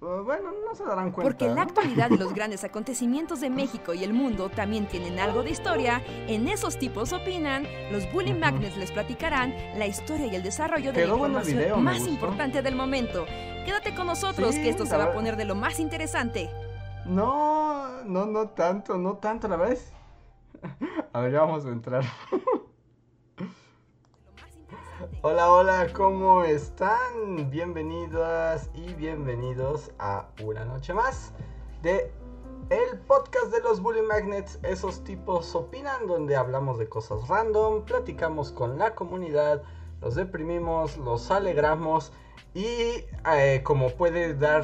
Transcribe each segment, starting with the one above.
Uh, bueno, no se darán cuenta. Porque la actualidad y los grandes acontecimientos de México y el mundo también tienen algo de historia, en esos tipos opinan, los Bully Magnets les platicarán la historia y el desarrollo de la información más importante del momento. Quédate con nosotros que esto se va a poner de lo más interesante. No, no, no tanto, no tanto, la vez. A ver, vamos a entrar. Hola, hola, ¿cómo están? Bienvenidas y bienvenidos a una noche más de el podcast de los Bully Magnets. Esos tipos opinan donde hablamos de cosas random, platicamos con la comunidad, los deprimimos, los alegramos y eh, como puede dar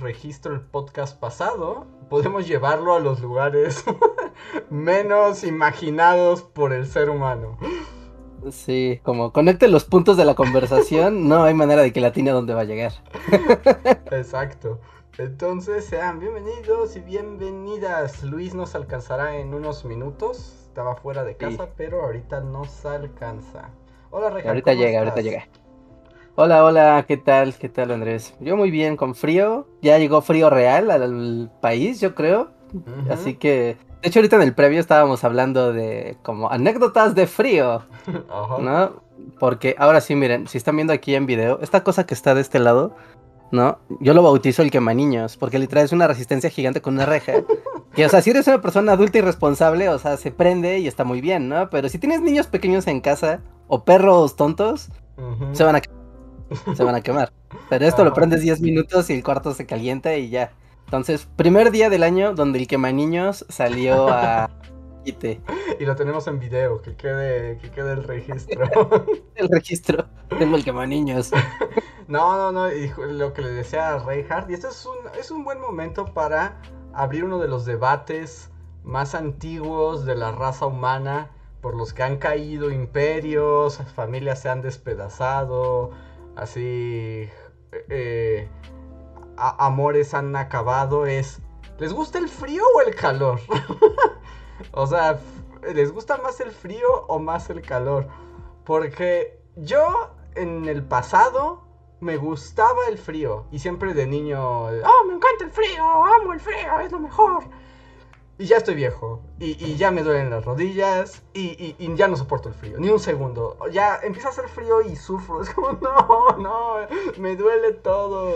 registro el podcast pasado, podemos llevarlo a los lugares menos imaginados por el ser humano. Sí, como conecte los puntos de la conversación, no hay manera de que la tiene a dónde va a llegar. Exacto. Entonces, sean bienvenidos y bienvenidas. Luis nos alcanzará en unos minutos. Estaba fuera de casa, pero ahorita nos alcanza. Hola, Reja, Ahorita llega, ahorita llega. Hola, hola, ¿qué tal? ¿Qué tal, Andrés? Yo muy bien, con frío. Ya llegó frío real al país, yo creo. Así que de hecho, ahorita en el previo estábamos hablando de como anécdotas de frío, ¿no? Porque ahora sí, miren, si están viendo aquí en video, esta cosa que está de este lado, ¿no? Yo lo bautizo el quema niños, porque literal es una resistencia gigante con una reja. Que, o sea, si eres una persona adulta y responsable, o sea, se prende y está muy bien, ¿no? Pero si tienes niños pequeños en casa o perros tontos, se van a se van a quemar. Pero esto lo prendes 10 minutos y el cuarto se calienta y ya. Entonces, primer día del año donde el quema niños salió a Y lo tenemos en video, que quede, que quede el registro. el registro. Tengo el quema niños. No, no, no. Y lo que le decía a Reinhardt, y esto es un, es un buen momento para abrir uno de los debates más antiguos de la raza humana, por los que han caído imperios, familias se han despedazado, así. Eh, amores han acabado es, ¿les gusta el frío o el calor? o sea, ¿les gusta más el frío o más el calor? Porque yo en el pasado me gustaba el frío y siempre de niño, oh, me encanta el frío, amo el frío, es lo mejor. Y ya estoy viejo. Y, ya me duelen las rodillas. Y, y, ya no soporto el frío. Ni un segundo. Ya empieza a hacer frío y sufro. Es como, no, no, me duele todo.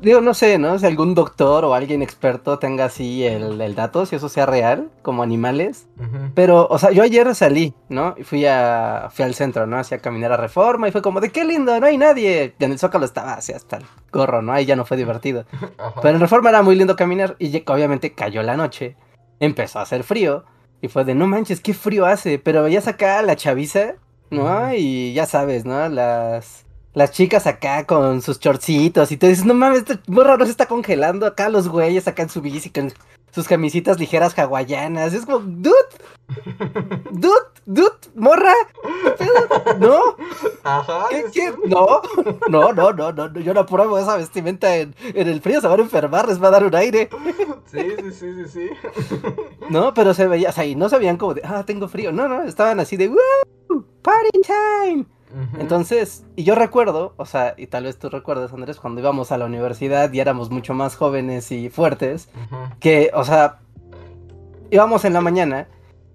Digo, no sé, ¿no? Si algún doctor o alguien experto tenga así el, dato, si eso sea real, como animales. Pero, o sea, yo ayer salí, ¿no? Y fui, a, fui al centro, ¿no? Hacia caminar a Reforma y fue como, de qué lindo, no hay nadie. Y en el Zócalo estaba así hasta el gorro, ¿no? Ahí ya no fue divertido. Pero en Reforma era muy lindo caminar y obviamente cayó la noche. Empezó a hacer frío. Y fue de, no manches, qué frío hace. Pero veías acá la chaviza, ¿no? Y ya sabes, ¿no? Las las chicas acá con sus chorcitos y te dices, no mames, este morra no se está congelando acá los güeyes acá en su bici con sus camisitas ligeras hawaianas. Es como, dude, dude, dude, morra, no, Ajá. ¿Qué, No, no, no, no, no, yo no apruebo esa vestimenta en, el frío, se van a enfermar, les va a dar un aire. Sí, sí, sí, sí, sí. No, pero se veía, o sea, y no sabían como de, ah, tengo frío. No, no, estaban así de, ¡Woo! ¡Party time! Entonces, y yo recuerdo, o sea, y tal vez tú recuerdas, Andrés, cuando íbamos a la universidad y éramos mucho más jóvenes y fuertes, que, o sea, íbamos en la mañana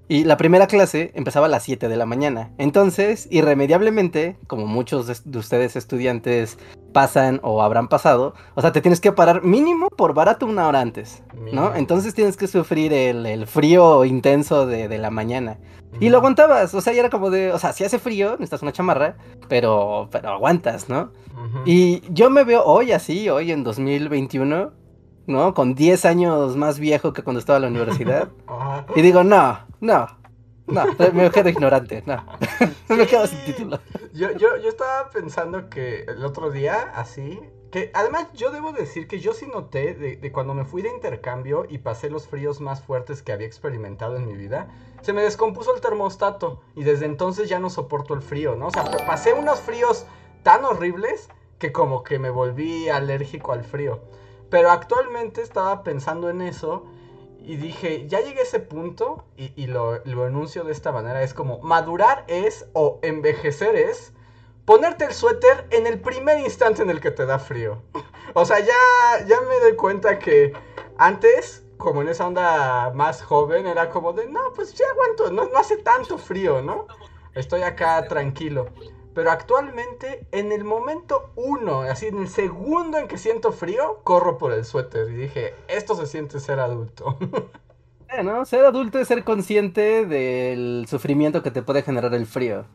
y la primera clase empezaba a las 7 de la mañana. Entonces, irremediablemente, como muchos de ustedes estudiantes pasan o habrán pasado, o sea, te tienes que parar mínimo por barato una hora antes, ¿no? Entonces tienes que sufrir el, frío intenso de, la mañana. Y lo aguantabas, o sea, ya era como de, o sea, si hace frío, necesitas una chamarra, pero, pero aguantas, ¿no? Y yo me veo hoy así, hoy en 2021, ¿no? Con 10 años más viejo que cuando estaba en la universidad. y digo, no, no, no, me quedo ignorante, no. me quedo sin título. Yo, yo, yo estaba pensando que el otro día, así, que además yo debo decir que yo sí noté de, de, cuando me fui de intercambio y pasé los fríos más fuertes que había experimentado en mi vida, se me descompuso el termostato y desde entonces ya no soporto el frío, ¿no? O sea, pasé unos fríos tan horribles que como que me volví alérgico al frío. Pero actualmente estaba pensando en eso y dije, ya llegué a ese punto y, lo, lo, enuncio de esta manera. Es como, madurar es o envejecer es ponerte el suéter en el primer instante en el que te da frío. O sea, ya, ya me doy cuenta que antes, como en esa onda más joven, era como de, no, pues ya aguanto, no, no hace tanto frío, ¿no? Estoy acá tranquilo. Pero actualmente, en el momento uno, así en el segundo en que siento frío, corro por el suéter. Y dije, esto se siente ser adulto. Eh, ¿no? Ser adulto es ser consciente del sufrimiento que te puede generar el frío.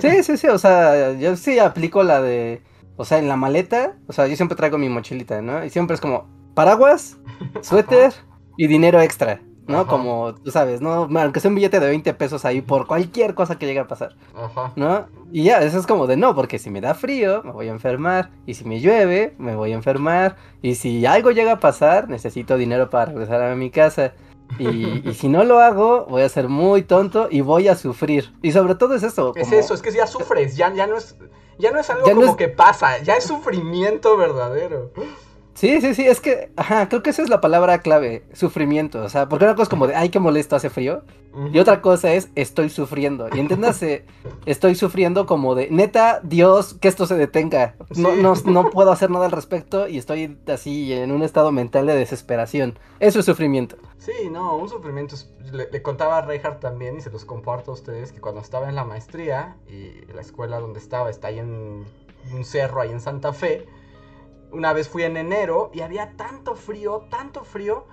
Sí, sí, sí, o sea, yo sí aplico la de, o sea, en la maleta, o sea, yo siempre traigo mi mochilita, ¿no? Y siempre es como paraguas, suéter y dinero extra. ¿No? Como, tú sabes, ¿no? Aunque sea un billete de 20 pesos ahí por cualquier cosa que llegue a pasar, Ajá. ¿no? Y ya, eso es como de no, porque si me da frío, me voy a enfermar, y si me llueve, me voy a enfermar, y si algo llega a pasar, necesito dinero para regresar a mi casa. Y, y, si no lo hago, voy a ser muy tonto y voy a sufrir. Y sobre todo es eso. Es eso, es que ya sufres, ya, ya no es, ya no es algo como que pasa, ya es sufrimiento verdadero. Sí, sí, sí, es que, ajá, creo que esa es la palabra clave, sufrimiento, o sea, porque una cosa es como de, ay, qué molesto, hace frío, y otra cosa es, estoy sufriendo, y entiéndase, estoy sufriendo como de, neta, Dios, que esto se detenga, no, no, no puedo hacer nada al respecto, y estoy así en un estado mental de desesperación, eso es sufrimiento. Sí, no, un sufrimiento, le, contaba a Reinhardt también, y se los comparto a ustedes, que cuando estaba en la maestría, y la escuela donde estaba está ahí en un cerro, ahí en Santa Fe, una vez fui en enero y había tanto frío, tanto frío,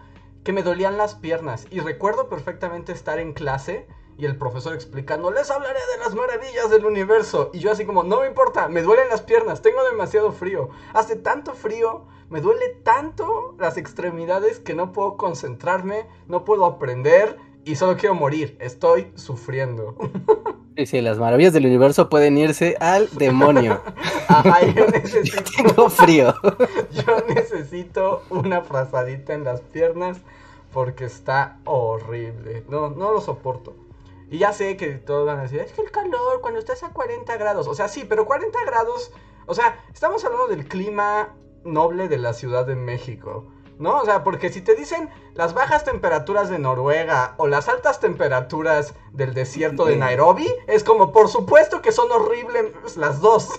que me dolían las piernas. Y recuerdo perfectamente estar en clase y el profesor explicando, les hablaré de las maravillas del universo. Y yo así como, no me importa, me duelen las piernas, tengo demasiado frío. Hace tanto frío, me duele tanto las extremidades que no puedo concentrarme, no puedo aprender y solo quiero morir. Estoy sufriendo. Sí, sí, las maravillas del universo pueden irse al demonio. Ajá, yo necesito. tengo frío. Yo necesito una frazadita en las piernas porque está horrible. No, no lo soporto. Y ya sé que todos van a decir, es que el calor cuando estás a 40 grados. O sea, sí, pero 40 grados. O sea, estamos hablando del clima noble de la Ciudad de México. ¿No? O sea, porque si te dicen las bajas temperaturas de Noruega o las altas temperaturas del desierto de Nairobi, es como, por supuesto que son horribles las dos.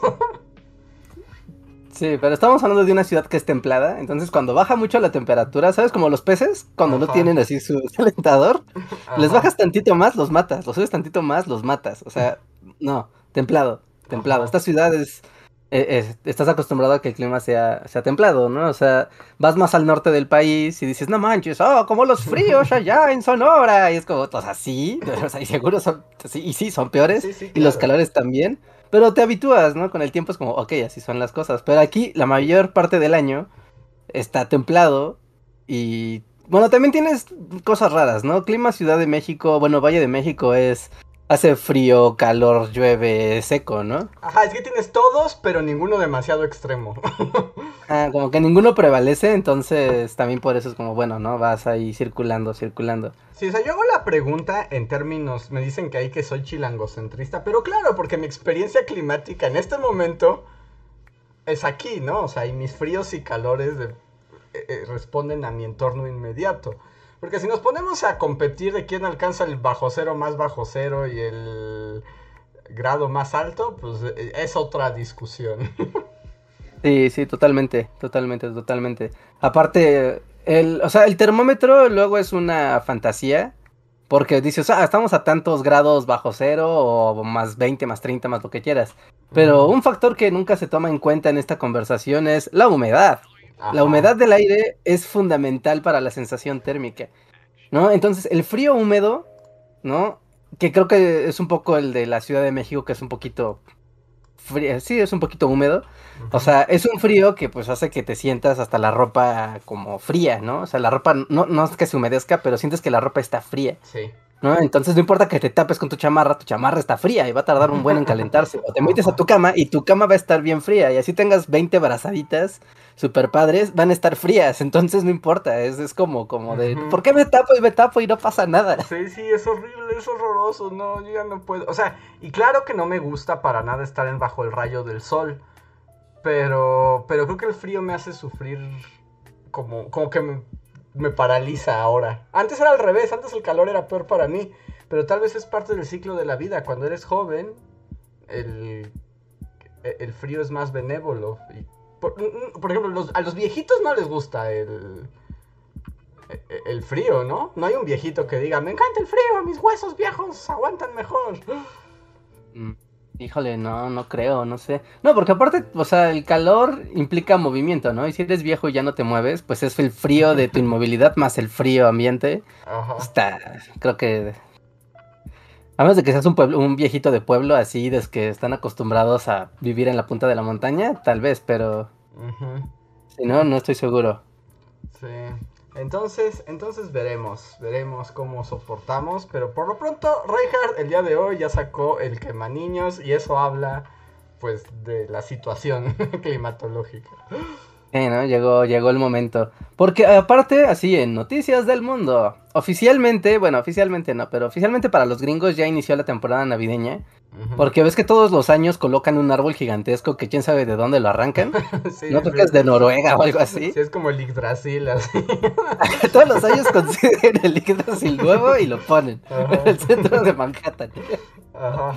Sí, pero estamos hablando de una ciudad que es templada, entonces cuando baja mucho la temperatura, ¿sabes? Como los peces, cuando no tienen así su calentador, les bajas tantito más, los matas, los subes tantito más, los matas. O sea, no, templado, templado. Esta ciudad es eh, estás acostumbrado a que el clima sea, sea templado, ¿no? O sea, vas más al norte del país y dices, no manches, oh, como los fríos allá en Sonora. Y es como, o sea, sí, o sea, y seguro son, sí, y sí, son peores, y los calores también. Pero te habitúas, ¿no? Con el tiempo es como, ok, así son las cosas. Pero aquí la mayor parte del año está templado y bueno, también tienes cosas raras, ¿no? Clima Ciudad de México, bueno, Valle de México es hace frío, calor, llueve, seco, ¿no? Ajá, es que tienes todos, pero ninguno demasiado extremo. ah, como que ninguno prevalece, entonces también por eso es como, bueno, ¿no? Vas ahí circulando, circulando. Sí, o sea, yo hago la pregunta en términos, me dicen que hay que soy chilangocentrista, pero claro, porque mi experiencia climática en este momento es aquí, ¿no? O sea, y mis fríos y calores eh, eh, responden a mi entorno inmediato. Porque si nos ponemos a competir de quién alcanza el bajo cero más bajo cero y el grado más alto, pues eh, es otra discusión. Sí, sí, totalmente, totalmente, totalmente. Aparte, el, o sea, el termómetro luego es una fantasía. Porque dices, ah, estamos a tantos grados bajo cero o más 20, más 30, más lo que quieras. Pero un factor que nunca se toma en cuenta en esta conversación es la humedad. La humedad del aire es fundamental para la sensación térmica, ¿no? Entonces, el frío húmedo, ¿no? Que creo que es un poco el de la Ciudad de México, que es un poquito frío, sí, es un poquito húmedo. O sea, es un frío que pues hace que te sientas hasta la ropa como fría, ¿no? O sea, la ropa no, no es que se humedezca, pero sientes que la ropa está fría. Sí. ¿No? Entonces no importa que te tapes con tu chamarra, tu chamarra está fría y va a tardar un buen en calentarse. O te metes a tu cama y tu cama va a estar bien fría y así tengas 20 brazaditas super padres, van a estar frías, entonces no importa, es, es como, como de, ¿por qué me tapo y me tapo y no pasa nada? Sí, sí, es horrible, es horroroso, no, yo ya no puedo, o sea, y claro que no me gusta para nada estar en bajo el rayo del sol, pero, pero creo que el frío me hace sufrir como, como que me me paraliza ahora. Antes era al revés, antes el calor era peor para mí, pero tal vez es parte del ciclo de la vida. Cuando eres joven, el, el frío es más benévolo Por, mm, mm, ejemplo, a los viejitos no les gusta el, el frío, ¿no? No hay un viejito que diga, me encanta el frío, mis huesos viejos aguantan mejor. Mm, híjole, no, no creo, no sé. No, porque aparte, o sea, el calor implica movimiento, ¿no? Y si eres viejo y ya no te mueves, pues es el frío de tu inmovilidad más el frío ambiente. Ajá. Está, creo que a menos de que seas un pueblo, un viejito de pueblo así, de que están acostumbrados a vivir en la punta de la montaña, tal vez, pero si no, no estoy seguro. Sí. Entonces, entonces veremos, veremos cómo soportamos, pero por lo pronto Reinhardt el día de hoy ya sacó el quema niños y eso habla pues de la situación climatológica. ¿No? Llegó, llegó el momento. Porque aparte, así en Noticias del Mundo, oficialmente, bueno, oficialmente no, pero oficialmente para los gringos ya inició la temporada navideña. Porque ves que todos los años colocan un árbol gigantesco que quién sabe de dónde lo arrancan. no creo que es de Noruega o algo así. Sí, es como el Yggdrasil, así. todos los años consiguen el Yggdrasil nuevo y lo ponen en el centro de Manhattan. Ajá.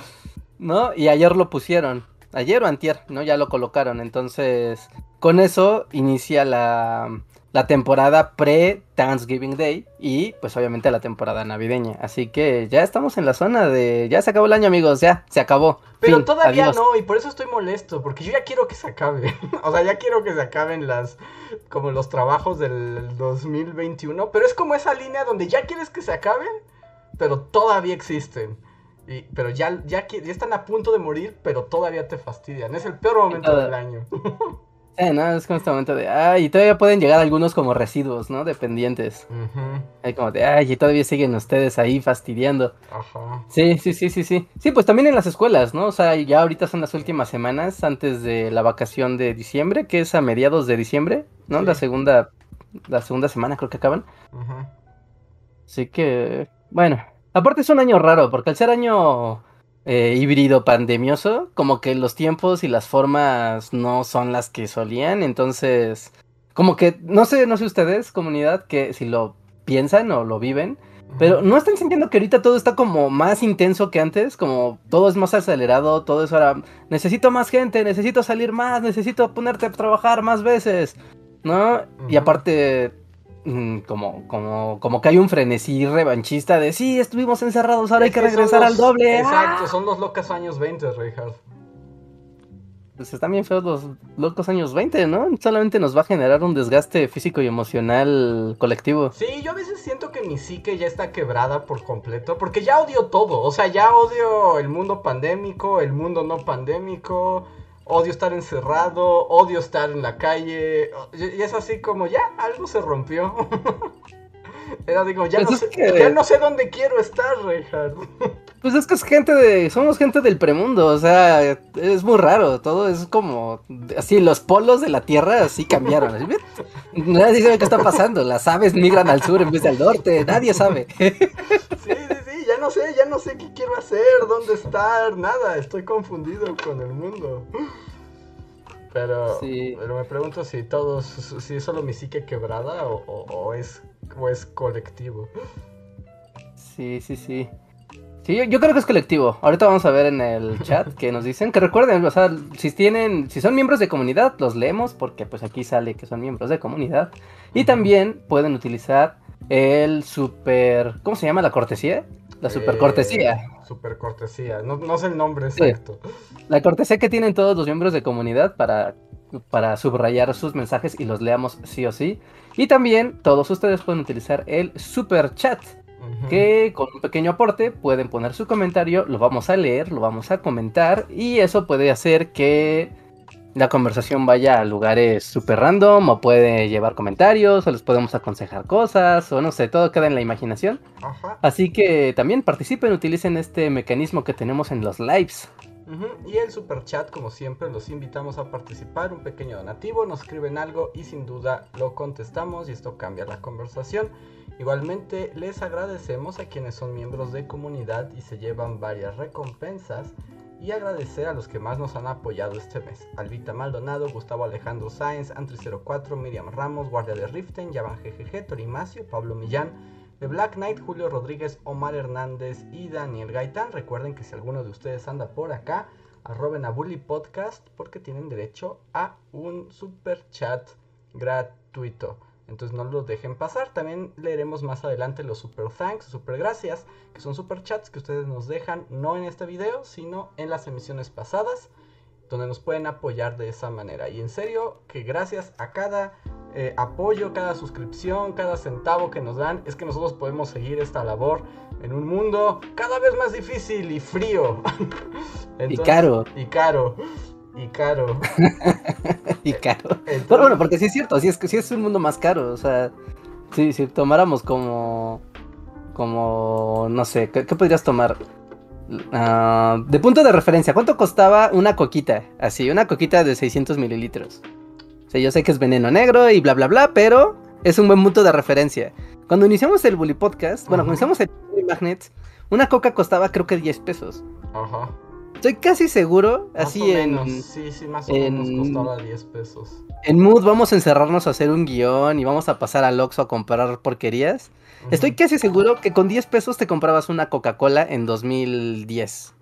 ¿No? Y ayer lo pusieron. Ayer o antier, ¿no? Ya lo colocaron. Entonces, con eso inicia la, temporada pre-Thanksgiving Day y pues obviamente la temporada navideña. Así que ya estamos en la zona de... Ya se acabó el año amigos, ya, se acabó. Pero todavía no, y por eso estoy molesto, porque yo ya quiero que se acabe. o sea, ya quiero que se acaben las... como los trabajos del 2021. Pero es como esa línea donde ya quieres que se acaben, pero todavía existen. Y, pero ya, ya, ya están a punto de morir, pero todavía te fastidian. Es el peor momento del año. Eh, no, es constantemente de, ay, y todavía pueden llegar algunos como residuos, ¿no? Dependientes. Hay como de, ay, y todavía siguen ustedes ahí fastidiando. Ajá. Sí, sí, sí, sí, sí. Sí, pues también en las escuelas, ¿no? O sea, ya ahorita son las últimas semanas antes de la vacación de diciembre, que es a mediados de diciembre, ¿no? La segunda, la segunda semana creo que acaban. Ajá. Así que, bueno, aparte es un año raro, porque al ser año eh, híbrido pandemioso, como que los tiempos y las formas no son las que solían, entonces, como que, no sé, no sé ustedes, comunidad, que si lo piensan o lo viven, pero no están sintiendo que ahorita todo está como más intenso que antes, como todo es más acelerado, todo es ahora, necesito más gente, necesito salir más, necesito ponerte a trabajar más veces, ¿no? Y aparte, como, como, como que hay un frenesí revanchista de sí, estuvimos encerrados, ahora hay que, regresar al doble. Exacto, ¡Ah! son los locos años 20, Reinhardt. Pues están bien feos los locos años 20, ¿no? Solamente nos va a generar un desgaste físico y emocional colectivo. Sí, yo a veces siento que mi psique ya está quebrada por completo, porque ya odio todo, o sea, ya odio el mundo pandémico, el mundo no pandémico, odio estar encerrado, odio estar en la calle. Y es así como, ya, algo se rompió. Era digo, ya, pues no sé, ya no sé dónde quiero estar, Richard. Pues es que es gente de. Somos gente del premundo, o sea, es muy raro. Todo es como. Así, los polos de la tierra así cambiaron. Nadie sabe qué está pasando. Las aves migran al sur en vez del norte. Nadie sabe. Sí, sí, no sé, ya no sé qué quiero hacer, dónde estar, nada. Estoy confundido con el mundo. Pero, pero me pregunto si todos, si es solo mi psique quebrada o, es, o es colectivo. Sí, sí, sí. Sí, yo, creo que es colectivo. Ahorita vamos a ver en el chat que nos dicen que recuerden, o sea, si tienen, si son miembros de comunidad, los leemos porque pues aquí sale que son miembros de comunidad. Y también pueden utilizar el super, ¿cómo se llama la cortesía? La super cortesía. Eh, super cortesía, no, sé el nombre exacto. La cortesía que tienen todos los miembros de comunidad para, para subrayar sus mensajes y los leamos sí o sí. Y también todos ustedes pueden utilizar el super chat que con un pequeño aporte pueden poner su comentario, lo vamos a leer, lo vamos a comentar y eso puede hacer que la conversación vaya a lugares super random o puede llevar comentarios o les podemos aconsejar cosas o no sé, todo queda en la imaginación. Así que también participen, utilicen este mecanismo que tenemos en los lives. Y el super chat, como siempre, los invitamos a participar, un pequeño donativo, nos escriben algo y sin duda lo contestamos y esto cambia la conversación. Igualmente les agradecemos a quienes son miembros de comunidad y se llevan varias recompensas y agradecer a los que más nos han apoyado este mes. Albita Maldonado, Gustavo Alejandro Sáenz, Antri04, Miriam Ramos, Guardia de Riften, Yavan GGG, Torimacio, Pablo Millán, The Black Knight, Julio Rodríguez, Omar Hernández y Daniel Gaitán. Recuerden que si alguno de ustedes anda por acá, arroben a Bully Podcast porque tienen derecho a un super chat gratuito. Entonces no los dejen pasar. También leeremos más adelante los super thanks, super gracias, que son super chats que ustedes nos dejan no en este video, sino en las emisiones pasadas, donde nos pueden apoyar de esa manera. Y en serio, que gracias a cada eh, apoyo, cada suscripción, cada centavo que nos dan, es que nosotros podemos seguir esta labor en un mundo cada vez más difícil y frío. y caro. Y caro. Y caro. y caro. bueno, porque sí es cierto, sí es, sí es un mundo más caro. O sea, si, si tomáramos como. Como. No sé, ¿qué, podrías tomar? Ah, de punto de referencia, ¿cuánto costaba una coquita? Así, una coquita de 600 mililitros. O sea, yo sé que es veneno negro y bla, bla, bla, pero es un buen punto de referencia. Cuando iniciamos el Bully Podcast, bueno, cuando iniciamos el Bully Magnet, una coca costaba creo que 10 pesos. Ajá. Estoy casi seguro, así en. Sí, sí, más o menos costaba 10 pesos. En Mood vamos a encerrarnos a hacer un guion y vamos a pasar al Oxxo a comprar porquerías. Estoy casi seguro que con 10 pesos te comprabas una Coca-Cola en 2010.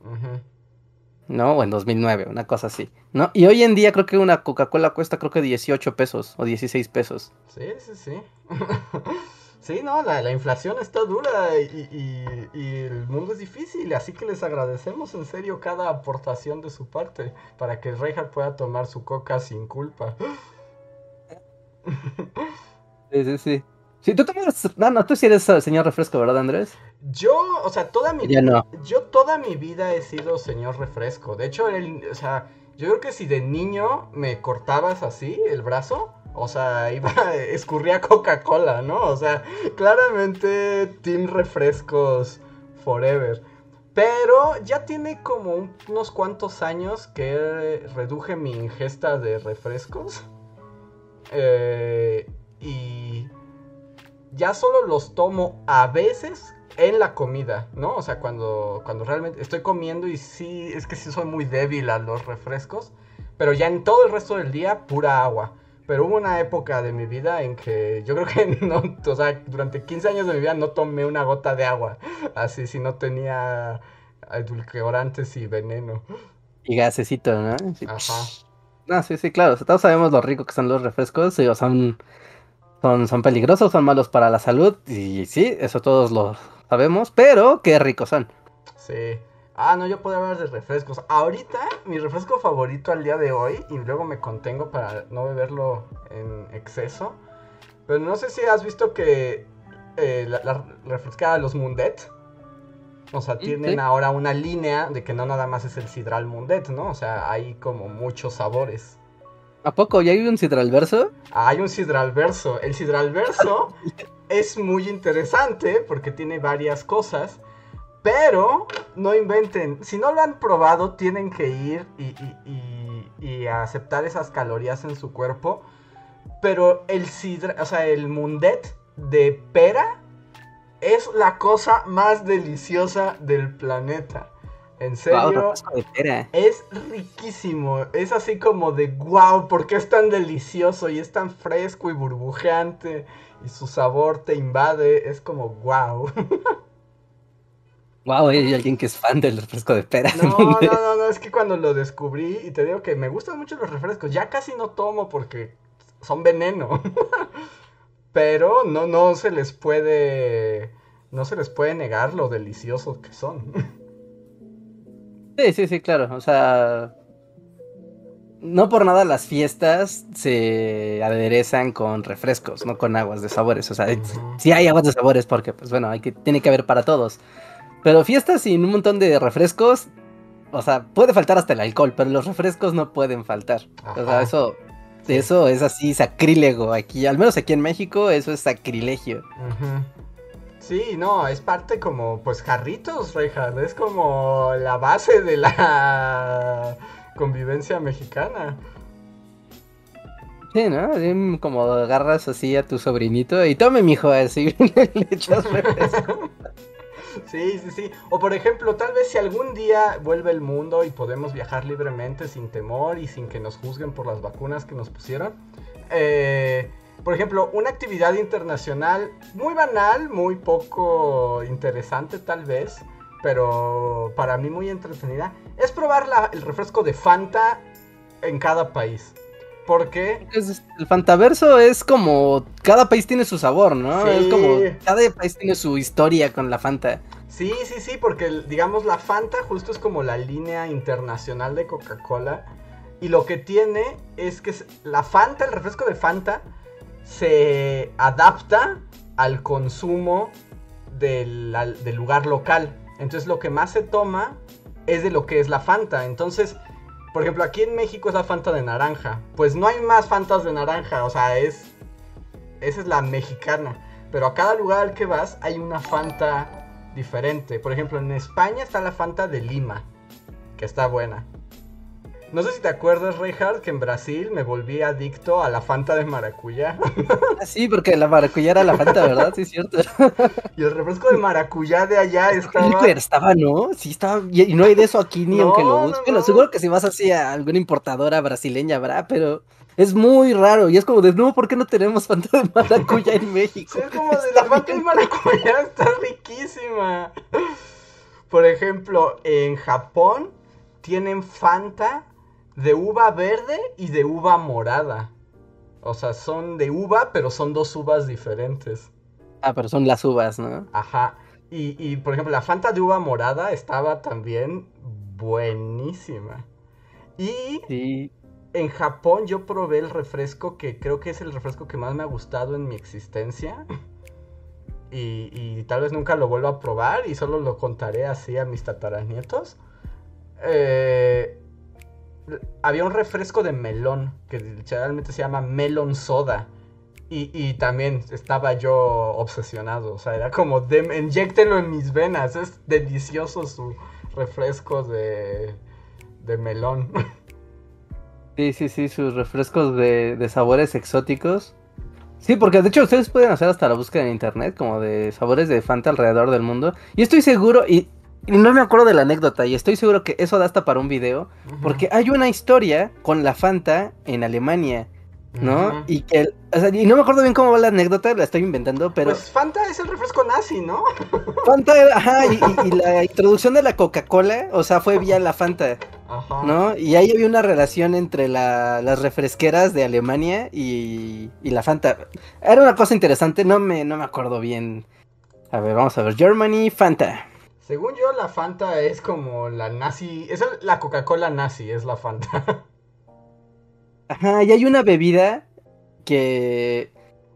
¿No? O en 2009, una cosa así. ¿No? Y hoy en día creo que una Coca-Cola cuesta creo que 18 pesos o 16 pesos. Sí, sí, sí. Sí, no, la, inflación está dura y, el mundo es difícil, así que les agradecemos en serio cada aportación de su parte para que Reinhardt pueda tomar su coca sin culpa. Sí, sí, sí. Sí, tú también No, no, tú sí eres señor refresco, ¿verdad, Andrés? Yo, o sea, toda mi vida. Yo toda mi vida he sido señor refresco. De hecho, el, o sea, yo creo que si de niño me cortabas así el brazo, o sea, iba, escurría Coca-Cola, ¿no? O sea, claramente Team Refrescos Forever. Pero ya tiene como unos cuantos años que reduje mi ingesta de refrescos. Eh, y ya solo los tomo a veces en la comida, ¿no? O sea, cuando, cuando realmente estoy comiendo y sí, es que sí soy muy débil a los refrescos. Pero ya en todo el resto del día, pura agua. Pero hubo una época de mi vida en que yo creo que no, o sea, durante 15 años de mi vida no tomé una gota de agua. Así, si no tenía edulcorantes y veneno. Y gasecito, ¿no? Ajá. No, sí, sí, claro. todos sabemos lo rico que son los refrescos. o son, son, son peligrosos, son malos para la salud. Y sí, eso todos lo sabemos. Pero qué ricos son. Sí. Ah, no, yo puedo hablar de refrescos. Ahorita, mi refresco favorito al día de hoy, y luego me contengo para no beberlo en exceso. Pero no sé si has visto que eh, la, refrescada de los Mundet. O sea, tienen ahora una línea de que no nada más es el Sidral Mundet, ¿no? O sea, hay como muchos sabores. ¿A poco? ¿Ya hay un Sidral Verso? Ah, hay un Sidral Verso. El Sidral Verso es muy interesante porque tiene varias cosas. Pero no inventen. Si no lo han probado, tienen que ir y, aceptar esas calorías en su cuerpo. Pero el sidra, o sea, el mundet de pera es la cosa más deliciosa del planeta. En serio, es riquísimo. Es así como de wow, porque es tan delicioso y es tan fresco y burbujeante y su sabor te invade. Es como wow. Wow, hay alguien que es fan del refresco de pera. No, no, no, no, es que cuando lo descubrí y te digo que me gustan mucho los refrescos, ya casi no tomo porque son veneno. Pero no, no se les puede, no se les puede negar lo deliciosos que son. Sí, sí, sí, claro. O sea, no por nada las fiestas se aderezan con refrescos, no con aguas de sabores. O sea, sí hay aguas de sabores porque, pues bueno, hay que, tiene que haber para todos. Pero fiestas sin un montón de refrescos, o sea, puede faltar hasta el alcohol, pero los refrescos no pueden faltar. O sea, eso, eso es así sacrílego aquí, al menos aquí en México, eso es sacrilegio. Sí, no, es parte como, pues, jarritos, Reinhardt, es como la base de la convivencia mexicana. Sí, ¿no? Como agarras así a tu sobrinito y tome, mijo, así le echas refresco. Sí, sí, sí. O por ejemplo, tal vez si algún día vuelve el mundo y podemos viajar libremente sin temor y sin que nos juzguen por las vacunas que nos pusieron. Eh, por ejemplo, una actividad internacional muy banal, muy poco interesante tal vez, pero para mí muy entretenida, es probar el refresco de Fanta en cada país. Porque el Fantaverso es como cada país tiene su sabor, ¿no? Es como cada país tiene su historia con la Fanta. Sí, sí, sí, porque digamos la Fanta justo es como la línea internacional de Coca-Cola. Y lo que tiene es que la Fanta, el refresco de Fanta, se adapta al consumo del, del lugar local. Entonces lo que más se toma es de lo que es la Fanta. Entonces, por ejemplo, aquí en México es la Fanta de naranja. Pues no hay más Fantas de naranja, o sea, es. Esa es la mexicana. Pero a cada lugar al que vas hay una Fanta diferente. Por ejemplo, en España está la Fanta de Lima, que está buena. No sé si te acuerdas, Reinhardt, que en Brasil me volví adicto a la Fanta de maracuyá. Ah, sí, porque la maracuyá era la Fanta, ¿verdad? Sí, es cierto. Y el refresco de maracuyá de allá estaba... estaba, ¿no? Sí, estaba... Y no hay de eso aquí ni aunque lo busquen. seguro que si vas así a alguna importadora brasileña habrá, pero... Es muy raro y es como de nuevo, ¿por qué no tenemos Fanta de maracuyá en México? es como de la Fanta de maracuyá está riquísima. Por ejemplo, en Japón tienen Fanta de uva verde y de uva morada. O sea, son de uva, pero son dos uvas diferentes. Ah, pero son las uvas, ¿no? Ajá. Y, por ejemplo, la Fanta de uva morada estaba también buenísima. Y en Japón yo probé el refresco que creo que es el refresco que más me ha gustado en mi existencia. Y, y tal vez nunca lo vuelva a probar y solo lo contaré así a mis tataranietos. Eh, había un refresco de melón que literalmente se llama melon soda. Y, también estaba yo obsesionado. O sea, era como, de, en mis venas. Es delicioso su refresco de, de melón. Sí, sí, sí, sus refrescos de, de sabores exóticos. Sí, porque de hecho ustedes pueden hacer hasta la búsqueda en internet, como de sabores de Fanta alrededor del mundo. Y estoy seguro, y y no me acuerdo de la anécdota y estoy seguro que eso da hasta para un video. Porque hay una historia con la Fanta en Alemania. ¿No? Y que, o sea, y no me acuerdo bien cómo va la anécdota, la estoy inventando, pero... Pues Fanta es el refresco nazi, ¿no? Fanta, ajá, y, la introducción de la Coca-Cola, o sea, fue vía la Fanta, ajá. ¿no? Y ahí había una relación entre las refresqueras de Alemania y, y, la Fanta. Era una cosa interesante, no me, no me acuerdo bien. A ver, vamos a ver, Germany, Fanta. Según yo, la Fanta es como la nazi. Es la Coca-Cola nazi, es la Fanta. Ajá, y hay una bebida que.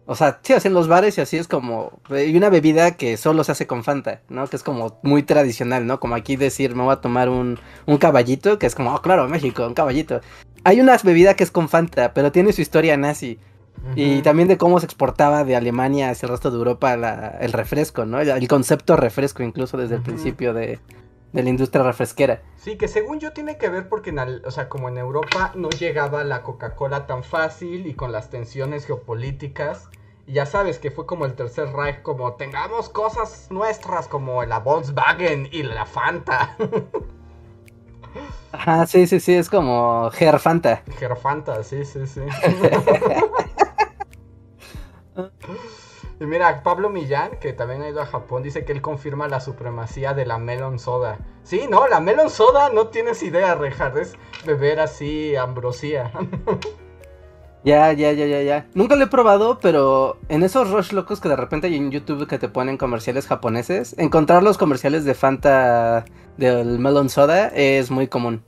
O sea, sí, en los bares y así es como. Hay una bebida que solo se hace con Fanta, ¿no? Que es como muy tradicional, ¿no? Como aquí decir, me voy a tomar un, un caballito, que es como, oh, claro, México, un caballito. Hay una bebida que es con Fanta, pero tiene su historia nazi. Y también de cómo se exportaba de Alemania hacia el resto de Europa el refresco, ¿no? El, concepto refresco incluso desde el principio de, la industria refresquera. Sí, que según yo tiene que ver porque, o sea, como en Europa no llegaba la Coca-Cola tan fácil y con las tensiones geopolíticas. Y ya sabes que fue como el tercer Reich, como tengamos cosas nuestras como la Volkswagen y la Fanta. Ajá, sí, sí, sí, es como Gerfanta. Gerfanta, sí, sí, sí. Y mira, Pablo Millán, que también ha ido a Japón, dice que él confirma la supremacía de la melon soda. Sí, no, la melon soda no tienes idea, Rejard, es beber así ambrosía. Ya, ya, ya, ya, ya. Nunca lo he probado, pero en esos rush locos que de repente hay en YouTube que te ponen comerciales japoneses, encontrar los comerciales de Fanta del melon soda es muy común.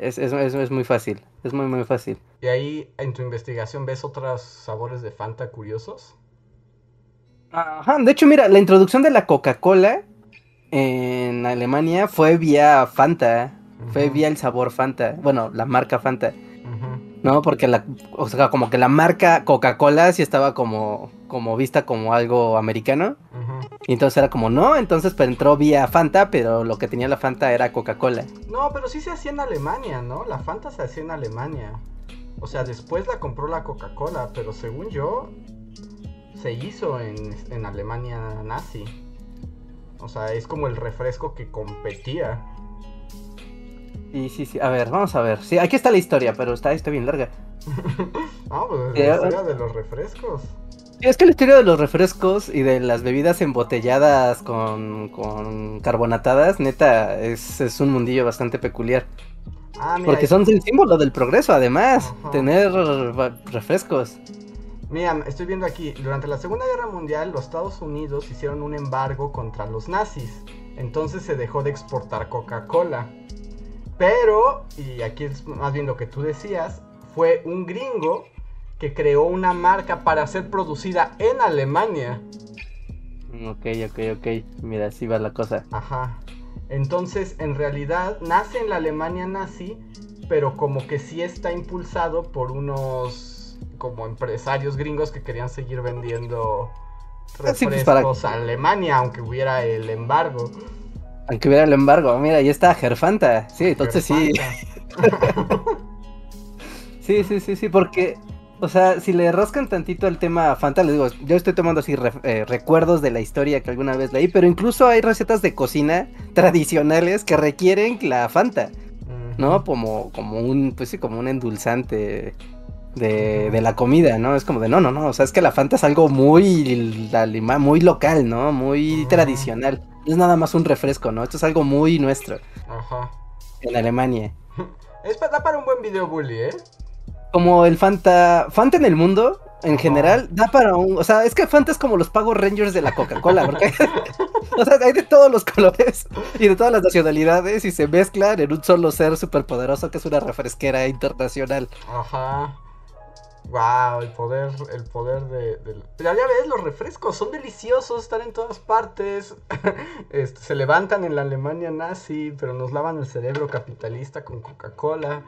Es, es, es, muy fácil, es muy, muy fácil. ¿Y ahí en tu investigación ves otros sabores de Fanta curiosos? Ajá, de hecho, mira, la introducción de la Coca-Cola en Alemania fue vía Fanta, fue vía el sabor Fanta, bueno, la marca Fanta. ¿No? Porque la, o sea, como que la marca Coca-Cola sí estaba como, como vista como algo americano. Y entonces era como, no, entonces pero entró vía Fanta, pero lo que tenía la Fanta era Coca-Cola. No, pero sí se hacía en Alemania, ¿no? La Fanta se hacía en Alemania. O sea, después la compró la Coca-Cola, pero según yo, se hizo en, Alemania nazi. O sea, es como el refresco que competía. Sí, sí, sí. A ver, vamos a ver. Sí, aquí está la historia, pero está, está bien larga. ah, pues la historia de los refrescos. es que la historia de los refrescos y de las bebidas embotelladas con, con carbonatadas, neta, es, es un mundillo bastante peculiar. Ah, Porque son el símbolo del progreso, además, tener refrescos. Mira, estoy viendo aquí, durante la Segunda Guerra Mundial los Estados Unidos hicieron un embargo contra los nazis, entonces se dejó de exportar Coca-Cola. Pero, y aquí es más bien lo que tú decías, fue un gringo que creó una marca para ser producida en Alemania. Ok, ok, ok. Mira, así va la cosa. Ajá. Entonces, en realidad, nace en la Alemania nazi, pero como que sí está impulsado por unos como empresarios gringos que querían seguir vendiendo ah, pues, refrescos a Alemania, aunque hubiera el embargo. Aunque hubiera el embargo, mira, ahí está Gerfanta. Sí, entonces sí. sí, sí, sí, sí, porque o sea, si le rascan tantito al tema Fanta, les digo, yo estoy tomando así eh, recuerdos de la historia que alguna vez leí, pero incluso hay recetas de cocina tradicionales que requieren la Fanta, ¿no? Como, como un, pues sí, como un endulzante de, la comida, ¿no? Es como de, no, no, no, o sea, es que la Fanta es algo muy, muy local, ¿no? Muy tradicional. No es nada más un refresco, ¿no? Esto es algo muy nuestro. Ajá. En Alemania. Es para, para un buen video bully, ¿eh? como el Fanta, Fanta en el mundo, en general, da para un, o sea, es que Fanta es como los pagos Rangers de la Coca-Cola, porque, o sea, hay de todos los colores y de todas las nacionalidades y se mezclan en un solo ser superpoderoso que es una refresquera internacional. Ajá. Wow, el poder, el poder de, Ya, ves, los refrescos son deliciosos, están en todas partes. Este, se levantan en la Alemania nazi, pero nos lavan el cerebro capitalista con Coca-Cola.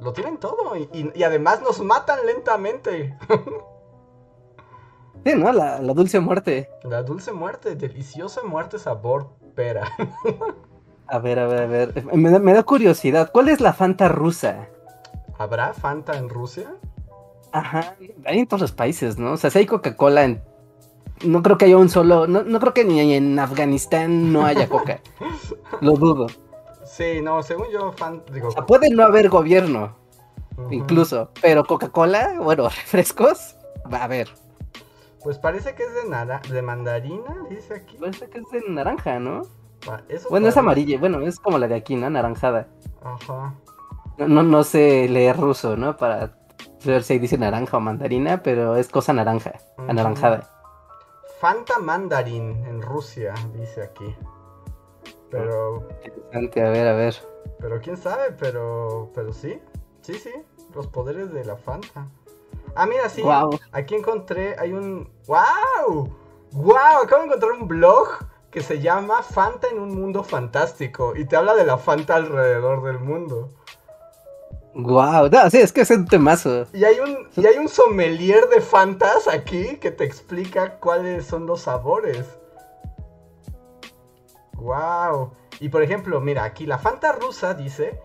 Lo tienen todo y, además nos matan lentamente. sí, ¿no? La, dulce muerte. La dulce muerte, deliciosa muerte sabor pera. a ver, a ver, a ver. Me me da curiosidad. ¿Cuál es la Fanta rusa? ¿Habrá Fanta en Rusia? Ajá, hay en todos los países, ¿no? O sea, si hay Coca-Cola en... No creo que haya un solo... No, no creo que ni en Afganistán no haya Coca. Lo dudo. Sí, no, según yo, fan... Digo, o sea, puede no haber gobierno, incluso. Pero Coca-Cola, bueno, refrescos, va a haber. Pues parece que es de, de mandarina, dice aquí. Parece que es de naranja, ¿no? bueno, es amarilla, bueno, es como la de aquí, ¿no? Naranjada. Ajá. No, no, no sé leer ruso, ¿no? Para ver si dice naranja o mandarina, pero es cosa naranja, anaranjada. Fanta Mandarin en Rusia, dice aquí. Pero. Interesante, a ver, a ver. Pero quién sabe, pero. Pero sí. Sí, sí. Los poderes de la Fanta. Ah, mira, sí. Aquí encontré. Hay un. ¡Wow! ¡Wow! Acabo de encontrar un blog que se llama Fanta en un mundo fantástico. Y te habla de la Fanta alrededor del mundo. Wow, no, sí, es que es un temazo. Y hay un, y hay un sommelier de Fantas aquí que te explica cuáles son los sabores. Wow. Y por ejemplo, mira, aquí la Fanta rusa dice,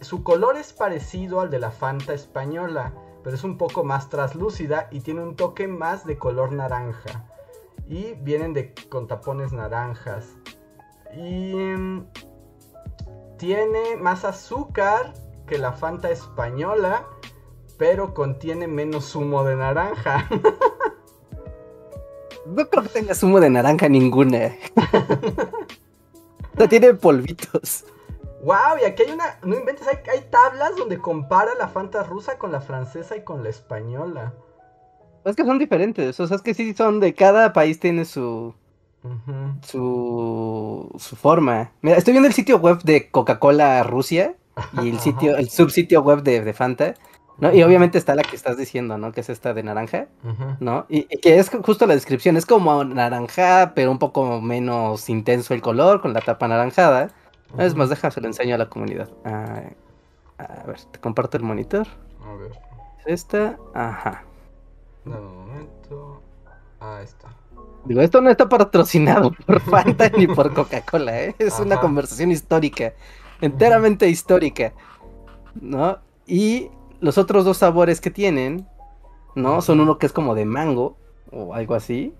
su color es parecido al de la Fanta española, pero es un poco más traslúcida y tiene un toque más de color naranja. Y vienen de, con tapones naranjas. Y mm, tiene más azúcar que la Fanta española, pero contiene menos zumo de naranja. no creo que tenga zumo de naranja ninguna. no tiene polvitos. Wow, y aquí hay una. No inventes, hay, tablas donde compara la Fanta rusa con la francesa y con la española. Es que son diferentes, o sea, es que sí son de cada país tiene su. Su, su forma. Mira, estoy viendo el sitio web de Coca-Cola Rusia y el sitio, el subsitio web de, Fanta. ¿no? Y obviamente está la que estás diciendo, ¿no? Que es esta de naranja, ¿no? Y, que es justo la descripción, es como naranja, pero un poco menos intenso el color, con la tapa anaranjada. Es más, déjame, se lo enseño a la comunidad. a ver, te comparto el monitor. A ver. Esta, ajá. Dame un momento. Ahí está. Digo, esto no está patrocinado por Fanta ni por Coca-Cola, ¿eh? Es una conversación histórica enteramente histórica, ¿no? Y los otros dos sabores que tienen, ¿no? Son uno que es como de mango o algo así,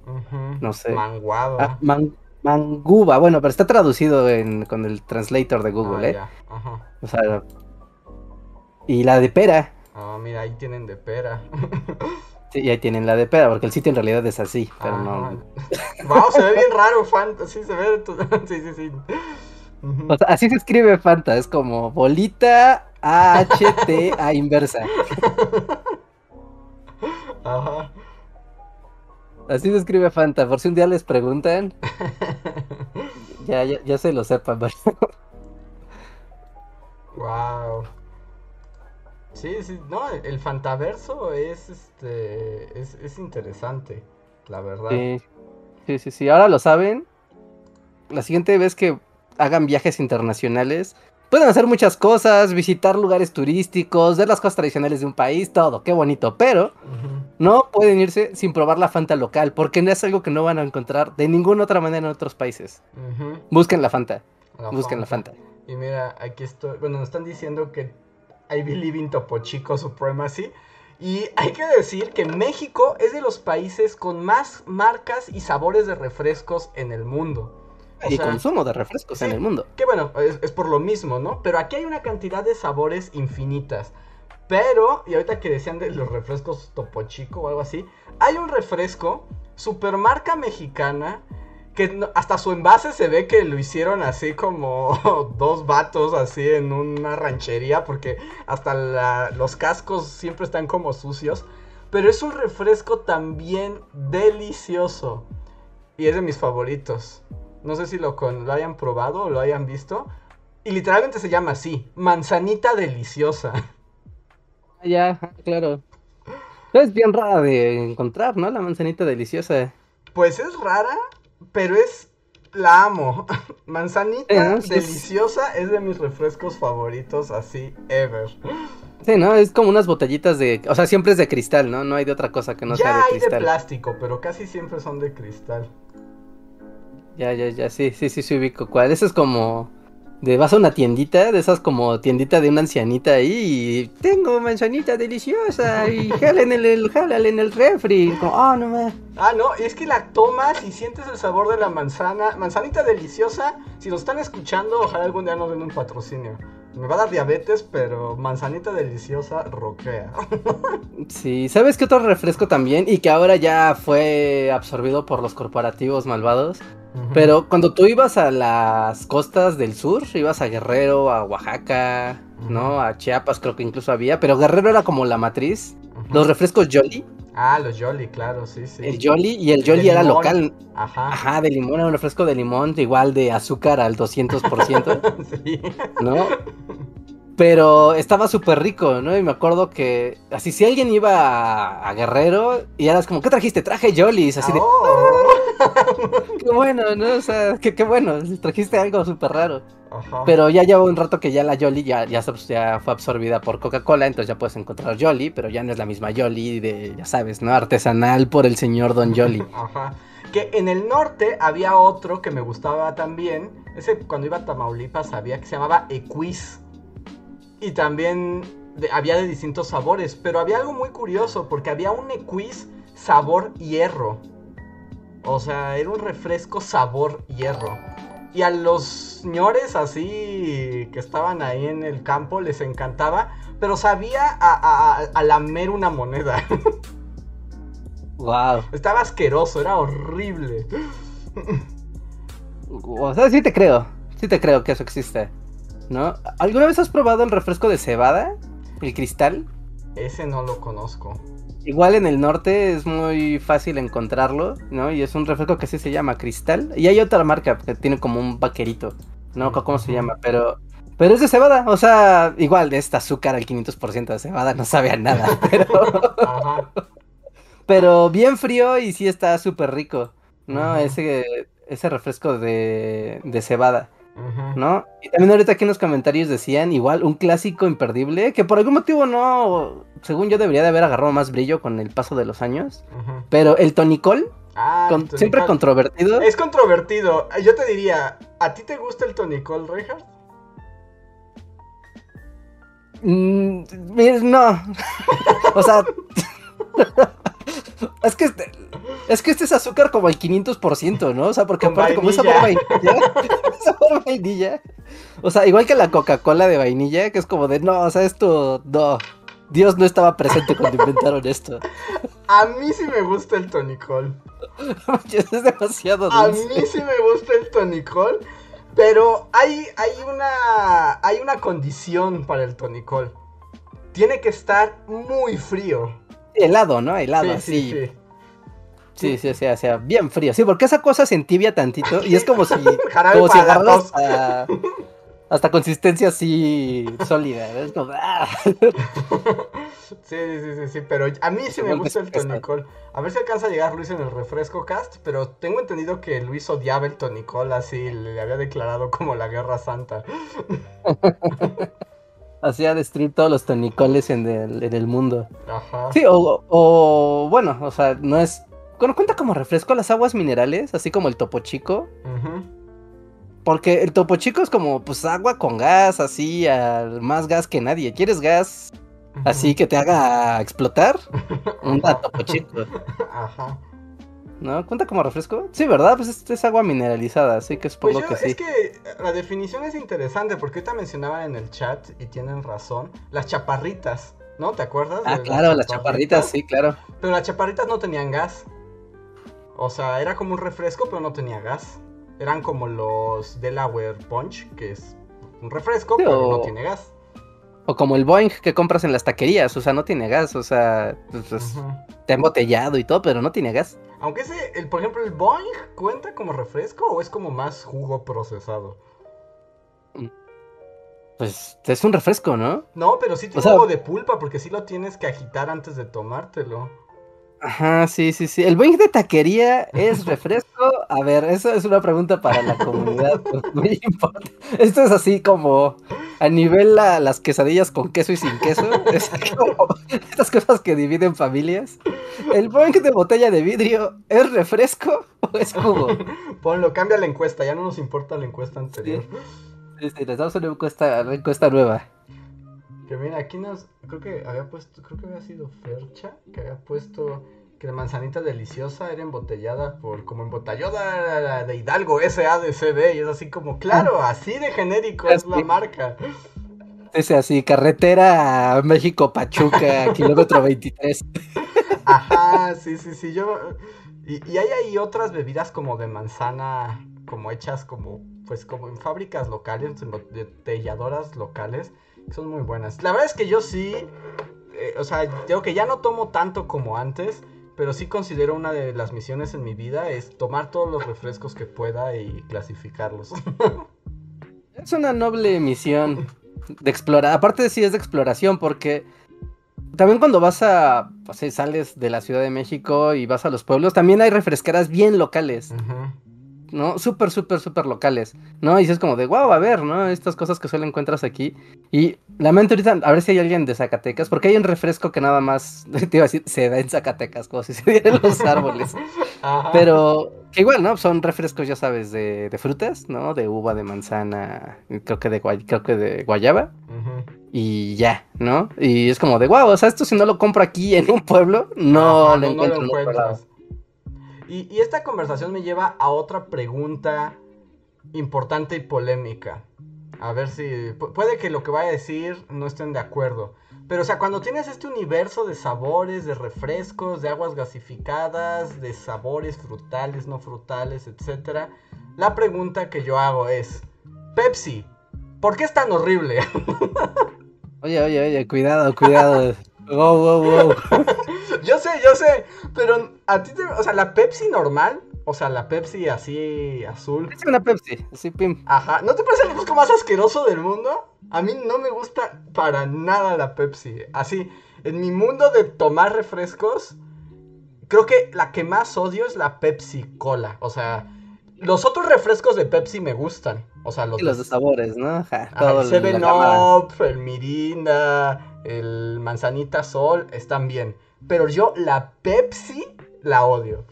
no sé. Manguado. Ah, manguba, bueno, pero está traducido en, con el translator de Google, ah, ¿eh? Ajá. O sea, y la de pera. Ah, mira, ahí tienen de pera. Sí, y ahí tienen la de pera, porque el sitio en realidad es así, pero no. Wow, se ve bien raro, Fanta. Sí, se ve. Sí, sí, sí. O sea, así se escribe Fanta, es como bolita A-H-T A inversa. Ajá. Así se escribe Fanta, por si un día les preguntan. ya, ya, ya se lo sepan, Wow. Sí, sí, no, el fantaverso es este es, es interesante, la verdad. Sí, sí, sí, sí. Ahora lo saben. La siguiente vez que hagan viajes internacionales, pueden hacer muchas cosas, visitar lugares turísticos, ver las cosas tradicionales de un país, todo, qué bonito, pero no pueden irse sin probar la Fanta local, porque no es algo que no van a encontrar de ninguna otra manera en otros países. Busquen la Fanta, busquen la Fanta. Y mira, aquí estoy, bueno, nos están diciendo que I believe in Topo Chico Supremacy. Y hay que decir que México es de los países con más marcas y sabores de refrescos en el mundo y consumo de refrescos en el mundo. Que bueno, es, por lo mismo, ¿no? Pero aquí hay una cantidad de sabores infinitas. Pero, y ahorita que decían de los refrescos Topo Chico o algo así, hay un refresco, supermarca mexicana, que hasta su envase se ve que lo hicieron así como dos vatos así en una ranchería, porque hasta los cascos siempre están como sucios. Pero es un refresco también delicioso. Y es de mis favoritos. No sé si lo, lo hayan probado o lo hayan visto. Y literalmente se llama así, manzanita deliciosa. Ah, ya, claro. Es bien rara de encontrar, ¿no? La manzanita deliciosa. Pues es rara, pero es... La amo. Manzanita deliciosa es... de mis refrescos favoritos, así, ever. Sí, ¿no? Es como unas botellitas de... O sea, siempre es de cristal, ¿no? No hay de otra cosa que no sea de cristal. hay de plástico, pero casi siempre son de cristal. Ya, ya, ya, sí, sí, sí, sí ubico cuál. Eso es como de vas a una tiendita, de esas como tiendita de una ancianita ahí y tengo manzanita deliciosa y jala en el, en el refri. Como, oh, no me... Ah, no, es que la tomas y sientes el sabor de la manzana. Manzanita deliciosa. Si nos están escuchando, ojalá algún día nos den un patrocinio. Me va a dar diabetes, pero manzanita deliciosa roquea. sí, ¿sabes qué otro refresco también? Y que ahora ya fue absorbido por los corporativos malvados. Pero cuando tú ibas a las costas del sur, ibas a Guerrero, a Oaxaca, ¿no? A Chiapas creo que incluso había, pero Guerrero era como la matriz. Los refrescos Jolly. Ah, los Jolly, claro, sí, sí. El Jolly y el Jolly era local. Ajá. Ajá, de limón, era un refresco de limón, igual de azúcar al 200%. sí. ¿No? Pero estaba súper rico, ¿no? Y me acuerdo que, así, si alguien iba a, Guerrero y eras como, ¿qué trajiste? Traje Jollies, así de... Oh. qué bueno, ¿no? O sea, qué, qué bueno, trajiste algo súper raro. Ajá. Pero ya lleva un rato que ya la Jolly ya, ya, fue absorbida por Coca-Cola, entonces ya puedes encontrar Jolly, pero ya no es la misma Jolly de, ya sabes, ¿no? Artesanal por el señor Don Jolly. Ajá. Que en el norte había otro que me gustaba también. Ese cuando iba a Tamaulipas sabía que se llamaba Equis. Y también había de distintos sabores, pero había algo muy curioso porque había un Equis sabor hierro. O sea, era un refresco sabor hierro. Y a los señores así que estaban ahí en el campo les encantaba, pero sabía a, a, lamer una moneda. Wow. Estaba asqueroso, era horrible. O sea, sí te creo. Sí te creo que eso existe. ¿No? ¿Alguna vez has probado el refresco de cebada? ¿El cristal? Ese no lo conozco. Igual en el norte es muy fácil encontrarlo, ¿no? Y es un refresco que sí se llama Cristal. Y hay otra marca que tiene como un vaquerito, no cómo se llama, pero pero es de cebada, o sea, igual de este azúcar al 500% de cebada no sabe a nada, pero pero bien frío y sí está súper rico, ¿no? Ese ese refresco de de cebada. ¿No? Y también ahorita aquí en los comentarios decían, igual, un clásico imperdible, que por algún motivo no, según yo debería de haber agarrado más brillo con el paso de los años, pero el tonicol, ah, siempre controvertido. Es controvertido, yo te diría, ¿a ti te gusta el tonicol, Reinhardt? Mm, no, o sea... Es que este, es que este es azúcar como el 500%, ¿no? O sea, porque aparte como es sabor vainilla, sabor vainilla. O sea, igual que la Coca-Cola de vainilla, que es como de, no, o sea, esto, no. Dios no estaba presente cuando inventaron esto. A mí sí me gusta el tonicol. es demasiado dulce. A mí sí me gusta el tonicol, pero hay, hay, una, hay una condición para el tonicol. Tiene que estar muy frío. Helado, ¿no? Helado, sí. sí, sí. Sí, sí, sí, o sea, bien frío. Sí, porque esa cosa se entibia tantito y es como si, como si agarras hasta consistencia así sólida. Es como... ¡ah! Sí, sí, sí, sí, pero a mí sí me gusta el tonicol. A ver si alcanza a llegar Luis en el refresco cast, pero tengo entendido que Luis odiaba el tonicol así, le había declarado como la guerra santa. Hacía destruir todos los tonicoles en el, en el mundo. Ajá. Sí, o, o, bueno, o sea, no es... Bueno, cuenta como refresco las aguas minerales, así como el topo chico. Porque el topo chico es como, pues, agua con gas, así, al más gas que nadie. ¿Quieres gas así que te haga explotar? Un topo chico. Ajá. ¿No? ¿Cuenta como refresco? Sí, ¿verdad? Pues es, agua mineralizada, así que supongo pues que sí. Es que la definición es interesante porque ahorita mencionaban en el chat, y tienen razón, las chaparritas, ¿no? ¿Te acuerdas? Ah, claro, las chaparritas, sí, claro. Pero las chaparritas no tenían gas. O sea, era como un refresco, pero no tenía gas. Eran como los Delaware Punch, que es un refresco, pero no tiene gas. O como el Boeing que compras en las taquerías, o sea, no tiene gas, o sea, pues, está embotellado y todo, pero no tiene gas. Aunque ese, el, por ejemplo, el Boeing cuenta como refresco o es como más jugo procesado. Pues es un refresco, ¿no? No, pero sí tiene algo de pulpa porque sí lo tienes que agitar antes de tomártelo. Ajá, sí, sí, sí. ¿El Boeing de taquería es refresco? A ver, eso es una pregunta para la comunidad. Pues, muy importante. Esto es así como a nivel las quesadillas con queso y sin queso. Es como estas cosas que dividen familias. ¿El Boeing de botella de vidrio es refresco o es jugo? Ponlo, cambia la encuesta, ya no nos importa la encuesta anterior. Sí, sí, les damos una encuesta, una encuesta nueva. Que mira, aquí nos. Creo que había puesto. Creo que había sido Fercha. Que había puesto que la manzanita deliciosa era embotellada por. Como embotellada de Hidalgo SADCB. Y es así como, claro, así de genérico es la marca. Ese así, carretera México Pachuca, kilómetro 23. Ajá, sí, sí, sí. Yo. Y, y hay ahí otras bebidas como de manzana, como hechas como, pues como en fábricas locales, embotelladoras locales son muy buenas. La verdad es que yo sí, eh, o sea, digo que ya no tomo tanto como antes, pero sí considero una de las misiones en mi vida es tomar todos los refrescos que pueda y clasificarlos. es una noble misión de explorar. Aparte de sí es de exploración, porque también cuando vas a, o sea, sales de la Ciudad de México y vas a los pueblos, también hay refresqueras bien locales. Ajá. ¿No? Súper, súper, súper locales, ¿no? Y es como de, wow, a ver, ¿no? Estas cosas que solo encuentras aquí. Y lamento ahorita, a ver si hay alguien de Zacatecas, porque hay un refresco que nada más, te iba a decir, se da en Zacatecas, como si se dieran los árboles. Pero que igual, ¿no? Son refrescos, ya sabes, de, de, frutas, ¿no? De uva, de manzana, creo que de, creo que de guayaba. Y ya, ¿no? Y es como de, wow, o sea, esto si no lo compro aquí en un pueblo, no, lo encuentro en otro lado. Y, esta conversación me lleva a otra pregunta importante y polémica. A ver si. Puede que lo que vaya a decir no estén de acuerdo. Pero, o sea, cuando tienes este universo de sabores, de refrescos, de aguas gasificadas, de sabores frutales, no frutales, etc. La pregunta que yo hago es: Pepsi, ¿por qué es tan horrible? Oye, oye, oye, cuidado, cuidado. Wow, wow, wow. Yo sé, pero a ti te, o sea, la Pepsi normal, o sea, la Pepsi así azul. Es una Pepsi, así pim. Ajá, ¿no te parece el refresco más asqueroso del mundo? A mí no me gusta para nada la Pepsi. Así, en mi mundo de tomar refrescos, creo que la que más odio es la Pepsi Cola, o sea, los otros refrescos de Pepsi me gustan. O sea, los, los de sabores, ¿no? Ajá, el 7 Up, el Mirinda, el manzanita sol están bien. Pero yo la Pepsi la odio.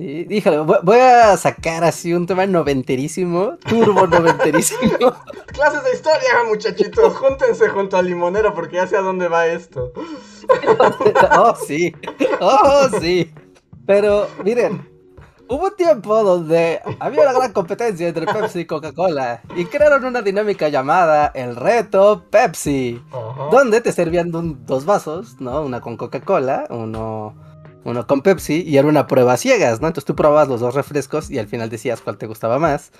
Y, voy a sacar así un tema noventerísimo, turbo noventerísimo. Clases de historia, muchachitos, júntense junto al limonero porque ya sé a dónde va esto. oh, sí, oh, sí. Pero miren, Hubo un tiempo donde había una gran competencia entre Pepsi y Coca-Cola y crearon una dinámica llamada el reto Pepsi, donde te servían dos vasos, ¿no? Una con Coca-Cola, uno, uno con Pepsi y era una prueba ciegas, ¿no? Entonces tú probabas los dos refrescos y al final decías cuál te gustaba más.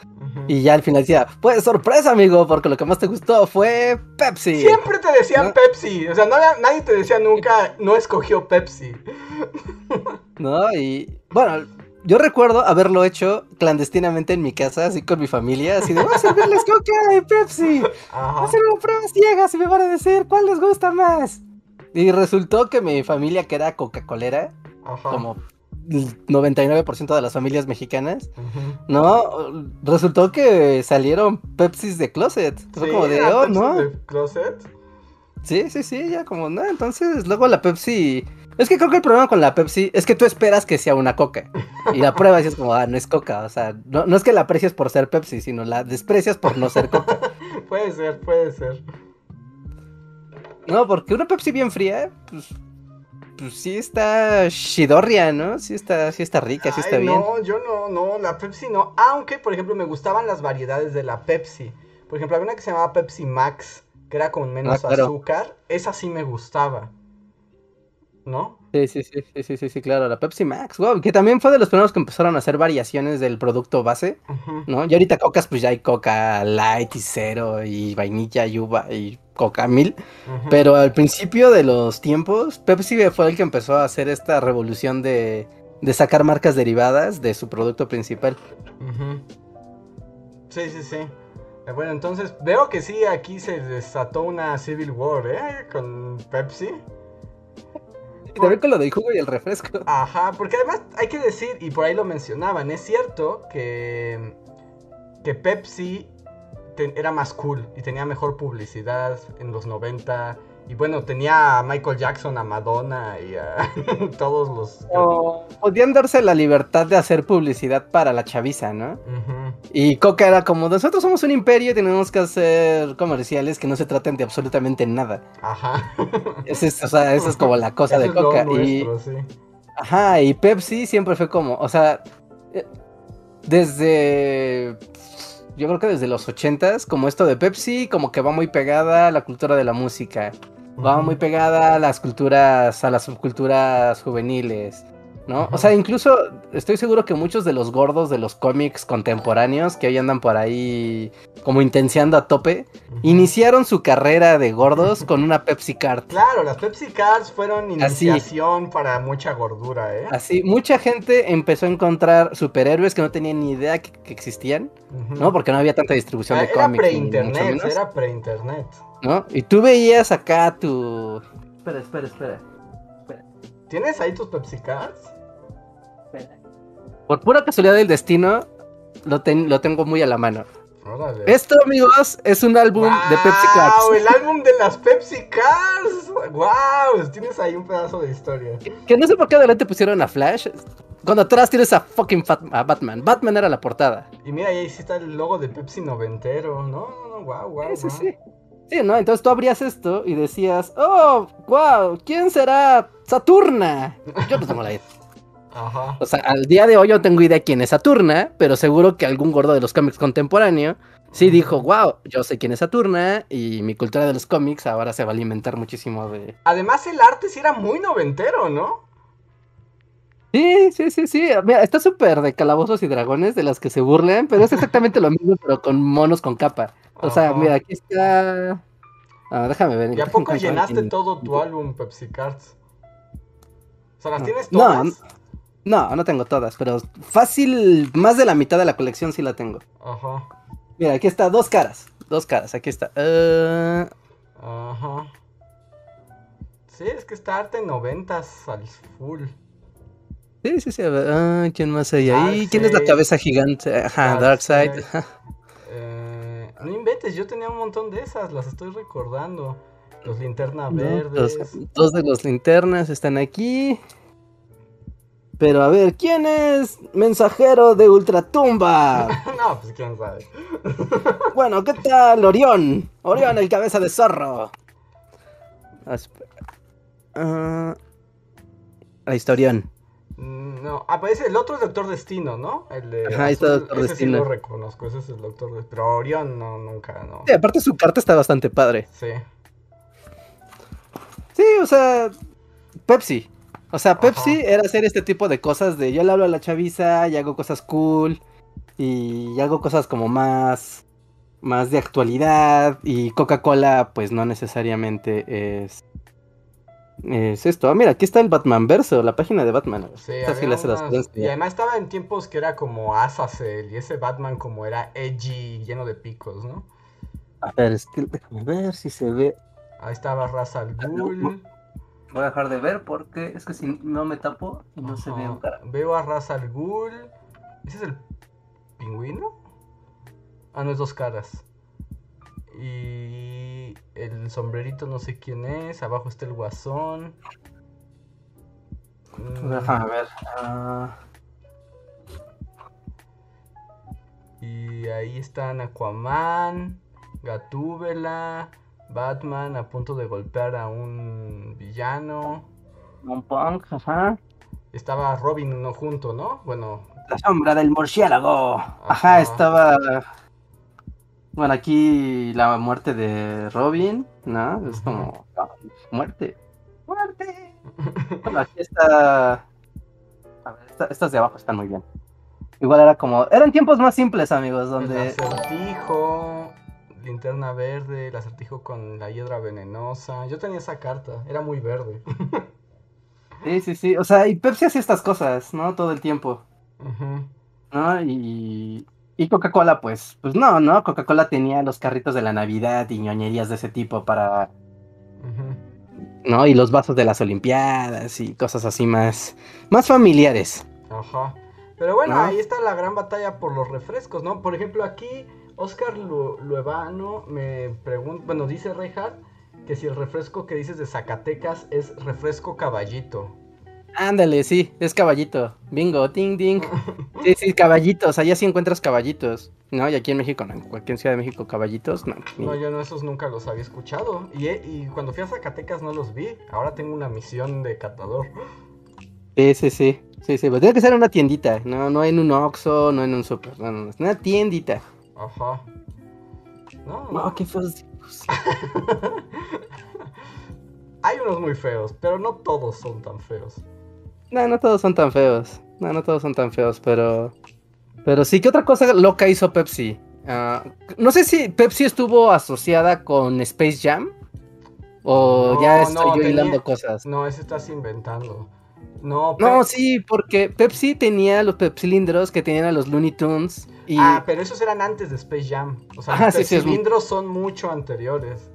Y ya al final decía, pues sorpresa amigo, porque lo que más te gustó fue Pepsi. Siempre te decían Pepsi, o sea, nadie te decía nunca, no escogió Pepsi. No, y bueno, yo recuerdo haberlo hecho clandestinamente en mi casa, así con mi familia, así de, vamos a servirles coca y Pepsi. Ajá. Hacer una prueba ciega y me van a decir cuál les gusta más. Y resultó que mi familia, que era Coca-Colera, como el 99% de las familias mexicanas, ¿no? Resultó que salieron Pepsis de closet. Fue como de, oh, ¿no? De closet? Sí, sí, sí, ya como, no, entonces luego la Pepsi es que creo que el problema con la Pepsi es que tú esperas que sea una coca. Y la pruebas y es como, ah, no es coca. O sea, no, es que la aprecies por ser Pepsi, sino la desprecias por no ser coca. puede ser, puede ser. No, porque una Pepsi bien fría, pues, pues sí está shidorria, ¿no? Sí está, sí está rica, sí está bien. No, yo no, no, la Pepsi no. Aunque, por ejemplo, me gustaban las variedades de la Pepsi. Por ejemplo, había una que se llamaba Pepsi Max, que era con menos ah, azúcar. Esa sí me gustaba. ¿No? Sí, sí, sí, sí, sí, sí, claro, la Pepsi Max, wow, que también fue de los primeros que empezaron a hacer variaciones del producto base, ¿no? Y ahorita cocas, pues ya hay coca light y cero, y vainilla y uva y coca mil, pero al principio de los tiempos, Pepsi fue el que empezó a hacer esta revolución de, de sacar marcas derivadas de su producto principal. Sí, sí, sí. Eh, bueno, entonces veo que sí, aquí se desató una Civil War, ¿eh? Con Pepsi. También con lo del jugo y el refresco. Ajá, porque además hay que decir, y por ahí lo mencionaban, es cierto que, que Pepsi era más cool y tenía mejor publicidad en los 90 y bueno, tenía a Michael Jackson, a Madonna y a todos los... podían darse la libertad de hacer publicidad para la chaviza, ¿no? Y Coca era como, nosotros somos un imperio y tenemos que hacer comerciales que no se traten de absolutamente nada. Ajá. Esa es, o sea, esa es como la cosa de Coca. y... Ajá, y Pepsi siempre fue como, o sea, eh, desde yo creo que desde los ochentas, como esto de Pepsi, como que va muy pegada a la cultura de la música va muy pegada a las culturas, a las subculturas juveniles, ¿no? O sea, incluso estoy seguro que muchos de los gordos de los cómics contemporáneos que hoy andan por ahí como intenciando a tope, iniciaron su carrera de gordos con una Pepsi Card. Claro, las Pepsi Cards fueron iniciación para mucha gordura, ¿eh? Así, mucha gente empezó a encontrar superhéroes que no tenían ni idea que, existían, ¿no? Porque no había tanta distribución ah, de cómics. Era pre-internet, era pre-internet. ¿no? Y tú veías acá tu... Espera, espera, espera. ¿Tienes ahí tus Pepsi Cards? Por pura casualidad del destino, lo, lo tengo muy a la mano. Esto, amigos, es un álbum de Pepsi Cards. ¡El álbum de las Pepsi Cards! ¡Wow! Tienes ahí un pedazo de historia. Que, no sé por qué adelante pusieron a Flash. Cuando atrás tienes a fucking Batman. Batman era la portada. Y mira, ahí sí está el logo de Pepsi noventero. No, no, no, wow, wow. Sí, sí. Sí, ¿no? Entonces tú abrías esto y decías, oh, wow, ¿quién será Saturna? Yo no tengo la idea. Ajá. O sea, al día de hoy yo no tengo idea quién es Saturna, pero seguro que algún gordo de los cómics contemporáneos sí dijo, wow, yo sé quién es Saturna y mi cultura de los cómics ahora se va a alimentar muchísimo de... Además el arte sí era muy noventero, ¿no? Sí, sí, sí, sí. Mira, está súper de calabozos y dragones de las que se burlen, pero es exactamente lo mismo, pero con monos con capa. O sea, mira, aquí está. Ah, déjame ver. ¿Y a poco llenaste todo tu álbum Pepsi Cards? O sea, ¿las tienes todas? No, no, no tengo todas, pero fácil, más de la mitad de la colección sí la tengo. Ajá. Mira, aquí está, dos caras. Dos caras, aquí está. Uh... Ajá. Sí, es que está arte noventas al full. Sí, sí, sí. A ver, ah, ¿quién más hay ahí? ¿Quién es la cabeza gigante? Ajá, Darkseid. Dark eh, no inventes, yo tenía un montón de esas, las estoy recordando. Los linternas verdes. dos de los linternas están aquí. Pero a ver, ¿quién es mensajero de Ultratumba? no, pues quién sabe. bueno, ¿qué tal Orión? Orión, el cabeza de zorro. Uh, la historión. No, ah, pues el otro es Doctor Destino, ¿no? El de Ajá, ahí está Doctor ese Destino. sí lo reconozco, ese es el Doctor Destino. Pero Orión no, nunca, no. Sí, aparte su carta está bastante padre. Sí. Sí, o sea, Pepsi. O sea, Pepsi Ajá. era hacer este tipo de cosas de yo le hablo a la chaviza y hago cosas cool y hago cosas como más más de actualidad y Coca-Cola pues no necesariamente es es esto. Ah, mira, aquí está el Batman verso, la página de Batman. Sí, las Y además estaba en tiempos que era como Azazel y ese Batman como era edgy, lleno de picos, ¿no? A ver, es que déjame ver si se ve. Ahí estaba Ra's al Ghul. Voy a dejar de ver porque es que si no me tapo no se ve un cara. Veo a Ra's al Ghul. ¿Ese es el pingüino? Ah, no es dos caras. Y el sombrerito no sé quién es. Abajo está el guasón. Mm, Déjame ver. ah, Y ahí están Aquaman, Gatúbela, Batman a punto de golpear a un villano. un punk, ajá. Estaba Robin no junto, ¿no? Bueno, La sombra del murciélago. Ajá. Ajá, estaba. Bueno, aquí la muerte de Robin, ¿no? Es como. ah, Muerte. Muerte. Bueno, aquí está. A ver, esta- estas de abajo están muy bien. Igual era como. Eran tiempos más simples, amigos, el donde. acertijo, linterna verde, el acertijo con la hiedra venenosa. Yo tenía esa carta, era muy verde. Sí, sí, sí. O sea, y Pepsi hacía estas cosas, ¿no? Todo el tiempo. Ujú. ¿no? Y, y Coca-Cola, pues, pues no, ¿no? Coca-Cola tenía los carritos de la Navidad y ñoñerías de ese tipo para, Ujú. ¿no? Y los vasos de las Olimpiadas y cosas así más, más familiares. Ajá. Pero bueno, ¿No? ahí está la gran batalla por los refrescos, ¿no? Por ejemplo, aquí Oscar Lu- Luevano me pregunta, bueno, dice Reinhardt que si el refresco que dices de Zacatecas es refresco caballito. Ándale, sí, es caballito. Bingo, ding, ding. Sí, sí, caballitos, allá sí encuentras caballitos. No, y aquí en México, no, en cualquier ciudad de México, caballitos, no. ni- No, yo no, esos nunca los había escuchado. Y, eh, y cuando fui a Zacatecas no los vi. Ahora tengo una misión de catador. Sí, sí, sí. Sí, sí, pero tiene que ser en una tiendita, no, no en un Oxxo, no en un super, no, no, no, es una tiendita. Ajá. No, No, no. qué feos. Hay unos muy feos, pero no todos son tan feos. No, no todos son tan feos. No, no todos son tan feos, pero. Pero sí, ¿qué otra cosa loca hizo Pepsi? Ah, no sé si Pepsi estuvo asociada con Space Jam. O No, ya estoy no, yo tenía- hilando cosas. No, ese estás inventando. No, No, pe- sí, porque Pepsi tenía los Pepsilindros que tenían a los Looney Tunes. Y. Ah, pero esos eran antes de Space Jam. O sea, Ajá, los sí, sí, es muy- cilindros son mucho anteriores.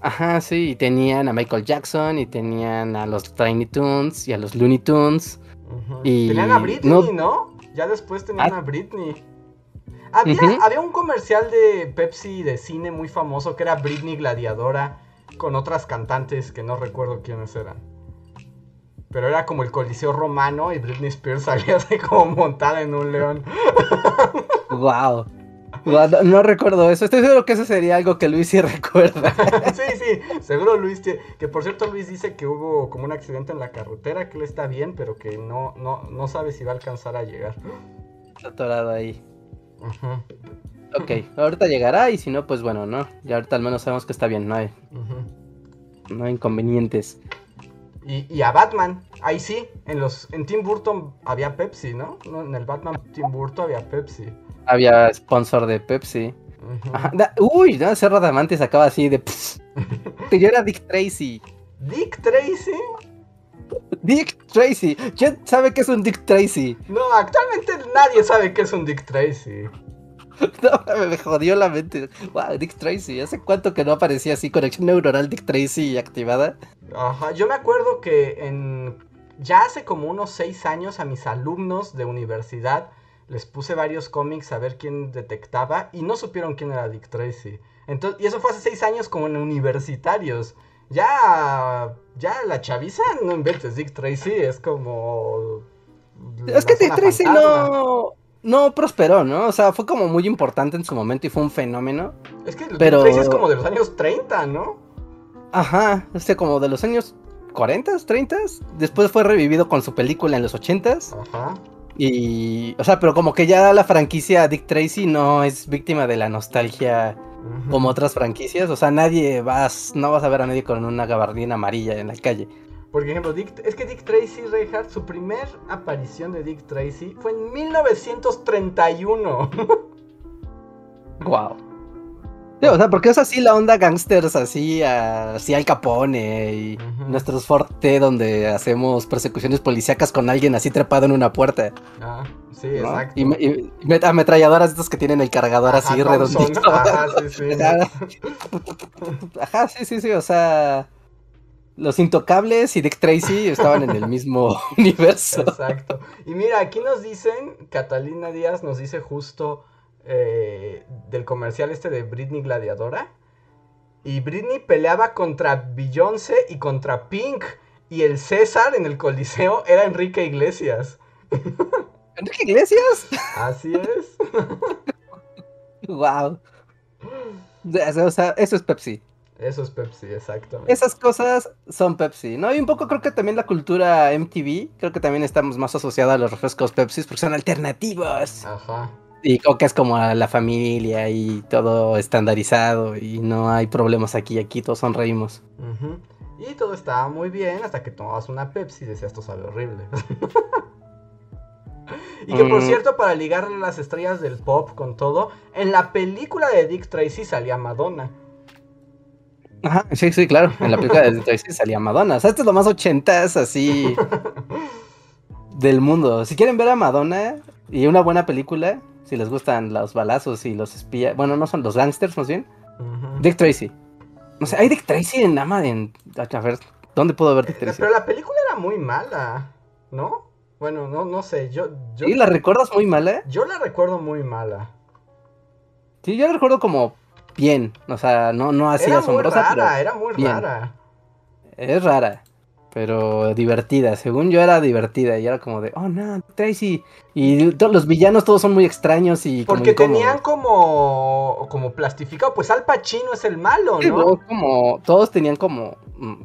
Ajá, sí, y tenían a Michael Jackson y tenían a los Tiny Tunes y a los Looney Tunes. Y Tenían a Britney, no- ¿no? Ya después tenían Ah. a Britney. Había un comercial de Pepsi de cine muy famoso que era Britney Gladiadora con otras cantantes que no recuerdo quiénes eran. Pero era como el Coliseo Romano y Britney Spears salía así como montada en un león. Wow. no, no recuerdo eso. Estoy seguro que eso sería algo que Luis sí recuerda. sí, sí, seguro Luis, tie- que por cierto Luis dice que hubo como un accidente en la carretera, que él está bien, pero que no, no, no sabe si va a alcanzar a llegar. Atorado ahí. Ujú, Ok, ahorita llegará y si no, pues bueno, ¿no? Ya ahorita al menos sabemos que está bien, no hay, no hay inconvenientes. Y, y a Batman, ahí sí, en los en Tim Burton había Pepsi, ¿no? No, En el Batman Tim Burton había Pepsi. Había sponsor de Pepsi. Ujú. Ajá, da- uy, no, Cerro Diamante sacaba así de... que yo era Dick Tracy. Dick Tracy. Dick Tracy. ¿Quién sabe qué es un Dick Tracy? No, actualmente nadie sabe qué es un Dick Tracy. No, me jodió la mente. Wow, Dick Tracy. ¿Hace cuánto que no aparecía así conexión neuronal Dick Tracy activada? Ajá, yo me acuerdo que en ya hace como unos seis años a mis alumnos de universidad les puse varios cómics a ver quién detectaba y no supieron quién era Dick Tracy. Entonces, y eso fue hace seis años como en universitarios. Ya, ya la chaviza, no inventes, Dick Tracy es como... Es que Dick Tracy fantasma. no, no prosperó, ¿no? O sea, fue como muy importante en su momento y fue un fenómeno. Es que pero- Dick Tracy es como de los años 30, ¿no? Ajá, o sea, como de los años 40s, 30s. Después fue revivido con su película en los 80s. Ajá. Y, o sea, pero como que ya la franquicia Dick Tracy no es víctima de la nostalgia como otras franquicias. O sea, nadie vas, no vas a ver a nadie con una gabardina amarilla en la calle. Por ejemplo, es que Dick Tracy, Reinhardt, su primer aparición de Dick Tracy fue en 1931. wow. o sea, porque es así la onda gangsters, así, así al Capone y nuestros Forte donde hacemos persecuciones policíacas con alguien así trepado en una puerta. Ah, sí, exacto. Y, ametralladoras estos que tienen el cargador así redondito. Ajá, sí, sí. Ajá, sí, sí, sí, o sea... Los Intocables y Dick Tracy estaban en el mismo universo. Exacto. Y mira, aquí nos dicen, Catalina Díaz nos dice justo eh, del comercial este de Britney Gladiadora. Y Britney peleaba contra Beyoncé y contra Pink. Y el César en el Coliseo era Enrique Iglesias. ¿Enrique Iglesias? Así es. wow. O sea, eso es Pepsi. Eso es Pepsi, exactamente. Esas cosas son Pepsi, ¿no? Y un poco creo que también la cultura MTV, creo que también estamos más asociados a los refrescos Pepsi porque son alternativos. Ajá. Y Coca es como a la familia y todo estandarizado y no hay problemas aquí, aquí todos sonreímos. Y todo estaba muy bien hasta que tomabas una Pepsi y decías esto sabe horrible. y que por mm. cierto, para ligar las estrellas del pop con todo, en la película de Dick Tracy salía Madonna. Ajá, sí, sí, claro. En la película de Dick Tracy salía Madonna. O sea, esto es lo más ochentas así del mundo. Si quieren ver a Madonna y una buena película, si les gustan los balazos y los espías, bueno, no son los gangsters más bien. Dick Tracy. No sé, hay Dick Tracy en Ama en a ver, ¿dónde puedo ver Dick Tracy? Pero la película era muy mala, ¿no? Bueno, no, no sé, yo, yo... ¿Sí? ¿La recuerdas muy mala? Yo la recuerdo muy mala. Sí, yo la recuerdo como bien, o sea, no, no así era asombrosa, muy rara, era muy rara. Es rara pero divertida. Según yo era divertida y era como de, oh no, Tracy. Y todos los villanos todos son muy extraños y... Porque tenían como, como plastificado, pues Al Pacino es el malo, ¿no? como, todos tenían como, mm,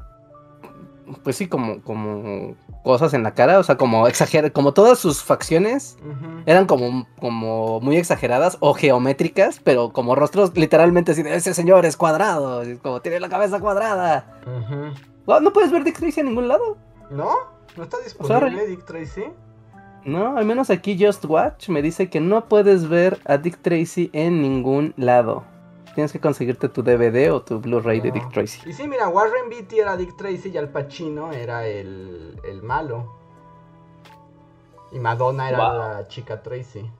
pues sí, como, como cosas en la cara, o sea, como exager como todas sus facciones eran como, como muy exageradas o geométricas, pero como rostros literalmente así de, ese señor es cuadrado, como tiene la cabeza cuadrada. ¿No puedes ver Dick Tracy en ningún lado? ¿No? ¿No está disponible Dick Tracy? No, al menos aquí Just Watch me dice que no puedes ver a Dick Tracy en ningún lado. Tienes que conseguirte tu DVD o tu Blu-ray de Dick Tracy. Y sí, mira, Warren Beatty era Dick Tracy y Al Pacino era el, el malo. Y Madonna era la chica Tracy.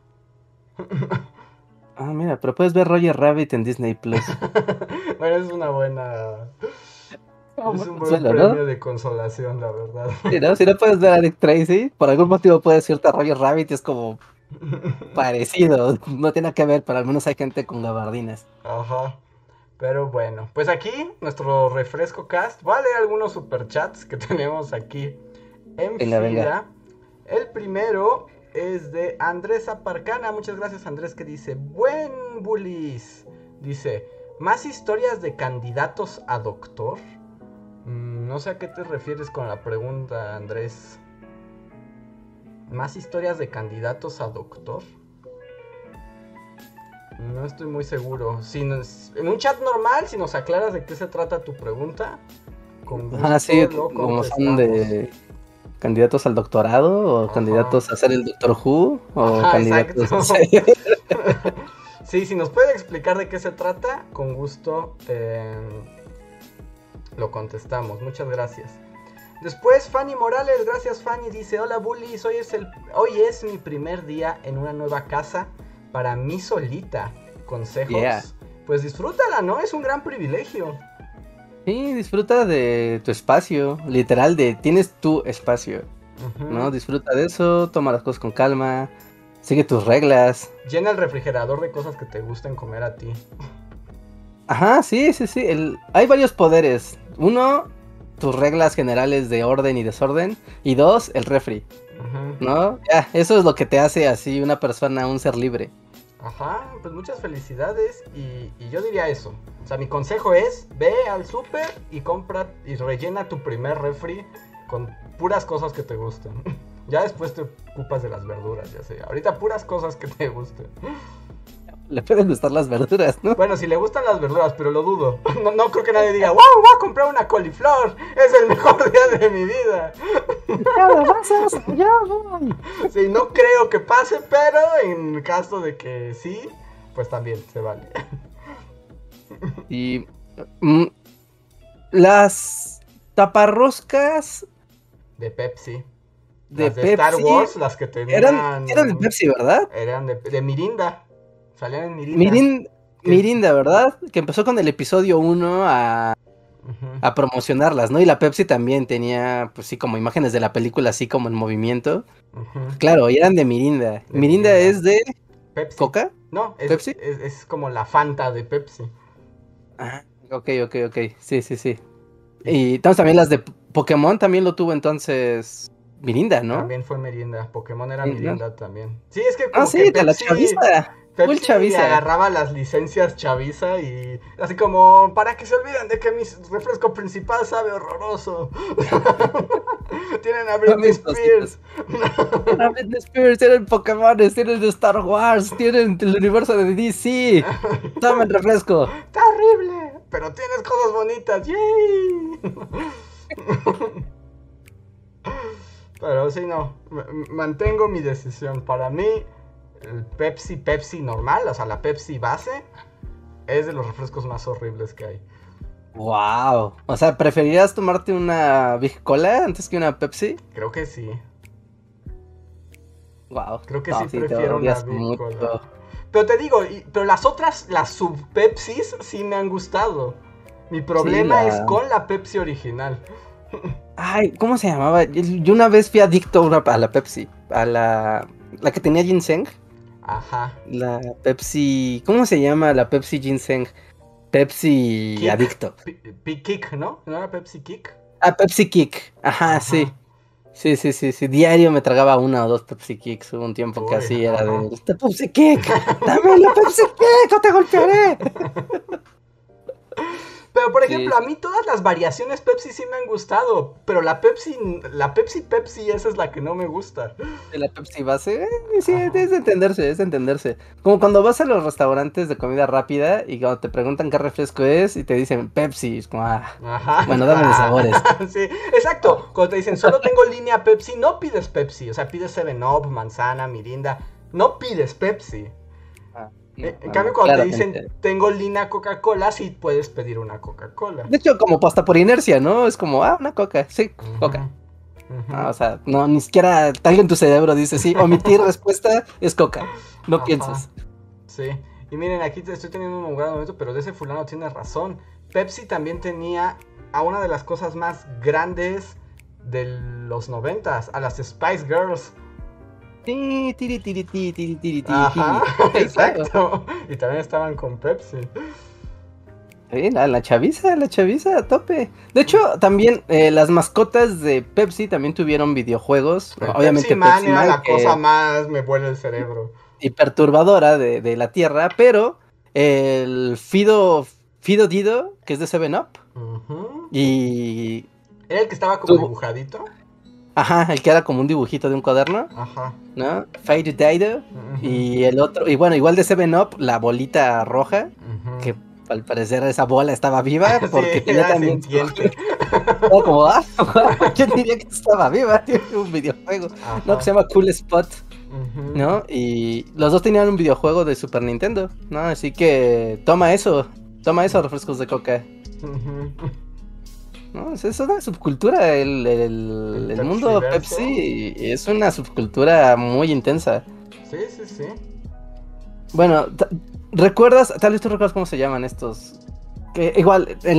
ah, mira, pero puedes ver Roger Rabbit en Disney Plus. bueno, es una buena es un buen premio de consolación, la verdad. Si no puedes ver a Dick Tracy, por algún motivo puedes irte a Roger Rabbit y es como parecido. No tiene que ver, pero al menos hay gente con gabardinas. Ajá. Pero bueno, pues aquí nuestro refresco cast. Voy a leer algunos superchats que tenemos aquí en fila. El primero es de Andrés Aparcana. Muchas gracias, Andrés, que dice: Buen bullies. Dice: ¿Más historias de candidatos a doctor? Mm, no sé a qué te refieres con la pregunta, Andrés. ¿Más historias de candidatos a doctor? No estoy muy seguro. Si en un chat normal, si nos aclaras de qué se trata tu pregunta, con ah, sí, como son de candidatos al doctorado o candidatos a ser el Doctor Who o candidatos sí, si nos puede explicar de qué se trata, con gusto eh, lo contestamos, muchas gracias. Después Fanny Morales, gracias Fanny, dice, hola bullies, hoy es, el, hoy es mi primer día en una nueva casa para mí solita. Consejos. Pues disfrútala, ¿no? Es un gran privilegio. Sí, disfruta de tu espacio, literal, de tienes tu espacio. ¿No? Disfruta de eso, toma las cosas con calma, sigue tus reglas. Llena el refrigerador de cosas que te gusten comer a ti. Ajá, sí, sí, sí. Hay varios poderes. Uno, tus reglas generales de orden y desorden. Y dos, el refri. ¿No? Ya, eso es lo que te hace así una persona, un ser libre. Ajá, pues muchas felicidades y, y, yo diría eso. O sea, mi consejo es, ve al súper y compra y rellena tu primer refri con puras cosas que te gusten. ya después te ocupas de las verduras, ya sé. Ahorita puras cosas que te gusten. Le pueden gustar las verduras, ¿no? Bueno, si le gustan las verduras, pero lo dudo. No, no creo que nadie diga, wow, voy a comprar una coliflor. Es el mejor día de mi vida. Ya ya voy. Sí, no creo que pase, pero en caso de que sí, pues también se vale. Y mm, las taparroscas de Pepsi. De, Pepsi, Star Wars, las que tenían. Eran, eran de Pepsi, ¿verdad? Eran de, de Mirinda. Salían en Mirinda. Mirinda, ¿verdad? Que empezó con el episodio 1 a, a promocionarlas, ¿no? Y la Pepsi también tenía, pues sí, como imágenes de la película, así como en movimiento. Claro, y eran de Mirinda. Mirinda. es de Pepsi. ¿Coca? No, es, ¿Pepsi? Es, como la Fanta de Pepsi. Ah, ok, ok, ok. Sí, sí, sí. Y entonces también las de Pokémon también lo tuvo entonces Mirinda, ¿no? También fue Mirinda. Pokémon era Mirinda también. Sí, es que. ah, sí, de la chaviza. Pepsi agarraba las licencias Chavisa y así como para que se olviden de que mi refresco principal sabe horroroso. tienen a Britney Spears. tienen a Britney Spears, tienen Pokémon, tienen de Star Wars, tienen el universo de DC. Tomen refresco. Está horrible, pero tienes cosas bonitas. ¡Yay! pero sí, no. mantengo mi decisión. Para mí el Pepsi Pepsi normal, o sea, la Pepsi base, es de los refrescos más horribles que hay. Wow. O sea, ¿preferirías tomarte una Big Cola antes que una Pepsi? Creo que sí. Wow. Creo que sí, prefiero una Big Cola. Pero te digo, pero las otras, las sub Pepsis, sí me han gustado. Mi problema es con la Pepsi original. Ay, ¿cómo se llamaba? Yo una vez fui adicto a la Pepsi. A la, la que tenía ginseng. Ajá. La Pepsi. ¿Cómo se llama la Pepsi Ginseng? Pepsi Adicto. Kick, ¿no? ¿No era Pepsi Kick? Ah, Pepsi Kick. Ajá, sí. Sí, sí, sí, sí. Diario me tragaba una o dos Pepsi Kicks. Hubo un tiempo que así era de. ¡Esta Pepsi Kick! ¡Dame la Pepsi Kick! ¡O te golpearé! Pero por ejemplo, a mí todas las variaciones Pepsi sí me han gustado, pero la Pepsi, la Pepsi Pepsi, esa es la que no me gusta. ¿De la Pepsi base? Eh, sí, es de entenderse, es de entenderse. Como cuando vas a los restaurantes de comida rápida y cuando te preguntan qué refresco es y te dicen Pepsi, es como, ah, bueno, dame de sabores. sí, exacto. Cuando te dicen, solo tengo línea Pepsi, no pides Pepsi, o sea, pides 7-Up, manzana, mirinda, no pides Pepsi. Eh, en cambio, cuando te dicen tengo línea Coca-Cola, sí puedes pedir una Coca-Cola. De hecho, como pasta por inercia, ¿no? Es como, ah, una Coca, sí, Coca. o sea, no, ni siquiera tal en tu cerebro dice, sí, omitir respuesta es Coca. No pienses. Sí. Y miren, aquí te estoy teniendo un gran momento, pero de ese fulano tiene razón. Pepsi también tenía a una de las cosas más grandes de los noventas, a las Spice Girls. Ajá, exacto. Y también estaban con Pepsi. Sí, la, la, chaviza, la chaviza a tope. De hecho, también eh, las mascotas de Pepsi también tuvieron videojuegos. Obviamente, Pepsi Man era la cosa más me vuelve el cerebro. Y perturbadora de, la tierra, pero el Fido, Fido Dido, que es de 7-Up. Y. ¿Era el que estaba como dibujadito? Ajá, el que era como un dibujito de un cuaderno. Ajá. ¿No? Fade Dido. Y el otro, y bueno, igual de Seven Up, la bolita roja, que al parecer esa bola estaba viva porque tenía también como, ah, yo diría que estaba viva, tiene un videojuego, ¿no? Que se llama Cool Spot. ¿No? Y los dos tenían un videojuego de Super Nintendo, ¿no? Así que toma eso, toma eso, refrescos de coca. ¿No? Es una subcultura, el, el, mundo Pepsi es una subcultura muy intensa. Sí, sí, sí. Bueno, ¿recuerdas, tal vez tú recuerdas cómo se llaman estos? Que igual, a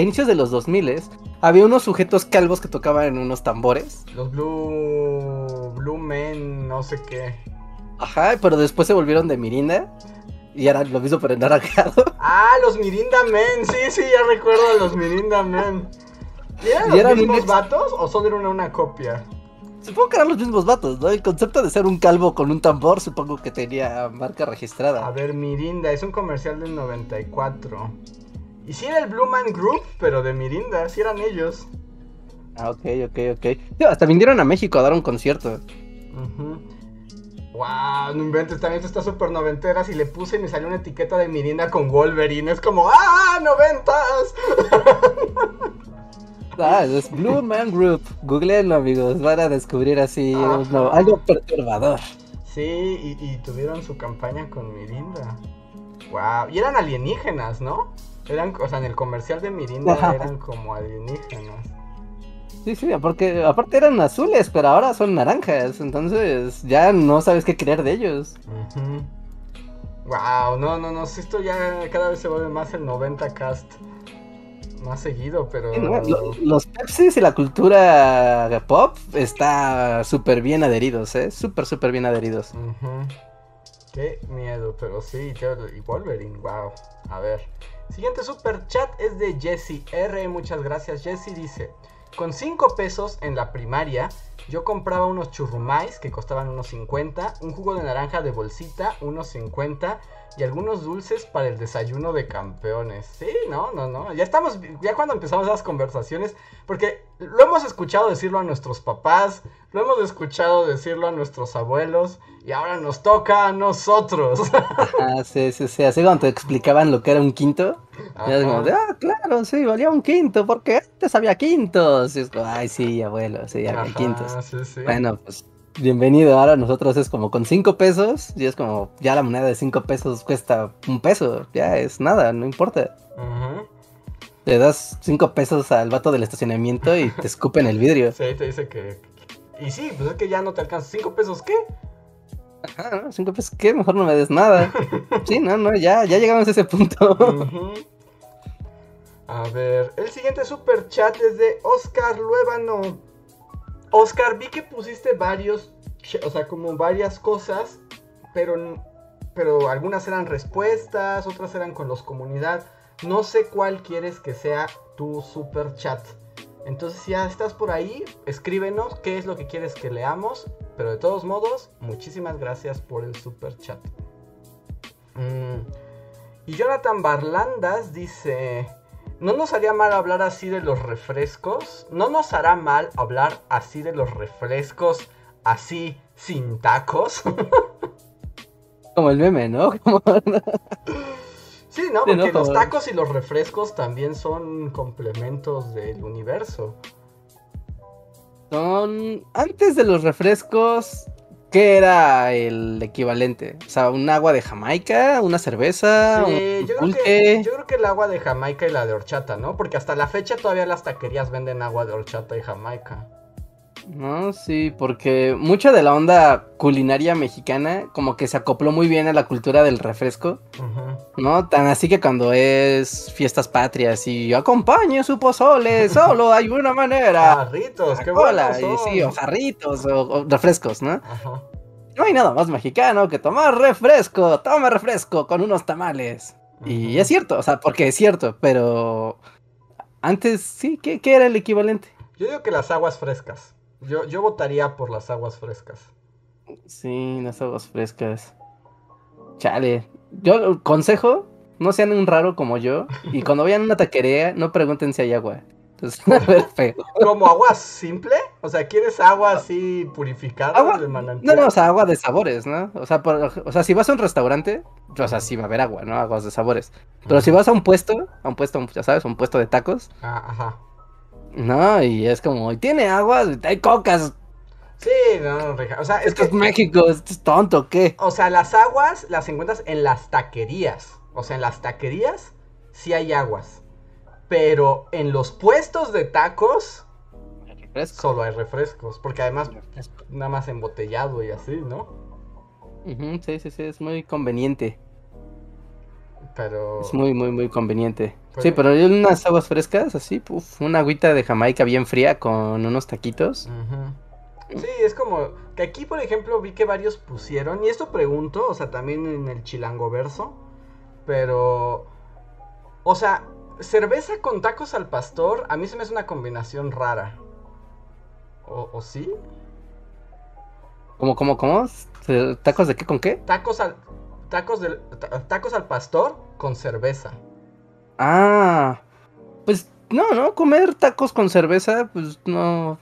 inicios de los 2000 había unos sujetos calvos que tocaban en unos tambores. Los Blue... Blue Men, no sé qué. Ajá, pero después se volvieron de Mirinda. Y era lo mismo pero enarajado. Ah, los Mirinda Men, sí, sí, ya recuerdo a los Mirinda Men. ¿Y eran los mismos vatos o solo era una, copia? Supongo que eran los mismos vatos, ¿no? El concepto de ser un calvo con un tambor, supongo que tenía marca registrada. A ver, Mirinda, es un comercial del 94. Y sí era el Blue Man Group, pero de Mirinda, sí eran ellos. Ah, ok, ok, ok. hasta vinieron a México a dar un concierto. Wow, no inventes, también está súper noventeras y le puse y me salió una etiqueta de Mirinda con Wolverine. Es como, ¡ah, noventas! Ah, es Blue Man Group. Googleenlo, amigos. Van a descubrir así algo perturbador. Sí, y, tuvieron su campaña con Mirinda. Wow. Y eran alienígenas, ¿no? Eran, o sea, en el comercial de Mirinda eran como alienígenas. Sí, sí, porque aparte eran azules, pero ahora son naranjas. Entonces ya no sabes qué creer de ellos. Wow, no, no, no. Esto ya cada vez se vuelve más el 90 cast más seguido, pero... los, Pepsis y la cultura pop está súper bien adheridos, ¿eh? Súper, súper bien adheridos. Qué miedo, pero sí, y Wolverine, wow. A ver. Siguiente super chat es de Jesse R. Muchas gracias, Jesse. Dice: Con 5 pesos en la primaria, yo compraba unos churrumais que costaban unos 50, un jugo de naranja de bolsita, unos 50 y algunos dulces para el desayuno de campeones. Sí, no, no, no. Ya estamos, ya cuando empezamos las conversaciones, porque lo hemos escuchado decirlo a nuestros papás, lo hemos escuchado decirlo a nuestros abuelos, y ahora nos toca a nosotros. Ah, sí, sí, sí. Así cuando te explicaban lo que era un quinto, era como de, ah, claro, sí, valía un quinto, porque antes había quintos. Y es como, ay, sí, abuelo, sí, había quintos. Sí, sí. Bueno, pues bienvenido. Ahora nosotros es como con cinco pesos y es como ya la moneda de cinco pesos cuesta un peso. Ya es nada, no importa. Le das cinco pesos al vato del estacionamiento y te escupen el vidrio. Sí, te dice que. Y sí, pues es que ya no te alcanza. ¿Cinco pesos qué? Ajá, ¿no? ¿Cinco pesos qué? Mejor no me des nada. sí, no, no, ya, ya llegamos a ese punto. A ver, el siguiente super chat es de Oscar Luébano. Oscar, vi que pusiste varios, o sea, como varias cosas, pero, pero algunas eran respuestas, otras eran con los comunidad. No sé cuál quieres que sea tu super chat. Entonces, si ya estás por ahí, escríbenos qué es lo que quieres que leamos. Pero de todos modos, muchísimas gracias por el super chat. Mm, y Jonathan Barlandas dice: ¿No nos haría mal hablar así de los refrescos? ¿No nos hará mal hablar así de los refrescos, así, sin tacos? Como el meme, ¿no? sí, ¿no? Porque los tacos y los refrescos también son complementos del universo. Son... Antes de los refrescos, ¿Qué era el equivalente? O sea, un agua de Jamaica, una cerveza, sí, yo, creo que, yo creo que el agua de Jamaica y la de horchata, ¿no? Porque hasta la fecha todavía las taquerías venden agua de horchata y Jamaica. No, sí, porque mucha de la onda culinaria mexicana como que se acopló muy bien a la cultura del refresco, ¿no? Tan así que cuando es fiestas patrias y acompañe su pozole, solo hay una manera. Jarritos, qué bueno. Y sí, o jarritos, o, refrescos, ¿no? No hay nada más mexicano que tomar refresco, toma refresco con unos tamales. Y es cierto, o sea, porque es cierto, pero antes sí, ¿qué, qué era el equivalente? Yo digo que las aguas frescas. Yo, yo votaría por las aguas frescas. Sí, las aguas frescas. Chale. Yo, consejo, no sean un raro como yo. Y cuando vayan a una taquería, no pregunten si hay agua. Entonces. ¿Como agua simple? O sea, ¿quieres agua así purificada ¿Agua? No, no, o sea, agua de sabores, ¿no? O sea, o sea, si vas a un restaurante, o sea, sí va a haber agua, ¿no? Aguas de sabores. Pero si vas a un puesto, a un puesto, ya sabes, a un puesto de tacos. Ah, ajá. No, y es como, tiene aguas, hay cocas. Sí, no, o sea, es que es México, es tonto, ¿qué? O sea, las aguas las encuentras en las taquerías. O sea, en las taquerías sí hay aguas. Pero en los puestos de tacos solo hay refrescos. Porque además, nada más embotellado y así, ¿no? sí, sí, sí, es muy conveniente. Pero. Es muy, muy, muy conveniente. Sí, pero unas aguas frescas, así, puf, una agüita de Jamaica bien fría con unos taquitos. Sí, es como que aquí, por ejemplo, vi que varios pusieron, y esto pregunto, o sea, también en el chilango verso, pero, o sea, cerveza con tacos al pastor, a mí se me hace una combinación rara. ¿O, o sí? ¿Cómo, cómo, cómo? ¿Tacos de qué con qué? Tacos al, tacos, del, tacos al pastor con cerveza. Ah, pues no, no, comer tacos con cerveza, pues no,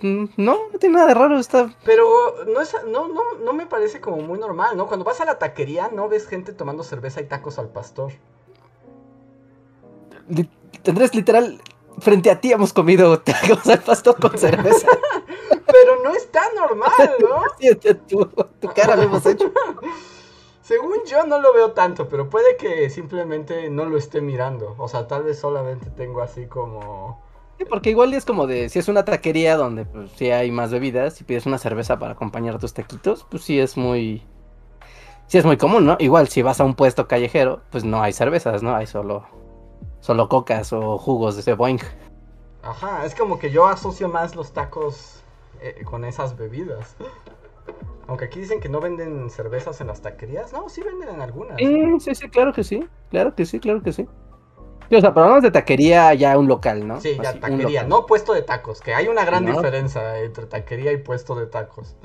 no, no tiene nada de raro, está... Pero no, es, no, no, no me parece como muy normal, ¿no? Cuando vas a la taquería no ves gente tomando cerveza y tacos al pastor. Tendrás literal, frente a ti hemos comido tacos al pastor con cerveza. Pero no está normal, ¿no? tu, tu cara lo hemos hecho. Según yo no lo veo tanto, pero puede que simplemente no lo esté mirando. O sea, tal vez solamente tengo así como... Sí, porque igual es como de, si es una taquería donde pues sí hay más bebidas, si pides una cerveza para acompañar tus taquitos, pues sí es muy... Sí es muy común, ¿no? Igual si vas a un puesto callejero, pues no hay cervezas, ¿no? Hay solo, solo cocas o jugos de ese boing. Ajá, es como que yo asocio más los tacos eh, con esas bebidas. Aunque aquí dicen que no venden cervezas en las taquerías. No, sí venden en algunas. Sí, sí, sí, claro que sí. Claro que sí, claro que sí. o sea, pero hablamos de taquería ya un local, ¿no? Sí, ya taquería, no puesto de tacos, que hay una gran diferencia entre taquería y puesto de tacos.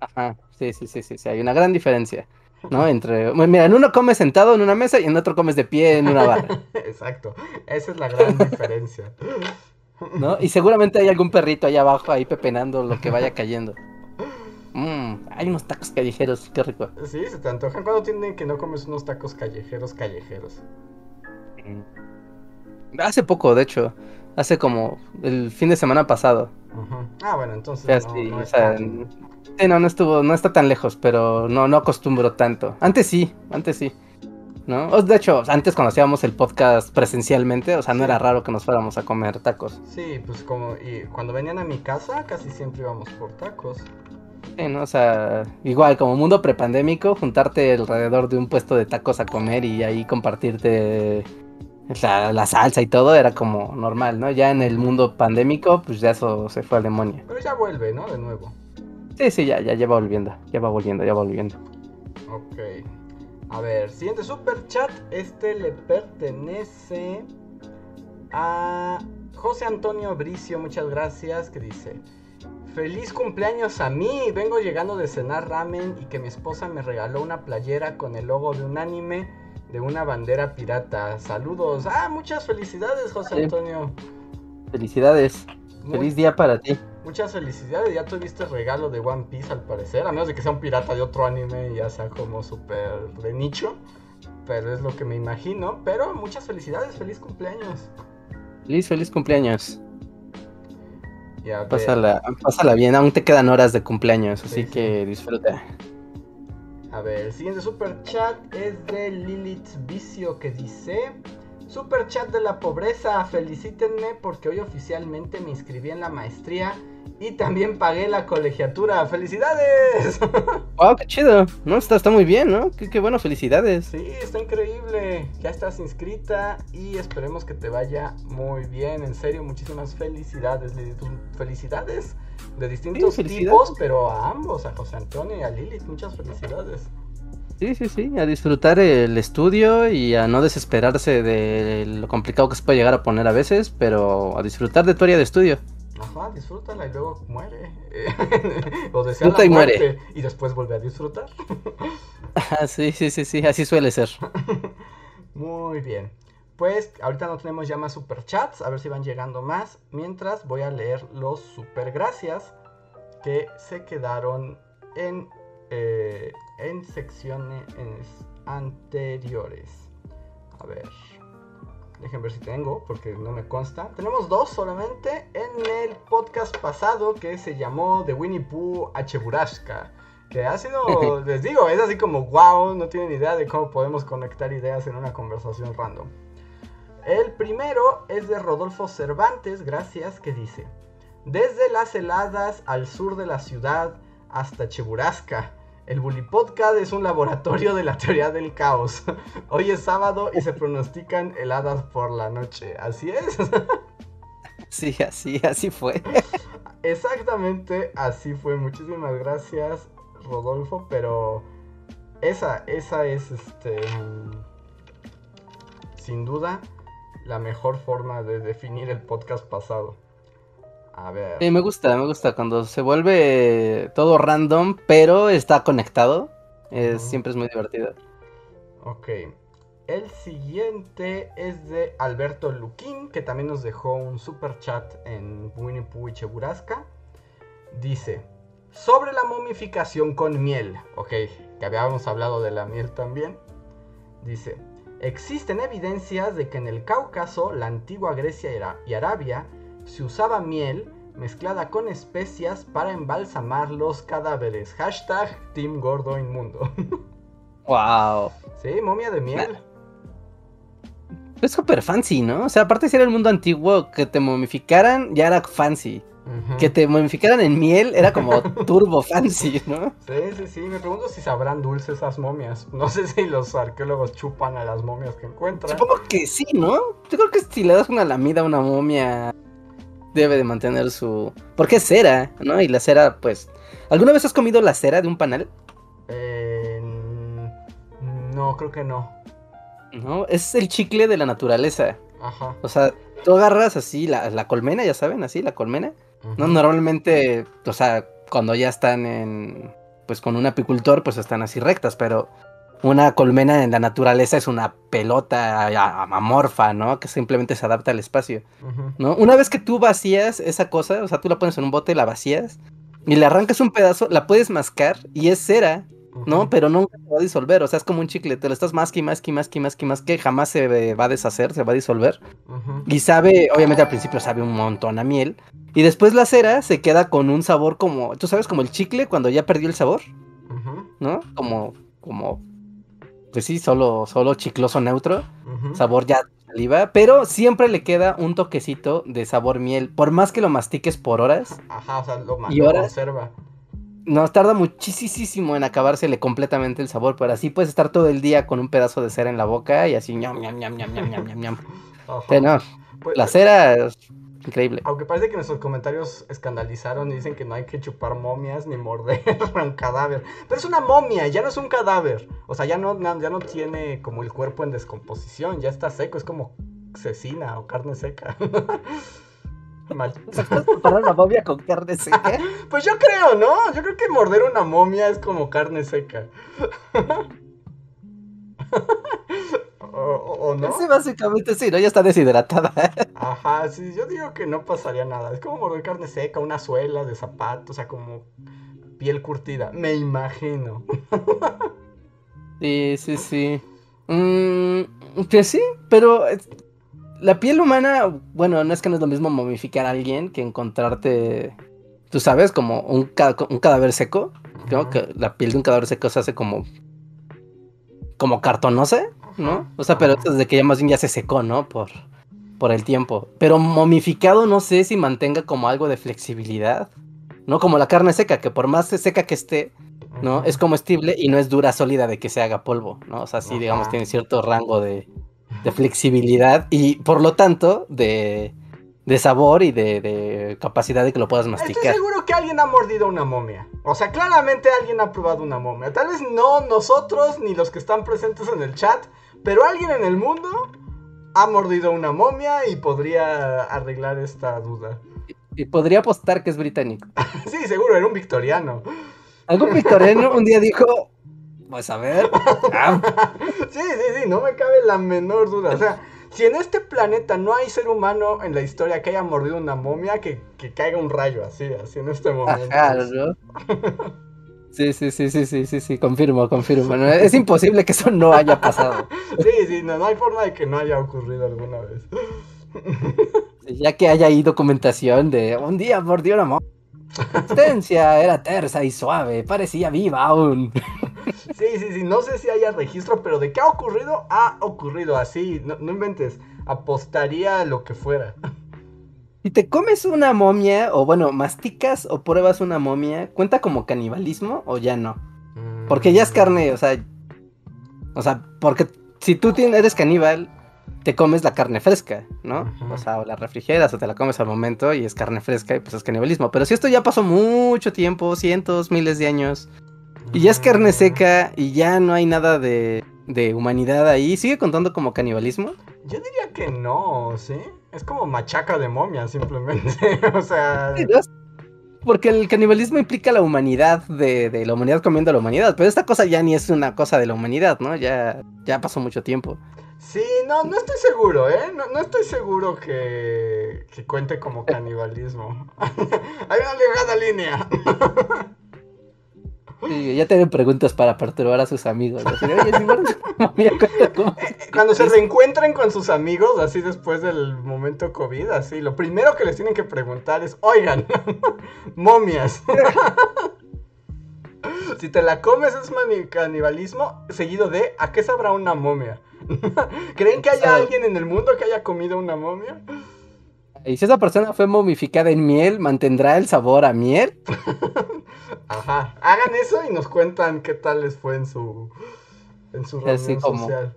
Ajá, sí, sí, sí, sí, sí, hay una gran diferencia, ¿no? Entre, mira, en uno comes sentado en una mesa y en otro comes de pie en una barra. Exacto, esa es la gran diferencia. ¿No? Y seguramente hay algún perrito allá abajo ahí pepenando lo que vaya cayendo. Mmm, hay unos tacos callejeros, qué rico. Sí, se te antojan. cuando tienen que no comes unos tacos callejeros, callejeros? Mm. Hace poco, de hecho. Hace como el fin de semana pasado. Ah, bueno, entonces. no, no, estuvo, no está tan lejos, pero no, no acostumbro tanto. Antes sí, antes sí. ¿no? De hecho, antes cuando hacíamos el podcast presencialmente, o sea, no era raro que nos fuéramos a comer tacos. Sí, pues como, y cuando venían a mi casa casi siempre íbamos por tacos. O sea, igual como mundo prepandémico, juntarte alrededor de un puesto de tacos a comer y ahí compartirte la, salsa y todo era como normal, ¿no? Ya en el mundo pandémico, pues ya eso se fue al demonio. Pero ya vuelve, ¿no? De nuevo. Sí, sí, ya, ya, ya va volviendo, ya va volviendo, ya va volviendo. Ok. A ver, siguiente super chat. Este le pertenece a José Antonio Bricio, muchas gracias, que dice... Feliz cumpleaños a mí. Vengo llegando de cenar ramen y que mi esposa me regaló una playera con el logo de un anime de una bandera pirata. Saludos. Ah, muchas felicidades, José Antonio. Felicidades. Feliz día para ti. Muchas felicidades. Ya tuviste el regalo de One Piece al parecer. A menos de que sea un pirata de otro anime y ya sea como súper de nicho. Pero es lo que me imagino. Pero muchas felicidades. Feliz cumpleaños. Feliz, feliz cumpleaños. Pásala, pásala, bien, aún te quedan horas de cumpleaños, así que disfruta. A ver, el siguiente super chat es de Lilith Vicio que dice: Super chat de la pobreza, felicítenme porque hoy oficialmente me inscribí en la maestría y también pagué la colegiatura. ¡Felicidades! ¡Wow, qué chido! No, está, está muy bien, ¿no? Qué, bueno, felicidades. Sí, está increíble. Ya estás inscrita y esperemos que te vaya muy bien. En serio, muchísimas felicidades. Felicidades de distintos tipos, pero a ambos, a José Antonio y a Lilith. Muchas felicidades. Sí, sí, sí, a disfrutar el estudio y a no desesperarse de lo complicado que se puede llegar a poner a veces, pero a disfrutar de tu área de estudio. Ajá, disfrútala y luego muere. o desea la y muere. Y después vuelve a disfrutar. sí, sí, sí, sí, así suele ser. Muy bien. Pues ahorita no tenemos ya más superchats, a ver si van llegando más. Mientras voy a leer los super gracias que se quedaron en, eh, en secciones anteriores. A ver. Dejen ver si tengo, porque no me consta. Tenemos dos solamente en el podcast pasado que se llamó The Winnie Pooh a Cheburashka. Que ha sido, les digo, es así como wow, no tienen idea de cómo podemos conectar ideas en una conversación random. El primero es de Rodolfo Cervantes, gracias, que dice: Desde las heladas al sur de la ciudad hasta Cheburasca, el Bully Podcast es un laboratorio de la teoría del caos. Hoy es sábado y se pronostican heladas por la noche. ¿Así es? Sí, así, así fue. Exactamente, así fue. Muchísimas gracias, Rodolfo. Pero esa, esa es, este, sin duda, la mejor forma de definir el podcast pasado. A ver. Sí, me gusta, me gusta cuando se vuelve todo random, pero está conectado. Es, Siempre es muy divertido. Ok. El siguiente es de Alberto Luquín, que también nos dejó un super chat en Winnie Cheburasca. Dice, sobre la momificación con miel, ok, que habíamos hablado de la miel también. Dice, existen evidencias de que en el Cáucaso, la antigua Grecia y Arabia, se usaba miel mezclada con especias para embalsamar los cadáveres. Hashtag Team Gordo Inmundo. wow. Sí, momia de miel. Es súper fancy, ¿no? O sea, aparte de ser el mundo antiguo, que te momificaran ya era fancy. Que te momificaran en miel era como turbo fancy, ¿no? Sí, sí, sí. Me pregunto si sabrán dulce esas momias. No sé si los arqueólogos chupan a las momias que encuentran. Supongo que sí, ¿no? Yo creo que si le das una lamida a una momia, debe de mantener su... Porque es cera, ¿no? Y la cera, pues... ¿Alguna vez has comido la cera de un panal? Eh... No, creo que no. No, es el chicle de la naturaleza. Ajá. O sea, tú agarras así la, colmena, ya saben, así, la colmena. ¿no? Normalmente, o sea, cuando ya están en, pues con un apicultor, pues están así rectas, pero una colmena en la naturaleza es una pelota amorfa, ¿no? Que simplemente se adapta al espacio, ¿no? Una vez que tú vacías esa cosa, o sea, tú la pones en un bote, la vacías y le arrancas un pedazo, la puedes mascar y es cera, ¿no? Pero nunca se va a disolver, o sea, es como un chicle, te lo estás más que más que más que más que más que jamás se va a deshacer, se va a disolver. Y sabe, obviamente al principio sabe un montón a miel. Y después la cera se queda con un sabor como, tú sabes, como el chicle cuando ya perdió el sabor, ¿no? Como, como, pues sí, solo, solo chicloso neutro, sabor ya saliva, pero siempre le queda un toquecito de sabor miel, por más que lo mastiques por horas. Ajá, o sea, lo, y horas, conserva. No, tarda muchísimo en acabársele completamente el sabor, pero así puedes estar todo el día con un pedazo de cera en la boca y así ñam, ñam, ñam, ñam, ñam, ñam, ñam. no, pues, la cera increíble. Aunque parece que nuestros comentarios escandalizaron y dicen que no hay que chupar momias ni morder un cadáver. Pero es una momia, ya no es un cadáver. O sea, ya no, ya no tiene como el cuerpo en descomposición, ya está seco, es como cecina o carne seca. ¿Estás preparar una momia con carne seca? pues yo creo, ¿no? Yo creo que morder una momia es como carne seca. O, no? Sí, básicamente sí, ¿no? Ya está deshidratada. Ajá, sí, yo digo que no pasaría nada. Es como morder carne seca, una suela de zapato, o sea, como piel curtida. Me imagino. sí, sí, sí. Mm, que sí, pero la piel humana, bueno, no es que no es lo mismo momificar a alguien que encontrarte, tú sabes, como un, cadáver seco. Creo que la piel de un cadáver seco se hace como como cartonosa, ¿no? O sea, pero desde que ya más bien ya se secó, ¿no? Por, por el tiempo. Pero momificado no sé si mantenga como algo de flexibilidad, ¿no? Como la carne seca, que por más seca que esté, ¿no? Es comestible y no es dura, sólida de que se haga polvo, ¿no? O sea, sí, digamos, tiene cierto rango de, de flexibilidad y por lo tanto de, de sabor y de, de, capacidad de que lo puedas masticar. Estoy seguro que alguien ha mordido una momia. O sea, claramente alguien ha probado una momia. Tal vez no nosotros ni los que están presentes en el chat, pero alguien en el mundo ha mordido una momia y podría arreglar esta duda. Y, podría apostar que es británico. sí, seguro, era un victoriano. Algún victoriano un día dijo, pues a ver. sí, sí, sí, no me cabe la menor duda. O sea, si en este planeta no hay ser humano en la historia que haya mordido una momia, que, caiga un rayo así, así en este momento. Claro, ¿no? Sí, sí, sí, sí, sí, sí, sí, confirmo, confirmo. es imposible que eso no haya pasado. Sí, sí, no, no hay forma de que no haya ocurrido alguna vez. ya que haya ahí documentación de un día mordió una momia. Existencia era tersa y suave, parecía viva aún. Sí, sí, sí, no sé si haya registro, pero de qué ha ocurrido, ha ocurrido así, no, inventes, apostaría a lo que fuera. Si te comes una momia, o bueno, masticas o pruebas una momia, ¿cuenta como canibalismo o ya no? Porque ya es carne, o sea, o sea, porque si tú eres caníbal, te comes la carne fresca, ¿no? O sea, o la refrigeras o te la comes al momento y es carne fresca y pues es canibalismo. Pero si esto ya pasó mucho tiempo, cientos, miles de años, y ya es carne seca y ya no hay nada de, de humanidad ahí, ¿sigue contando como canibalismo? Yo diría que no, ¿sí? Es como machaca de momia, simplemente. o sea. Porque el canibalismo implica la humanidad de, la humanidad comiendo a la humanidad. Pero esta cosa ya ni es una cosa de la humanidad, ¿no? Ya, ya pasó mucho tiempo. Sí, no, no estoy seguro, ¿eh? No, no estoy seguro que, que cuente como canibalismo. Hay una delgada línea. ya tienen preguntas para perturbar a sus amigos. Cuando se reencuentren con sus amigos, así después del momento COVID, así, lo primero que les tienen que preguntar es, oigan, momias. si te la comes es canibalismo, seguido de, ¿a qué sabrá una momia? ¿Creen que haya alguien en el mundo que haya comido una momia? Y si esa persona fue momificada en miel, ¿mantendrá el sabor a miel? Ajá. Hagan eso y nos cuentan qué tal les fue en su en su reunión social.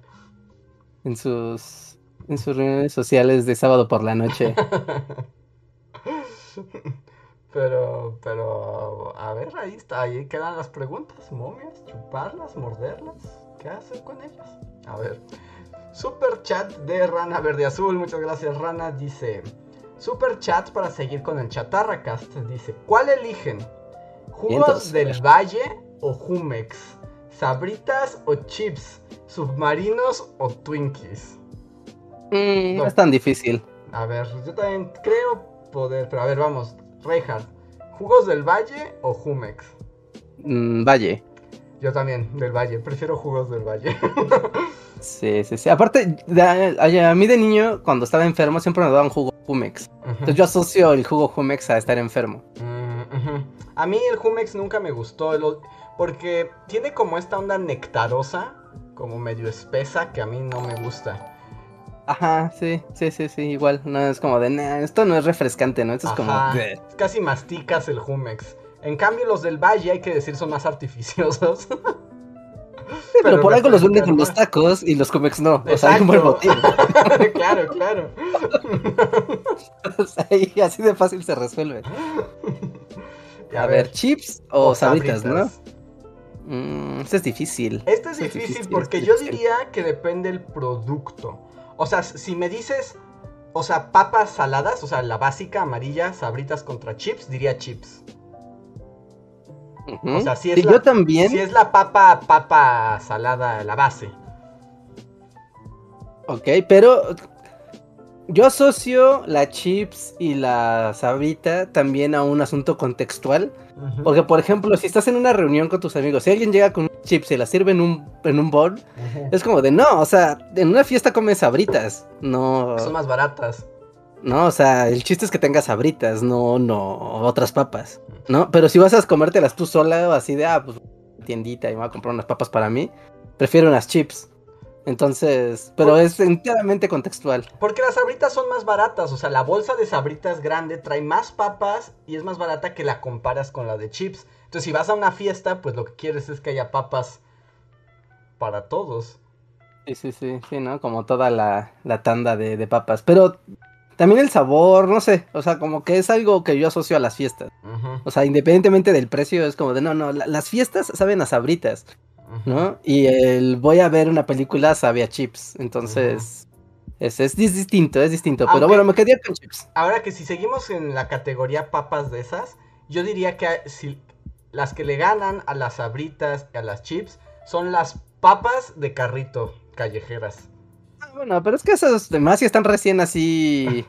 En sus en sus reuniones sociales de sábado por la noche. pero pero a ver, ahí está, ahí quedan las preguntas, momias, chuparlas, morderlas, ¿qué hacer con ellas? A ver. Super chat de Rana Verde Azul, muchas gracias Rana, dice Super chat para seguir con el Chatarracast. Dice, ¿cuál eligen? ¿Jugos del Valle o Jumex? ¿Sabritas o chips? ¿Submarinos o Twinkies? Mm, no es tan difícil. A ver, yo también creo poder, pero a ver, vamos. Reinhardt, ¿jugos del Valle o Jumex? Mm, valle. Yo también, del Valle. Prefiero jugos del Valle. sí, sí, sí. Aparte, a, mí de niño, cuando estaba enfermo, siempre me daban jugo Jumex. Entonces yo asocio el jugo Jumex a estar enfermo. Mm, a mí el Jumex nunca me gustó, porque tiene como esta onda nectarosa, como medio espesa, que a mí no me gusta. Ajá, sí, sí, sí, sí, igual. No es como de, esto no es refrescante, ¿no? Esto es como... Casi masticas el Jumex. En cambio, los del Valle, hay que decir, son más artificiosos. pero, por algo los venden con los tacos y los comex no. O sea, hay un buen motivo. claro, claro. así de fácil se resuelve. A, ver, chips o, sabritas, ¿no? Mm, esto es difícil. Esto es, difícil, porque yo diría que depende el producto. O sea, si me dices, o sea, papas saladas, o sea, la básica amarilla, sabritas contra chips, diría chips. O sea, si es, la, yo también... si es la papa, papa salada, la base. Ok, pero yo asocio la chips y la sabrita también a un asunto contextual. Porque, por ejemplo, si estás en una reunión con tus amigos, si alguien llega con chips y la sirve en un, en un bol, es como de no, o sea, en una fiesta comes sabritas, no. Son más baratas. No, o sea, el chiste es que tengas sabritas, no, no, otras papas, ¿no? Pero si vas a comértelas tú sola, o así de, ah, pues, tiendita y me voy a comprar unas papas para mí, prefiero unas chips. Entonces, pero es enteramente contextual. Porque las sabritas son más baratas, o sea, la bolsa de sabritas grande trae más papas y es más barata que la comparas con la de chips. Entonces, si vas a una fiesta, pues lo que quieres es que haya papas para todos. Sí, sí, sí, sí, ¿no? Como toda la, la tanda de, de papas. Pero también el sabor, no sé, o sea, como que es algo que yo asocio a las fiestas. O sea, independientemente del precio, es como de, no, no, las fiestas saben a sabritas, ¿no? Y el voy a ver una película sabe a chips, entonces... es, es, distinto, es distinto, pero bueno, me quedé con chips. Ahora que si seguimos en la categoría papas de esas, yo diría que si las que le ganan a las sabritas y a las chips son las papas de carrito callejeras. Bueno, pero es que esas demás si están recién así.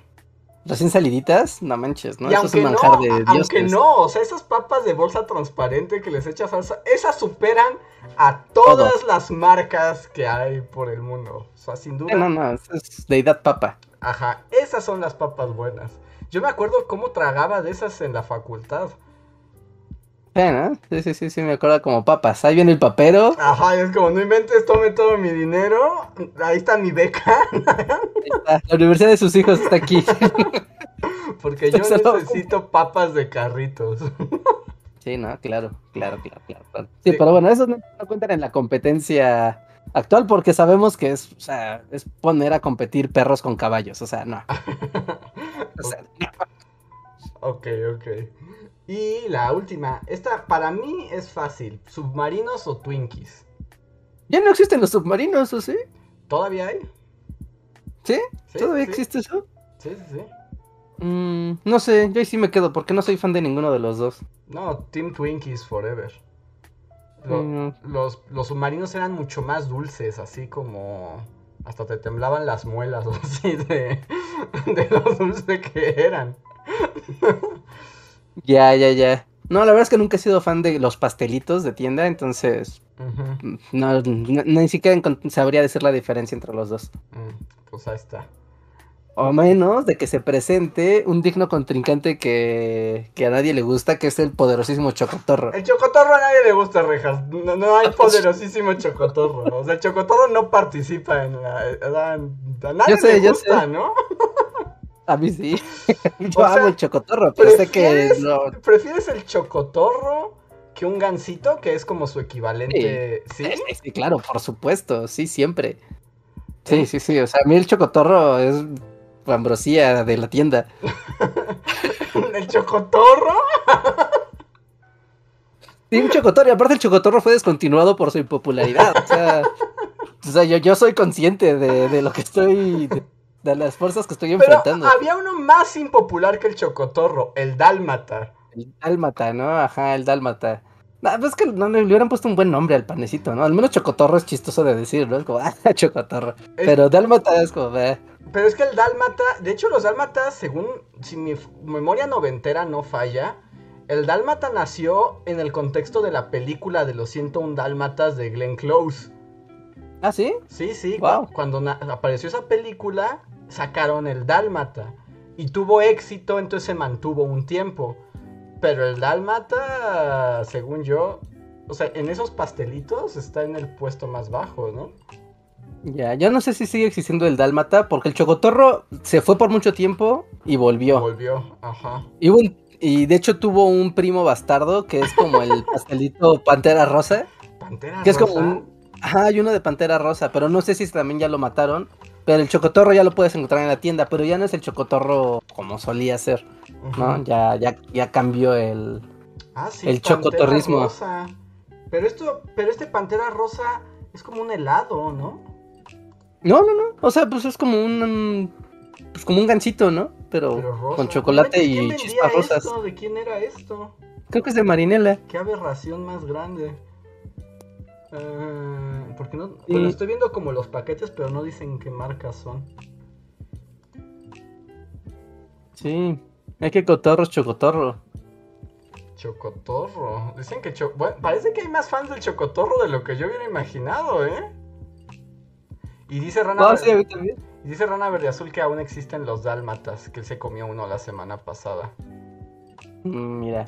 Recién saliditas, no manches, ¿no? Eso es un manjar de Dios. Aunque no, o sea, esas papas de bolsa transparente que les echas salsa, esas superan a todas las marcas que hay por el mundo. O sea, sin duda. No, no, es deidad papa. Ajá, esas son las papas buenas. Yo me acuerdo cómo tragaba de esas en la facultad. Sí, sí, sí, sí, me acuerdo como papas. Ahí viene el papero. Ajá, es como, no inventes, tome todo mi dinero. Ahí está mi beca. La universidad de sus hijos está aquí. Porque yo necesito papas de carritos. Sí, no, claro, claro, claro, claro. Sí, pero bueno, eso no, cuentan en la competencia actual porque sabemos que es, o sea, es poner a competir perros con caballos, o sea, no. o sea, no. Ok, ok. Y la última, esta para mí es fácil, submarinos o Twinkies. Ya no existen los submarinos, ¿o sí? ¿Todavía hay? ¿Sí? todavía existe eso? Sí, sí, sí. Mm, no sé, yo ahí sí me quedo porque no soy fan de ninguno de los dos. No, Team Twinkies Forever. Mm. los, los submarinos eran mucho más dulces, así como hasta te temblaban las muelas así de, de lo dulce que eran. Ya, ya, ya. No, la verdad es que nunca he sido fan de los pastelitos de tienda, entonces no, ni siquiera sabría decir la diferencia entre los dos. Mm, pues ahí está. O menos de que se presente un digno contrincante que, que, a nadie le gusta, que es el poderosísimo Chocotorro. El Chocotorro a nadie le gusta, Rejas. No, hay poderosísimo Chocotorro. O sea, el Chocotorro no participa en la... A, nadie le gusta, ¿no? A mí sí. Yo amo el chocotorro, pero sé que ¿Prefieres el chocotorro que un gansito, que es como su equivalente? Sí, ¿Sí? claro, por supuesto, sí, siempre. Sí, sí, sí, o sea, a mí el chocotorro es ambrosía de la tienda. ¿El chocotorro? Sí, un chocotorro, y aparte el chocotorro fue descontinuado por su impopularidad, o sea, o sea yo, yo soy consciente de, de lo que estoy de las fuerzas que estoy enfrentando. había uno más impopular que el chocotorro, el dálmata. El dálmata, ¿no? Ajá, el dálmata. No, pues es que no le hubieran puesto un buen nombre al panecito, ¿no? Al menos chocotorro es chistoso de decir, ¿no? Es como, ah, chocotorro. Pero dálmata es como, eh. Pero es que el dálmata, de hecho los dálmatas, según, si mi memoria noventera no falla, el dálmata nació en el contexto de la película de los 101 dálmatas de Glenn Close. ¿Ah, sí? Sí, sí. Cuando apareció esa película, sacaron el Dálmata. Y tuvo éxito, entonces se mantuvo un tiempo. Pero el Dálmata, según yo, o sea, en esos pastelitos está en el puesto más bajo, ¿no? Ya, yo no sé si sigue existiendo el Dálmata, porque el Chocotorro se fue por mucho tiempo y volvió. Volvió, ajá. Y, y de hecho tuvo un primo bastardo que es como el pastelito Pantera Rosa. Pantera que es como un. Ajá, hay uno de Pantera Rosa, pero no sé si también ya lo mataron. Pero el chocotorro ya lo puedes encontrar en la tienda, pero ya no es el chocotorro como solía ser, ¿no? Ya, ya, ya cambió el, ah, sí, el chocotorrismo. Pero esto, pero este pantera rosa es como un helado, ¿no? No, no, no. O sea, pues es como un, pues como un gansito, ¿no? Pero, con chocolate y chispas rosas. ¿De quién era esto? Creo que es de Marinela. Qué aberración más grande. Uh, porque no. Bueno, estoy viendo como los paquetes, pero no dicen qué marcas son. Sí, hay que cotorro, chocotorro. Chocotorro. Dicen que. bueno, parece que hay más fans del chocotorro de lo que yo hubiera imaginado, ¿eh? Y dice Rana. Y dice Rana Verde Azul que aún existen los dálmatas, que él se comió uno la semana pasada. Mm, mira.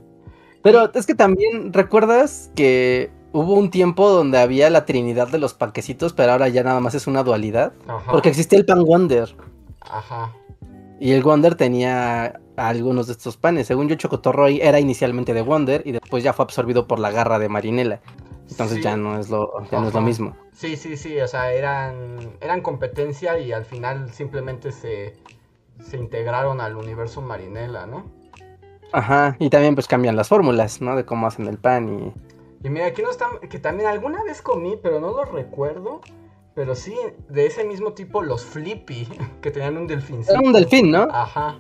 Pero es que también, ¿recuerdas que hubo un tiempo donde había la trinidad de los panquecitos, pero ahora ya nada más es una dualidad. Porque existía el pan Wonder. Ajá. Y el Wonder tenía algunos de estos panes. Según yo, Chocotorro era inicialmente de Wonder y después ya fue absorbido por la garra de Marinela. Entonces ya no es lo, no es lo mismo. Sí, sí, sí. O sea, eran, eran competencia y al final simplemente se, se integraron al universo Marinela, ¿no? Ajá, y también pues cambian las fórmulas, ¿no? De cómo hacen el pan y y mira, aquí no están, que también alguna vez comí, pero no lo recuerdo. Pero sí, de ese mismo tipo, los Flippy, que tenían un delfín. Era un delfín, ¿no? Ajá.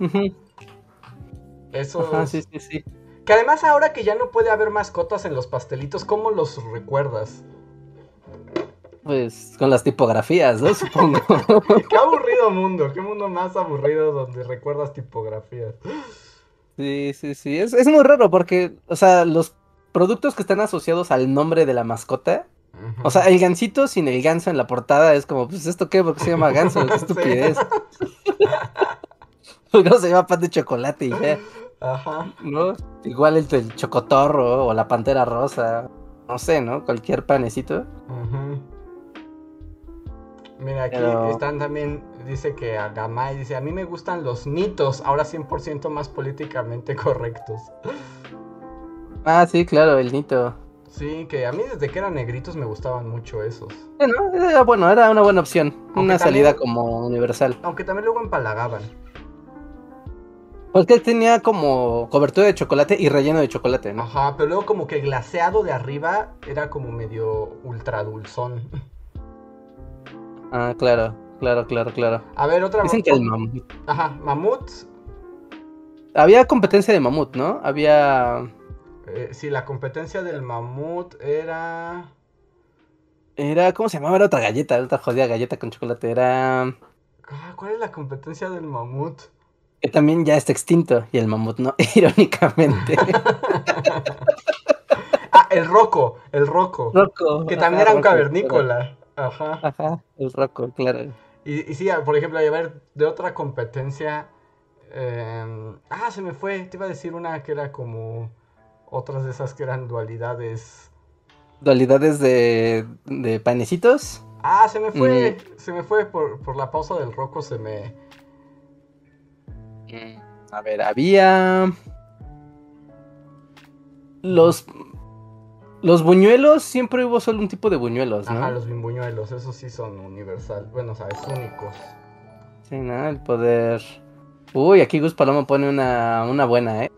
Eso. Ajá, sí, sí, sí. Que además ahora que ya no puede haber mascotas en los pastelitos, ¿cómo los recuerdas? Pues con las tipografías, ¿no? Supongo. qué aburrido mundo, qué mundo más aburrido donde recuerdas tipografías. Sí, sí, sí. Es, es muy raro porque, o sea, los productos que están asociados al nombre de la mascota. O sea, el gansito sin el ganso en la portada es como, pues, ¿esto qué? Porque se llama ganso, qué estupidez. no se llama pan de chocolate y ya. Ajá. ¿No? Igual el, el, chocotorro o la pantera rosa. No sé, ¿no? Cualquier panecito. Mira, aquí están también, dice que a Gamay dice, a mí me gustan los mitos, ahora 100% más políticamente correctos. Ah, sí, claro, el Nito. Sí, que a mí desde que eran negritos me gustaban mucho esos. Bueno, era, bueno, era una buena opción. una salida como universal. Aunque también luego empalagaban. Porque tenía como cobertura de chocolate y relleno de chocolate, ¿no? Ajá, pero luego como que glaseado de arriba era como medio ultra dulzón. Ah, claro. claro, claro, claro. A ver, otra Dicen que el mamut. Ajá, mamut. Había competencia de mamut, ¿no? Había. Eh, sí, la competencia del mamut era. Era, ¿cómo se llamaba? Era otra galleta, otra jodida galleta con chocolate. Era. Ah, ¿Cuál es la competencia del mamut? Que también ya está extinto y el mamut no, irónicamente. ah, el roco, el roco. Roco. Que también era un cavernícola. Ajá. Ajá, el roco, claro. Y, y sí, por ejemplo, a ver, de otra competencia. Em, ah, se me fue. Te iba a decir una que era como. Otras de esas que eran dualidades. ¿Dualidades de, de panecitos? Ah, se me fue. Mm. Se me fue por, por la pausa del roco. Se me. A ver, había. Los. Los buñuelos, siempre hubo solo un tipo de buñuelos, ¿no? Ajá, los bimbuñuelos, esos sí son universal. Bueno, sabes, únicos. Sí, ¿no? El poder. Uy, aquí Gus Paloma pone una, una buena, ¿eh?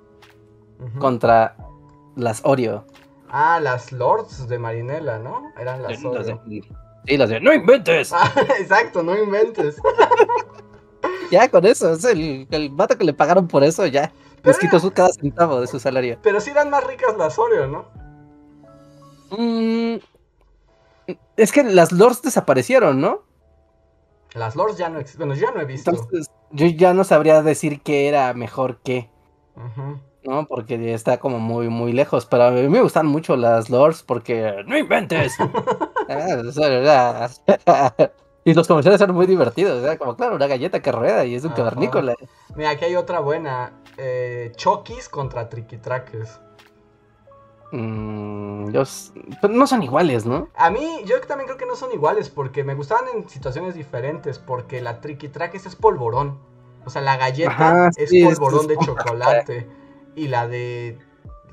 Contra las Oreo. Ah, las Lords de Marinela, ¿no? Eran las Oreo. Sí, las de ¡No inventes! Ah, exacto, no inventes. ya, con eso, es el, el vato que le pagaron por eso, ya. Les quitó su, cada centavo de su salario. Pero sí eran más ricas las Oreo, ¿no? Mm, es que las Lords desaparecieron, ¿no? Las Lords ya no existen. Bueno, yo ya no he visto. Entonces, yo ya no sabría decir qué era mejor que. ¿No? Porque está como muy, muy lejos. Pero a mí me gustan mucho las Lords porque. ¡No inventes! Ah, y los comerciales son muy divertidos. Como, claro, una galleta que rueda y es un cavernícola. Mira, aquí hay otra buena. Eh, Chokis contra Triquitraques. Mmm, no son iguales, ¿no? A mí, yo también creo que no son iguales porque me gustaban en situaciones diferentes. Porque la Tricky Trackers es polvorón. O sea, la galleta es polvorón de chocolate. Y la de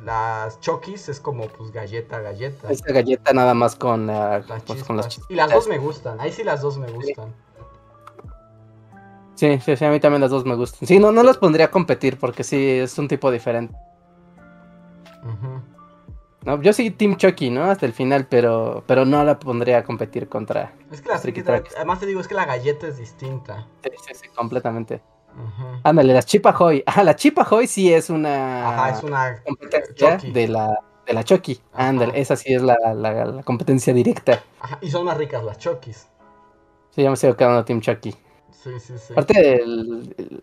las Chokis es como pues galleta, galleta. Esa galleta nada más con, las pues, con las Y las dos me gustan. Ahí sí las dos me gustan. Sí, sí, sí, a mí también las dos me gustan. Sí, no, no las pondría a competir porque sí, es un tipo diferente. No, yo sí Team Chucky, ¿no? Hasta el final, pero, pero no la pondría a competir contra. Es que la Tricky Además te digo, es que la galleta es distinta. Sí, sí, sí, completamente. Ándale, las Chipajoy. Ah, la Chipajoy sí es una. Ajá, es una competencia de la, de la Chucky. Ándale, esa sí es la, la, competencia directa. Ajá, y son más ricas las Chuckys. Sí, ya me estoy quedando Team Chucky. Sí, sí, sí. Aparte,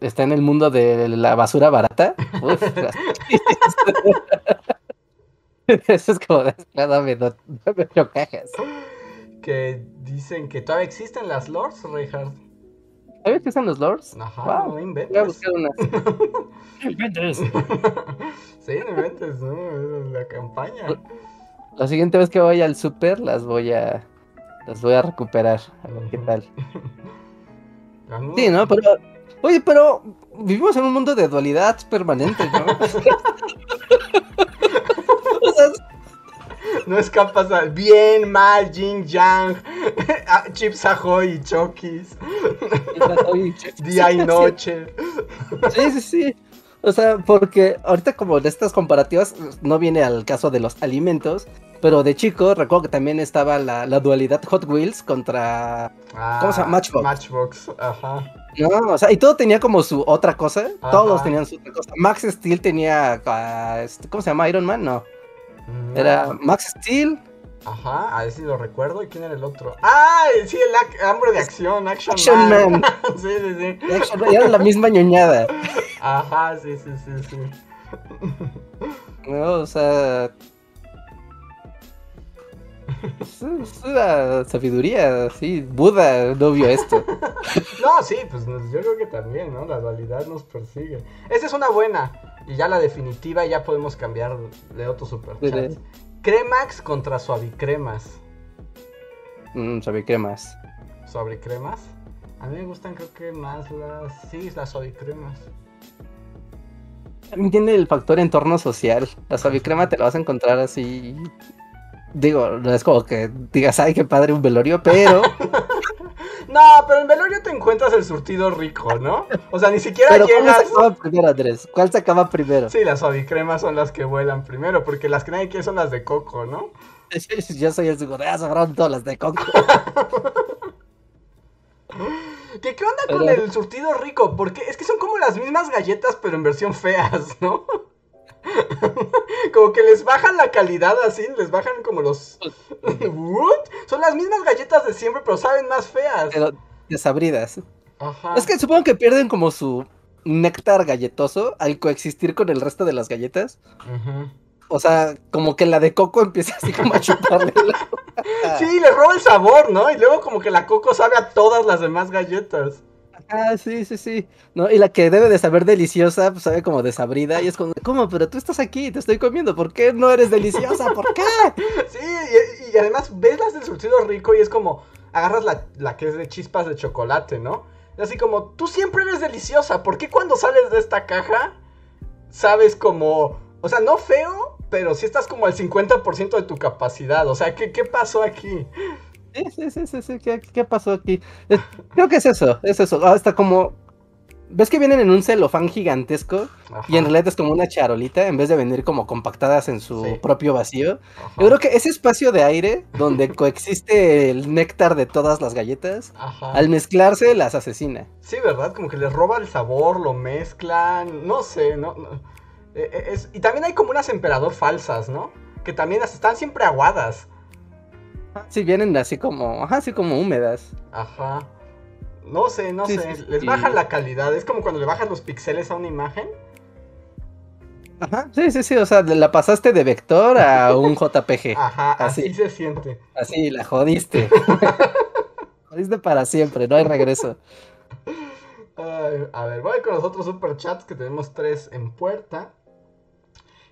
está en el mundo de la basura barata. Uf, Eso es como, dame, no, no me Que dicen que todavía existen las lords, Reinhardt. ¿Todavía existen los lords? Ajá, no inventes. Voy a buscar una. no inventes. sí, no inventes, ¿no? Es la campaña. La siguiente vez que vaya al super las voy a las voy a recuperar. A ver qué tal. Sí, ¿no? Pero, oye, pero vivimos en un mundo de dualidad permanente, ¿no? No escapas al bien, mal, yin, yang, ah, chips ahoy y chokis. Día y noche. Sí, sí, sí. O sea, porque ahorita como en estas comparativas no viene al caso de los alimentos, pero de chico recuerdo que también estaba la, dualidad Hot Wheels contra... ¿Cómo se llama? Matchbox. Matchbox, ajá. No, o sea, y todo tenía como su otra cosa. Todos tenían su otra cosa. Max Steel tenía... Ah, este, ¿Cómo se llama? Iron Man, no. Era Max Steel. Ajá, a ver si lo recuerdo. ¿Y quién era el otro? ¡Ah! Sí, el hambre de acción, Action, Man. sí, sí, sí. Action Man, era la misma ñoñada. Ajá, sí, sí, sí, sí. No, o sea. Es, una sabiduría, sí. Buda no vio esto. no, sí, pues yo creo que también, ¿no? La dualidad nos persigue. Esa es una buena. Y ya la definitiva, ya podemos cambiar de otro super Cremax contra Suavicremas. Mm, suavicremas. ¿Suavicremas? A mí me gustan creo que más las... Sí, las suavicremas. También tiene el factor entorno social. La suavicrema te la vas a encontrar así... Digo, no es como que digas, ay, qué padre un velorio, pero... No, pero en Velorio te encuentras el surtido rico, ¿no? O sea, ni siquiera pero llegas. ¿Cuál se acaba primero, Andrés? ¿Cuál se acaba primero? Sí, las suavicremas son las que vuelan primero, porque las que nadie quiere son las de coco, ¿no? Yo soy el segundo, ya sobraron todas las de coco. ¿Qué, ¿Qué onda con el surtido rico? Porque es que son como las mismas galletas, pero en versión feas, ¿no? como que les bajan la calidad así, les bajan como los... ¿What? Son las mismas galletas de siempre, pero saben más feas. Pero desabridas. Ajá. Es que supongo que pierden como su néctar galletoso al coexistir con el resto de las galletas. O sea, como que la de coco empieza así como a chuparle Sí, le roba el sabor, ¿no? Y luego como que la coco sabe a todas las demás galletas. Ah, sí, sí, sí. No, y la que debe de saber deliciosa, pues sabe como desabrida. Y es como, ¿cómo? Pero tú estás aquí, te estoy comiendo. ¿Por qué no eres deliciosa? ¿Por qué? sí, y, además ves las del surtido rico y es como, agarras la, la que es de chispas de chocolate, ¿no? Y así como, tú siempre eres deliciosa. ¿Por qué cuando sales de esta caja sabes como, o sea, no feo, pero sí estás como al 50% de tu capacidad? O sea, ¿qué, qué pasó aquí? Sí, sí, sí, sí, ¿Qué, pasó aquí? Creo que es eso, es eso. Hasta como. ¿Ves que vienen en un celofán gigantesco? Y en realidad es como una charolita, en vez de venir como compactadas en su propio vacío. Yo creo que ese espacio de aire, donde coexiste el néctar de todas las galletas, al mezclarse las asesina. Sí, ¿verdad? Como que les roba el sabor, lo mezclan, no sé, no. Eh, eh, es... Y también hay como unas emperador falsas, ¿no? Que también están siempre aguadas. Sí, vienen así como, ajá, así como húmedas. Ajá. No sé, no sé. Les bajan la calidad. Es como cuando le bajas los píxeles a una imagen. Ajá, sí, sí, sí. O sea, la pasaste de vector a un JPG. Ajá, así, se siente. Así, la jodiste. jodiste para siempre, no hay regreso. a ver, voy con los otros superchats que tenemos tres en puerta.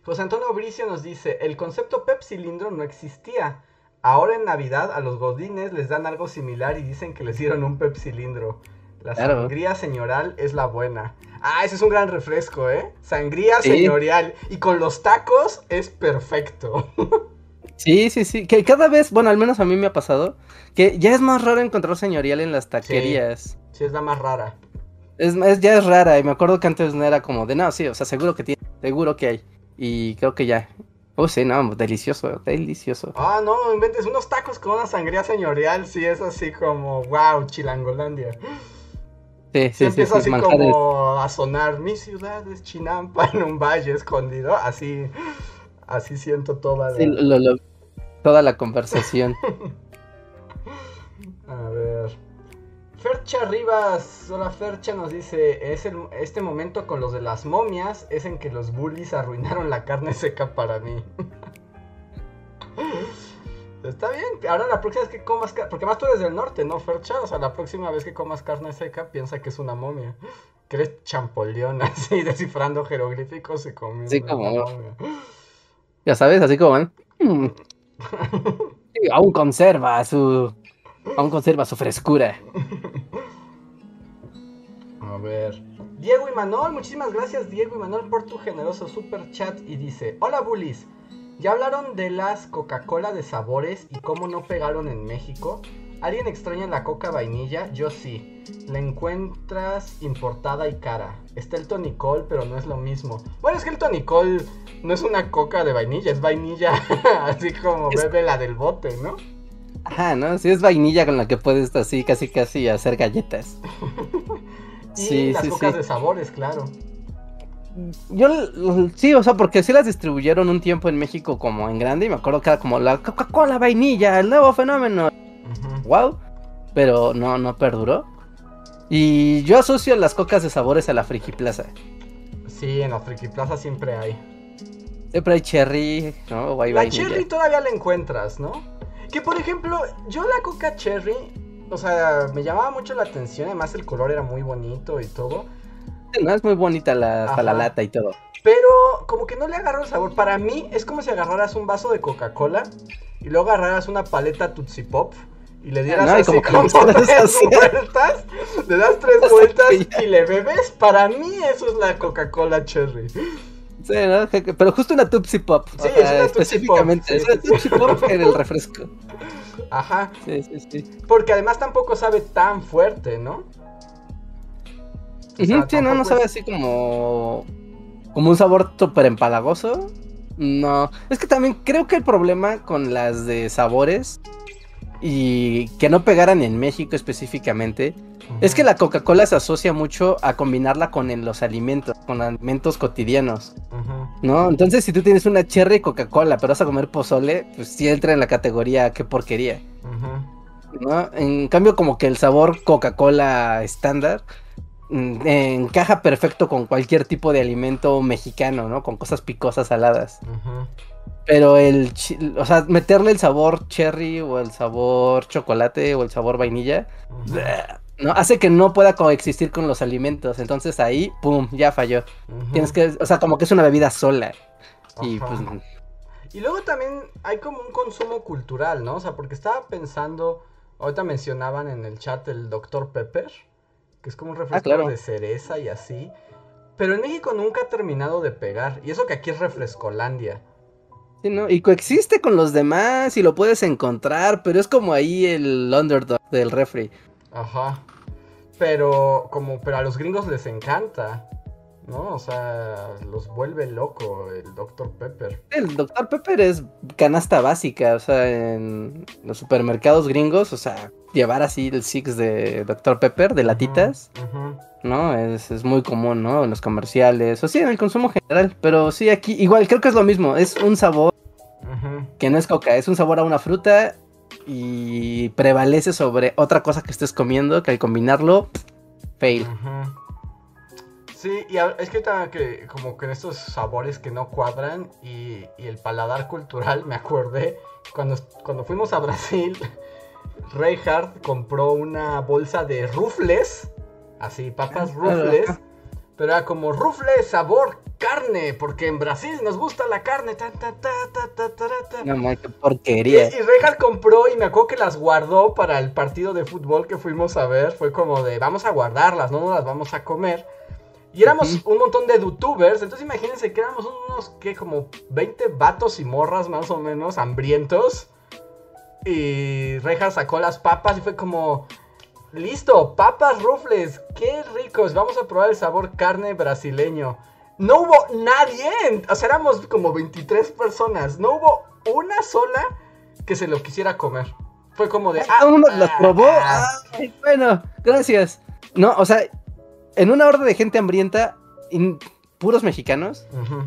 José Antonio Bricio nos dice: El concepto Pep cilindro no existía. Ahora en Navidad a los godines les dan algo similar y dicen que les dieron un pepsilindro. La sangría señoral es la buena. Ah, ese es un gran refresco, ¿eh? Sangría señorial. Y con los tacos es perfecto. sí, sí, sí. Que cada vez, bueno, al menos a mí me ha pasado, que ya es más raro encontrar señorial en las taquerías. Sí, es la más rara. Es, ya es rara y me acuerdo que antes no era como de, no, sí, o sea, seguro que tiene, seguro que hay. Y creo que ya, Oh, sí, no, delicioso, delicioso. Ah, no, inventes unos tacos con una sangría señorial, sí, es así como, wow, Chilangolandia. Sí, sí, sí. Empieza así como a sonar, mi ciudad es Chinampa en un valle escondido, así, así siento toda la... toda la conversación. Fercha Rivas, hola Fercha nos dice, es este momento con los de las momias es en que los bullies arruinaron la carne seca para mí. Está bien, ahora la próxima vez que comas carne, porque más tú eres del norte, ¿no, Fercha? O sea, la próxima vez que comas carne seca piensa que es una momia. Que eres champoleón así, descifrando jeroglíficos y comiendo sí, como... Ya sabes, así como... ¿eh? aún conserva su Aún conserva su frescura. A ver. Diego y Manuel, muchísimas gracias Diego y Manuel por tu generoso super chat y dice, hola bullies, ¿ya hablaron de las Coca-Cola de sabores y cómo no pegaron en México? ¿Alguien extraña la coca vainilla? Yo sí. La encuentras importada y cara. Está el tonicol, pero no es lo mismo. Bueno, es que el tonicol no es una coca de vainilla, es vainilla así como bebe la del bote, ¿no? Ajá, ¿no? Sí, es vainilla con la que puedes así, casi, casi hacer galletas. y sí, las cocas de sabores, claro. Yo, sí, o sea, porque sí las distribuyeron un tiempo en México como en grande y me acuerdo que era como la Coca-Cola vainilla, el nuevo fenómeno. Wow, pero no, no perduró. Y yo asocio las cocas de sabores a la Friki Plaza. Sí, en la Friki Plaza siempre hay. Siempre hay cherry, ¿no? la cherry todavía la encuentras, ¿no? Que por ejemplo, yo la coca cherry, o sea, me llamaba mucho la atención, además el color era muy bonito y todo. No, es muy bonita la, la lata y todo. Pero como que no le agarro el sabor. Para mí es como si agarraras un vaso de Coca-Cola y luego agarraras una paleta Tootsie Pop y le dieras así como, tres vueltas, le das tres vueltas y le bebes. Para mí eso es la Coca-Cola Cherry. Sí, ¿no? Pero justo una Tupsi Pop. Sí, es una específicamente. Es una Tupsi Pop en el refresco. Ajá. Sí, sí, sí. Porque además tampoco sabe tan fuerte, ¿no? sí, no, no sabe así como. Como un sabor súper empalagoso. No. Es que también creo que el problema con las de sabores y que no pegaran en México específicamente, es que la Coca-Cola se asocia mucho a combinarla con los alimentos, con alimentos cotidianos. ¿No? Entonces, si tú tienes una cherry Coca-Cola, pero vas a comer pozole, pues sí entra en la categoría qué porquería. ¿No? En cambio, como que el sabor Coca-Cola estándar mm, encaja perfecto con cualquier tipo de alimento mexicano, ¿no? Con cosas picosas saladas. Pero el, o sea, meterle el sabor cherry o el sabor chocolate o el sabor vainilla, no hace que no pueda coexistir con los alimentos. Entonces ahí, pum, ya falló. Tienes que, o sea, como que es una bebida sola. Y pues y luego también hay como un consumo cultural, ¿no? O sea, porque estaba pensando, ahorita mencionaban en el chat el Dr. Pepper, que es como un ah, refresco de cereza y así. Pero en México nunca ha terminado de pegar. Y eso que aquí es Refrescolandia. Sí, ¿no? Y coexiste con los demás y lo puedes encontrar, pero es como ahí el underdog del refri. Ajá. Pero como pero a los gringos les encanta. ¿No? O sea, los vuelve loco el Dr. Pepper. El Dr. Pepper es canasta básica, o sea, en los supermercados gringos, o sea, llevar así el Six de Dr. Pepper, de latitas, ¿no? Es, es, muy común, ¿no? En los comerciales, o sí, en el consumo general, pero sí, aquí igual creo que es lo mismo, es un sabor que no es coca, es un sabor a una fruta y prevalece sobre otra cosa que estés comiendo, que al combinarlo, fail. Sí, y es que, que como que en estos sabores que no cuadran y, el paladar cultural, me acordé, cuando, cuando fuimos a Brasil, Reinhardt compró una bolsa de rufles, así, papas rufles, pero era como rufles sabor carne, porque en Brasil nos gusta la carne. Ta, ta, ta, no, qué porquería. Y, y compró y me acuerdo que las guardó para el partido de fútbol que fuimos a ver. Fue como de, vamos a guardarlas, no nos las vamos a comer. Y éramos un montón de youtubers, entonces imagínense que éramos unos, que como 20 vatos y morras más o menos, hambrientos. Y Reja sacó las papas y fue como, listo, papas rufles, qué ricos, vamos a probar el sabor carne brasileño. No hubo nadie, o sea, éramos como 23 personas, no hubo una sola que se lo quisiera comer. Fue como de... Ah, uno las probó. Ah, bueno, gracias. No, o sea, en una horda de gente hambrienta, puros mexicanos.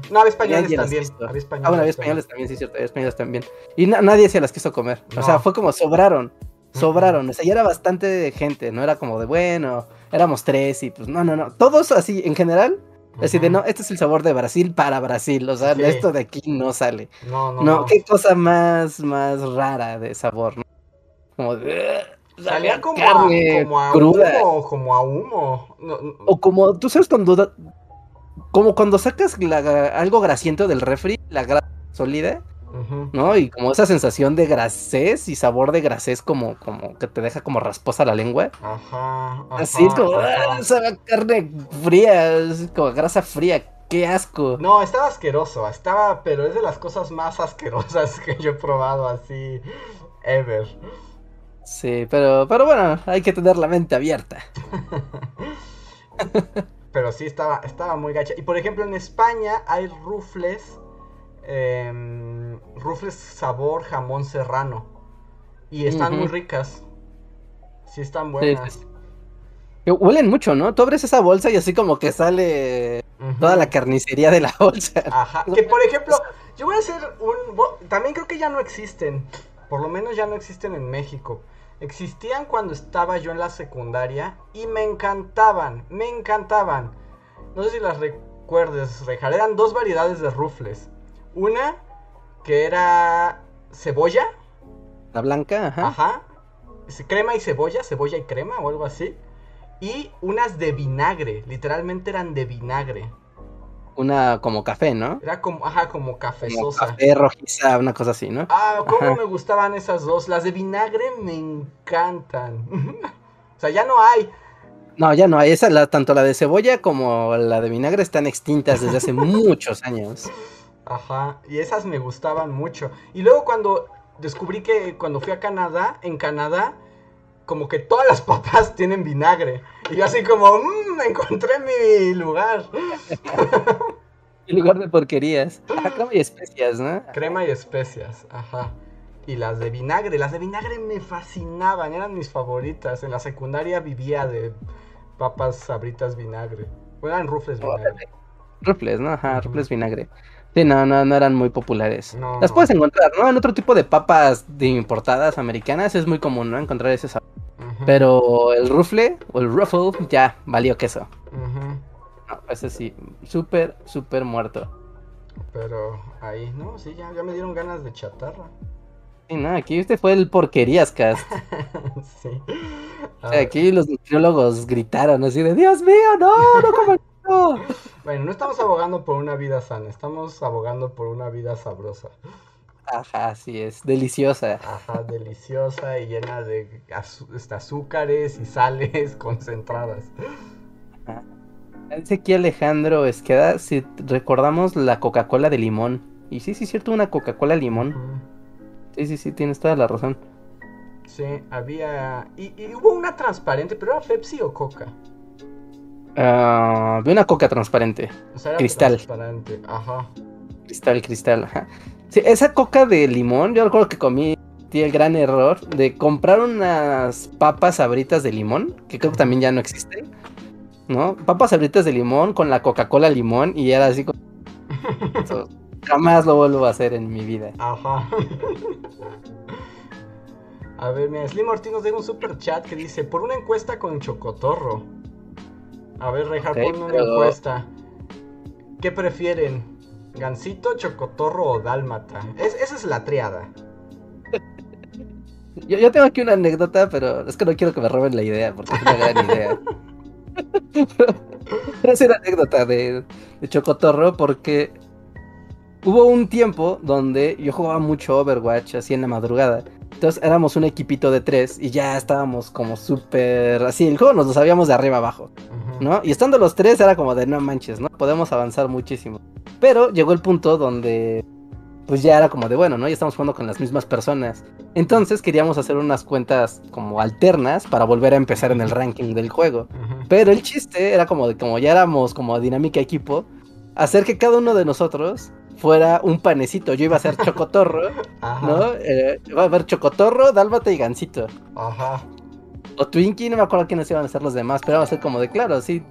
No, había españoles también. Había españoles, ah, bueno, había españoles también, sí, cierto, había españoles también. Y nadie se las quiso comer. O sea, fue como sobraron. Sobraron, o sea, ya era bastante gente, no era como de bueno, éramos tres y pues no, no, no. Todos así, en general, Así de, no, este es el sabor de Brasil para Brasil, o sea, esto de aquí no sale. No, no, no. qué cosa más, más rara de sabor, ¿no? Como de... Salía como, a, como a cruda. humo, como a humo. O como, tú sabes cuando, como cuando sacas algo grasiento del refri, la grasa sólida, ¿no? Y como esa sensación de grasez y sabor de grasez como, como que te deja como rasposa la lengua. Ajá. Así es como, ah, carne fría, es como grasa fría. ¡Qué asco! No, estaba asqueroso, estaba, pero es de las cosas más asquerosas que yo he probado así, ever. Sí, pero, pero bueno, hay que tener la mente abierta. pero sí, estaba, estaba muy gacha. Y por ejemplo, en España hay rufles, em, rufles sabor jamón serrano. Y están muy ricas. Sí, están buenas. Huelen mucho, ¿no? Tú abres esa bolsa y así como que sale toda la carnicería de la bolsa. Ajá. Que por ejemplo, yo voy a hacer un... También creo que ya no existen. Por lo menos ya no existen en México. Existían cuando estaba yo en la secundaria y me encantaban, me encantaban. No sé si las recuerdes, Rejar. Eran dos variedades de rufles. Una que era cebolla. La blanca, ajá. Ajá. Crema y cebolla, cebolla y crema o algo así. Y unas de vinagre, literalmente eran de vinagre una como café, ¿no? Era como, ajá, como cafezosa. café rojiza, una cosa así, ¿no? Ah, cómo me gustaban esas dos. Las de vinagre me encantan. o sea, ya no hay. No, ya no hay. Esa, la, tanto la de cebolla como la de vinagre están extintas desde hace muchos años. Ajá, y esas me gustaban mucho. Y luego cuando descubrí que cuando fui a Canadá, en Canadá, como que todas las papas tienen vinagre. Y yo así como, mmm, encontré mi lugar. Mi lugar de porquerías. crema y especias, ¿no? Crema y especias, ajá. y las de vinagre. Las de vinagre me fascinaban, eran mis favoritas. En la secundaria vivía de papas sabritas vinagre. O eran rufles vinagre. Rufles, ¿no? Ajá, rufles vinagre. Sí, no, no, no eran muy populares. Las puedes encontrar, ¿no? En otro tipo de papas de importadas americanas es muy común, ¿no? Encontrar ese sabor. Pero el rufle o el ruffle ya valió queso. No, ese sí, súper, súper muerto. Pero ahí, no, sí, ya, ya me dieron ganas de chatarra. Sí, no, aquí este fue el porquerías cast. sí. aquí los nutriólogos gritaron así de Dios mío, no, no como. Bueno, no estamos abogando por una vida sana, estamos abogando por una vida sabrosa. Ajá, así es, deliciosa. Ajá, deliciosa y llena de este, azúcares y sales concentradas. Dice aquí Alejandro Esqueda, si recordamos la Coca-Cola de limón. Y sí, sí, es cierto, una Coca-Cola limón. Sí, sí, sí, tienes toda la razón. Sí, había... Y, hubo una transparente, pero era Pepsi o Coca. Uh, vi una Coca transparente. O sea, era cristal. Transparente, ajá. Cristal, cristal, ajá. Sí, esa Coca de limón, yo recuerdo que comí el gran error de comprar unas papas sabritas de limón, que creo que también ya no existen ¿no? Papas sabritas de limón con la Coca-Cola limón y era así como... jamás lo vuelvo a hacer en mi vida. Ajá. A ver, mira, Slim Ortiz nos deja un super chat que dice, por una encuesta con Chocotorro. A ver, Reja, pon una encuesta. ¿Qué prefieren? ¿Gansito, Chocotorro o Dálmata? esa es la triada. Yo, yo, tengo aquí una anécdota, pero es que no quiero que me roben la idea, porque es una gran idea. es una anécdota de, Chocotorro porque hubo un tiempo donde yo jugaba mucho Overwatch así en la madrugada. Entonces éramos un equipito de tres y ya estábamos como súper así. El juego nos lo sabíamos de arriba abajo, ¿no? Y estando los tres era como de no manches, ¿no? Podemos avanzar muchísimo. Pero llegó el punto donde pues ya era como de bueno, ¿no? Ya estamos jugando con las mismas personas. Entonces queríamos hacer unas cuentas como alternas para volver a empezar en el ranking del juego. Pero el chiste era como de como ya éramos como dinámica equipo, hacer que cada uno de nosotros fuera un panecito. Yo iba a ser chocotorro, ¿no? Eh, iba a haber chocotorro, dálmata y gansito. Ajá. O Twinkie, no me acuerdo quiénes iban a ser los demás, pero iba a ser como de claro, sí,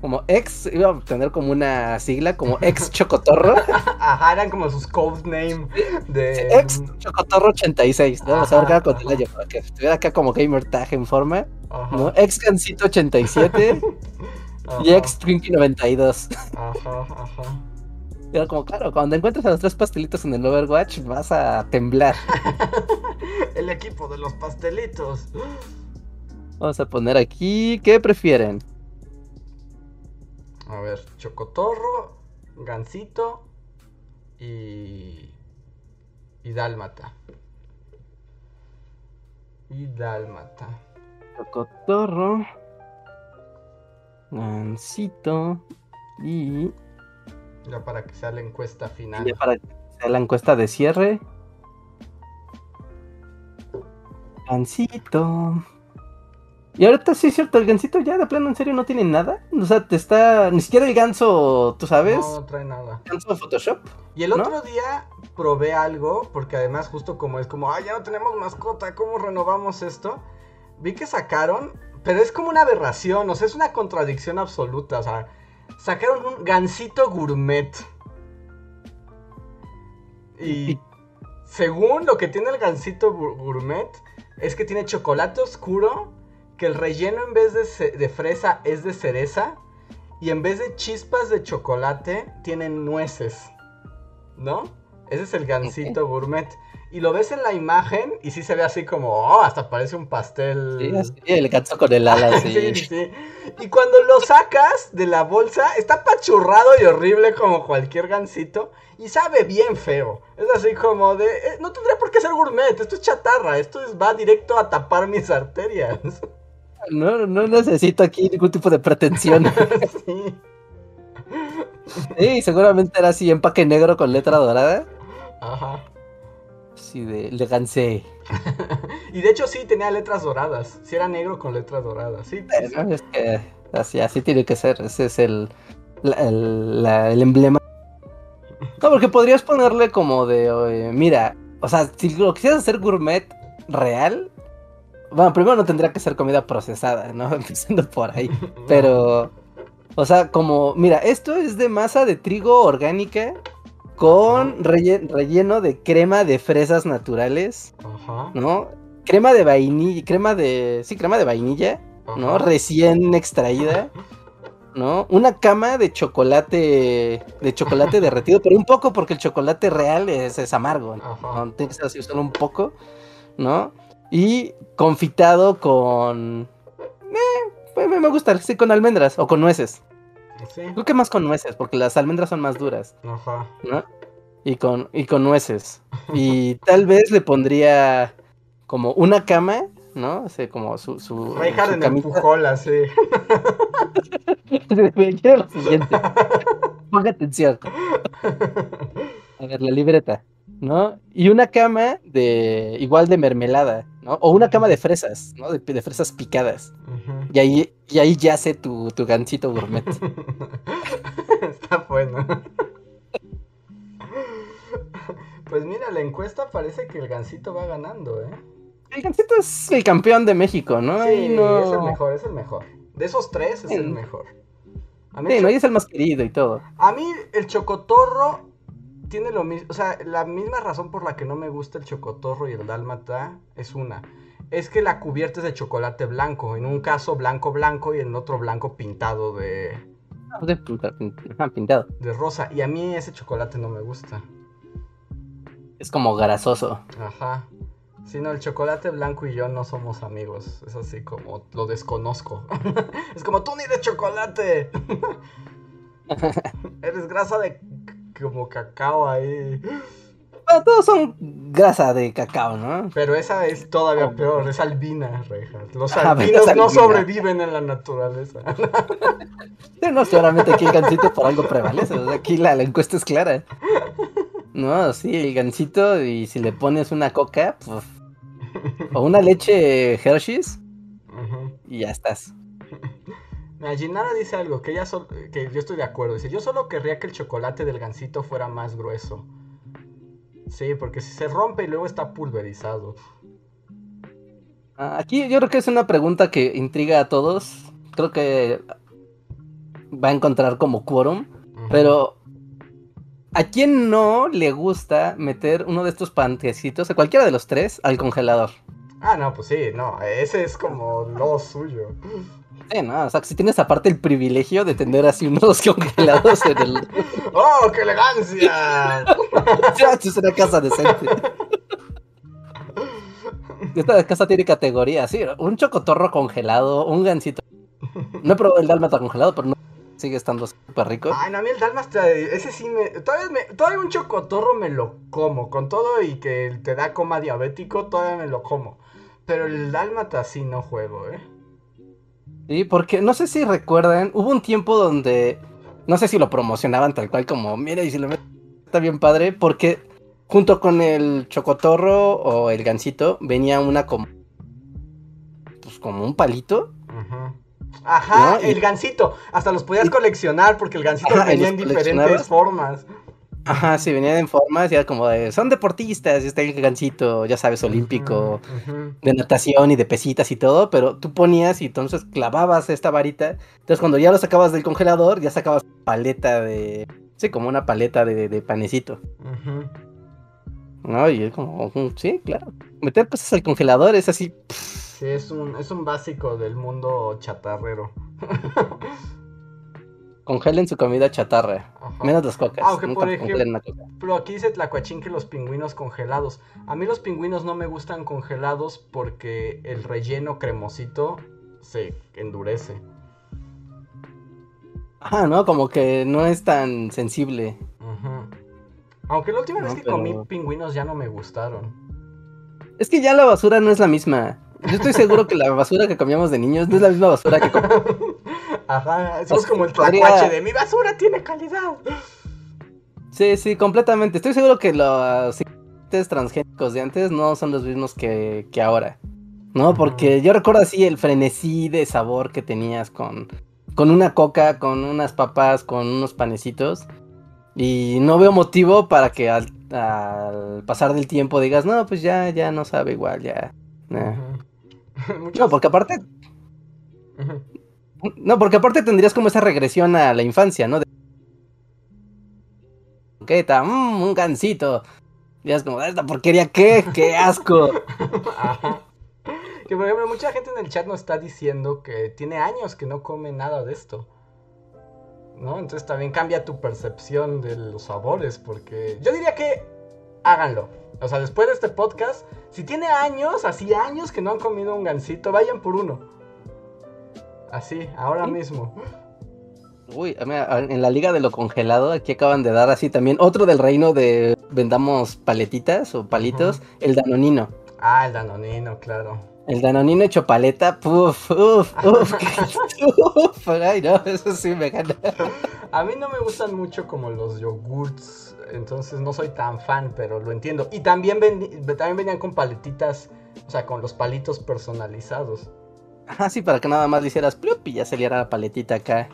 como ex, iba a tener como una sigla, como ex Chocotorro. Ajá, eran como sus code name de... ex Chocotorro 86, ¿no? Vamos a ver con el año, para que estuviera acá como gamer tag en forma, ¿no? Ex Gansito 87 y ex Twinkie 92. Ajá, ajá. Y era como, claro, cuando encuentres a los tres pastelitos en el Overwatch, vas a temblar. el equipo de los pastelitos. Vamos a poner aquí, ¿qué prefieren? A ver, Chocotorro, Gansito y. y Dálmata. Y Dálmata. Chocotorro, Gansito y. Ya para que sea la encuesta final. Ya para que sea la encuesta de cierre. Gansito. Y ahorita sí es cierto, el gansito ya de plano en serio no tiene nada. O sea, te está. Ni siquiera el ganso, tú sabes. No, trae nada. Ganso de Photoshop. Y el otro día probé algo, porque además, justo como es como, ah, ya no tenemos mascota, ¿cómo renovamos esto? Vi que sacaron, pero es como una aberración, o sea, es una contradicción absoluta. O sea, sacaron un gansito gourmet. Y según lo que tiene el gansito gourmet, es que tiene chocolate oscuro que el relleno en vez de, fresa es de cereza y en vez de chispas de chocolate tienen nueces, ¿no? Ese es el gansito gourmet. Y lo ves en la imagen y sí se ve así como, oh, hasta parece un pastel. Sí, el ganso con el ala, sí. sí, sí. Y cuando lo sacas de la bolsa, está pachurrado y horrible como cualquier gansito. Y sabe bien feo. Es así como de, eh, no tendría por qué ser gourmet, esto es chatarra, esto va directo a tapar mis arterias. No, no necesito aquí ningún tipo de pretensión. sí. seguramente era así, empaque negro con letra dorada. Ajá. Sí, de elegancia. y de hecho sí tenía letras doradas. Sí era negro con letras doradas. Sí, es que así, así tiene que ser. Ese es el, el, emblema. No, porque podrías ponerle como de, mira, O sea, si lo quisieras hacer gourmet real, bueno, primero no tendría que ser comida procesada, ¿no? Empezando por ahí. Pero, o sea, como, mira, esto es de masa de trigo orgánica con relleno de crema de fresas naturales, Ajá. ¿no? Crema de vainilla, crema de, sí, crema de vainilla, ¿no? Recién extraída. ¿no? Una cama de chocolate, de chocolate derretido, pero un poco porque el chocolate real es, es amargo, ¿no? Tiene que ser así, solo un poco, ¿no? Y confitado con... Eh, me gusta, sí, con almendras o con nueces. Sí. Creo que más con nueces, porque las almendras son más duras. Ajá. ¿No? Y con, y con nueces. Y tal vez le pondría como una cama, ¿no? O sea, como su. su, su en empujola, sí. Quiero lo siguiente. Ponga atención. A ver, la libreta. ¿no? Y una cama de igual de mermelada, ¿no? O una cama de fresas, ¿no? De, fresas picadas. y, ahí, y ahí yace tu, tu gancito gourmet. Está bueno. pues mira, la encuesta parece que el gancito va ganando, ¿eh? El gancito es el campeón de México, ¿no? Sí, no... es el mejor, es el mejor. De esos tres es el mejor. A mí sí, no, y es el más querido y todo. A mí el chocotorro tiene lo mismo, o sea, la misma razón por la que no me gusta el chocotorro y el dálmata es una. Es que la cubierta es de chocolate blanco. En un caso blanco blanco y en otro blanco pintado de... Ah, de pintado. De rosa. Y a mí ese chocolate no me gusta. Es como grasoso. Ajá. Si no, el chocolate blanco y yo no somos amigos. Es así como lo desconozco. es como tú ni de chocolate. Eres grasa de como cacao ahí. todos son grasa de cacao, ¿no? Pero esa es todavía peor, es albina, Rejas. Los albinos no sobreviven en la naturaleza. no, seguramente aquí el gancito por algo prevalece. aquí la, encuesta es clara. No, sí, el gancito y si le pones una coca, pues, o una leche Hershey's, y ya estás. Ginara dice algo que, ella que yo estoy de acuerdo. Dice, yo solo querría que el chocolate del gansito fuera más grueso. Sí, porque si se rompe y luego está pulverizado. Ah, aquí yo creo que es una pregunta que intriga a todos. Creo que va a encontrar como quórum. Pero, ¿a quién no le gusta meter uno de estos pantecitos, a cualquiera de los tres, al congelador? Ah, no, pues sí, no, ese es como lo suyo. Sí, no, o sea, si tienes aparte el privilegio de tener así unos congelados en el. ¡Oh, qué elegancia! es una casa decente. Esta casa tiene categoría, sí, un chocotorro congelado, un gansito. No he probado el dálmata congelado, pero no sigue estando súper rico. Ay, no, a mí el dálmata, ese sí me todavía, me. todavía un chocotorro me lo como. Con todo y que te da coma diabético, todavía me lo como. Pero el dálmata sí no juego, ¿eh? Sí, porque no sé si recuerdan, hubo un tiempo donde, no sé si lo promocionaban tal cual como, mira, y si lo metes, está bien padre, porque junto con el chocotorro o el gansito venía una como, pues como un palito. Ajá, el gansito, hasta los podías coleccionar porque el gansito venía en diferentes formas. Ajá, sí, venían en formas, y era como de, son deportistas, y está el gancito, ya sabes, olímpico, de natación y de pesitas y todo, pero tú ponías y entonces clavabas esta varita, entonces cuando ya lo sacabas del congelador, ya sacabas paleta de, sí, como una paleta de, panecito. No, y es como, sí, claro, meter cosas al congelador es así. Sí, es un, es un básico del mundo chatarrero. Congelen su comida chatarra. Menos las cocas. Aunque, por ejemplo, aquí dice Tlacuachín que los pingüinos congelados. A mí los pingüinos no me gustan congelados porque el relleno cremosito se endurece. Ajá, ¿no? Como que no es tan sensible. Aunque la última vez que comí pingüinos ya no me gustaron. Es que ya la basura no es la misma. Yo estoy seguro que la basura que comíamos de niños no es la misma basura que comíamos. Ajá, somos como el tlacuache de mi basura tiene calidad. Sí, sí, completamente. Estoy seguro que los transgénicos de antes no son los mismos que, ahora. ¿No? Porque yo recuerdo así el frenesí de sabor que tenías con, con una coca, con unas papas, con unos panecitos. Y no veo motivo para que al al pasar del tiempo digas, no, pues ya, ya no sabe igual, ya. No, porque aparte. No, porque aparte tendrías como esa regresión a la infancia, ¿no? De... ¿Qué tal? Mm, un gancito. Y es como, ¿esta porquería qué? ¡Qué asco! Que por ejemplo, mucha gente en el chat nos está diciendo que tiene años que no come nada de esto. ¿No? Entonces también cambia tu percepción de los sabores, porque yo diría que háganlo. O sea, después de este podcast, si tiene años, así años que no han comido un gansito, vayan por uno. Así, ahora mismo. Uy, en la liga de lo congelado, aquí acaban de dar así también otro del reino de vendamos paletitas o palitos, el danonino. Ah, el danonino, claro. El danonino hecho paleta, puf, uf, uf, uf, ay no, eso sí me gana. A mí no me gustan mucho como los yogurts, entonces no soy tan fan, pero lo entiendo. Y también, también venían con paletitas, o sea, con los palitos personalizados. Ah, sí, para que nada más le hicieras plup y ya saliera la paletita acá.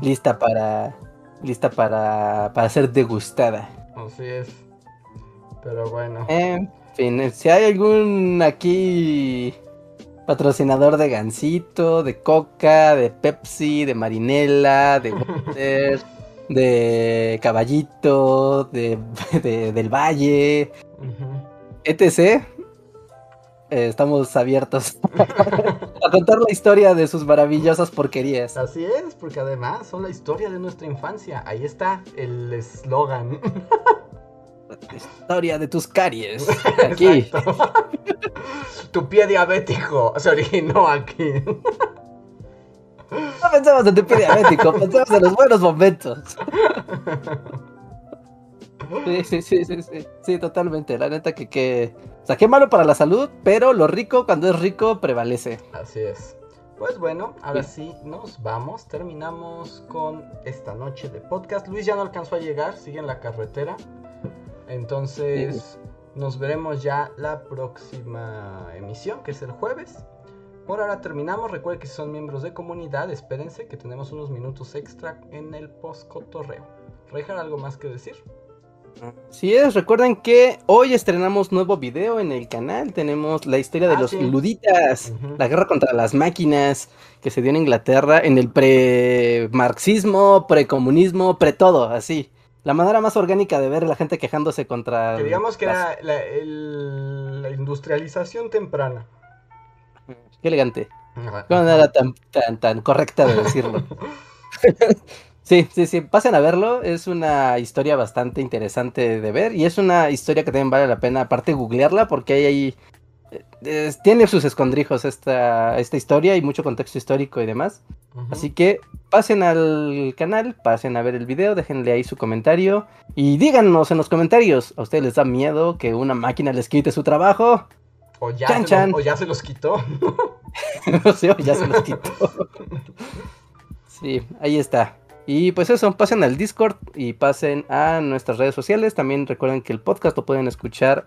Lista para. Lista para. para ser degustada. Así es. Pero bueno. En fin, si hay algún aquí patrocinador de Gansito, de Coca, de Pepsi, de Marinela, de Water, de Caballito, de, del Valle, etc. Eh, estamos abiertos a contar la historia de sus maravillosas porquerías. Así es, porque además son la historia de nuestra infancia. Ahí está el eslogan. historia de tus caries. Aquí. tu pie diabético se originó aquí. No pensamos en tu pie diabético, pensamos en los buenos momentos. Sí, sí, sí, sí, sí, totalmente. La neta que, que... O sea, qué malo para la salud, pero lo rico cuando es rico prevalece. Así es. Pues bueno, ahora sí. nos vamos. Terminamos con esta noche de podcast. Luis ya no alcanzó a llegar, sigue en la carretera. Entonces, nos veremos ya la próxima emisión, que es el jueves. Por ahora terminamos. Recuerden que si son miembros de comunidad, espérense que tenemos unos minutos extra en el post cotorreo. ¿Rejar algo más que decir? Sí es, recuerden que hoy estrenamos nuevo video en el canal, tenemos la historia de ah, los luditas, la guerra contra las máquinas que se dio en Inglaterra en el pre-marxismo, pre-comunismo, pre-todo, así. La manera más orgánica de ver a la gente quejándose contra... Que digamos que era la, la, industrialización temprana. Qué elegante. Qué manera tan, tan, tan correcta de decirlo. Sí, sí, sí, pasen a verlo, es una historia bastante interesante de ver y es una historia que también vale la pena aparte googlearla porque hay ahí, eh, tiene sus escondrijos esta, esta historia y mucho contexto histórico y demás. Así que pasen al canal, pasen a ver el video, déjenle ahí su comentario y díganos en los comentarios, ¿a ustedes les da miedo que una máquina les quite su trabajo? O ya, se, Los, o ya se los quitó. sí, o ya se los quitó. sí, ahí está. Y pues eso, pasen al Discord y pasen a nuestras redes sociales. También recuerden que el podcast lo pueden escuchar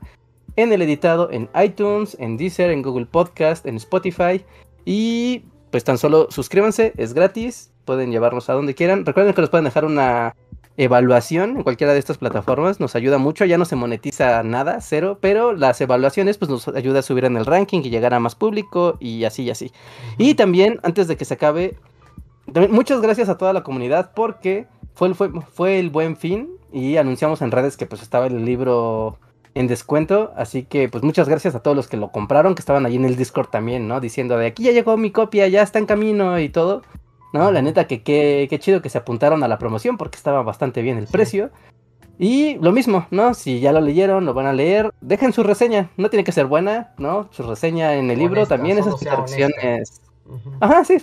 en el editado en iTunes, en Deezer, en Google Podcast, en Spotify. Y pues tan solo suscríbanse, es gratis. Pueden llevarnos a donde quieran. Recuerden que nos pueden dejar una evaluación en cualquiera de estas plataformas. Nos ayuda mucho. Ya no se monetiza nada, cero. Pero las evaluaciones pues nos ayuda a subir en el ranking y llegar a más público y así y así. Y también, antes de que se acabe, muchas gracias a toda la comunidad porque fue, fue, fue el buen fin y anunciamos en redes que pues estaba el libro en descuento, así que pues muchas gracias a todos los que lo compraron, que estaban ahí en el Discord también, ¿no? Diciendo de aquí ya llegó mi copia, ya está en camino y todo. No, la neta que qué chido que se apuntaron a la promoción porque estaba bastante bien el precio. Y lo mismo, ¿no? Si ya lo leyeron, lo van a leer, dejen su reseña, no tiene que ser buena, ¿no? Su reseña en el libro también, esas interacciones. Ajá, sí,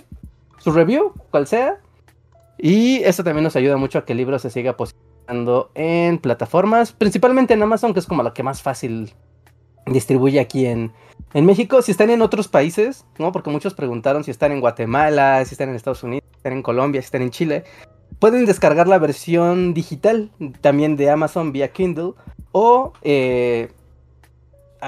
su review, cual sea. Y eso también nos ayuda mucho a que el libro se siga posicionando en plataformas, principalmente en Amazon, que es como la que más fácil distribuye aquí en, en México. Si están en otros países, ¿no? Porque muchos preguntaron si están en Guatemala, si están en Estados Unidos, si están en Colombia, si están en Chile. Pueden descargar la versión digital también de Amazon vía Kindle o eh,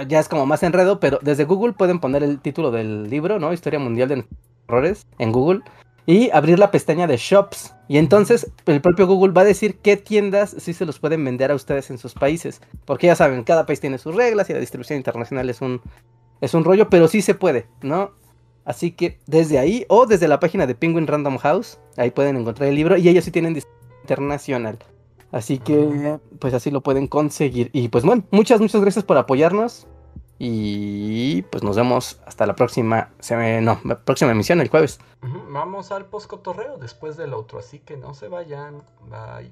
ya es como más enredo, pero desde Google pueden poner el título del libro, ¿no? Historia Mundial de errores en Google y abrir la pestaña de shops. Y entonces el propio Google va a decir qué tiendas sí se los pueden vender a ustedes en sus países. Porque ya saben, cada país tiene sus reglas y la distribución internacional es un, es un rollo, pero sí se puede, ¿no? Así que desde ahí o desde la página de Penguin Random House, ahí pueden encontrar el libro y ellos sí tienen distribución internacional. Así que pues así lo pueden conseguir. Y pues bueno, muchas, muchas gracias por apoyarnos. Y pues nos vemos hasta la próxima, no, próxima emisión el jueves. Vamos al poscotorreo después del otro, así que no se vayan. Bye.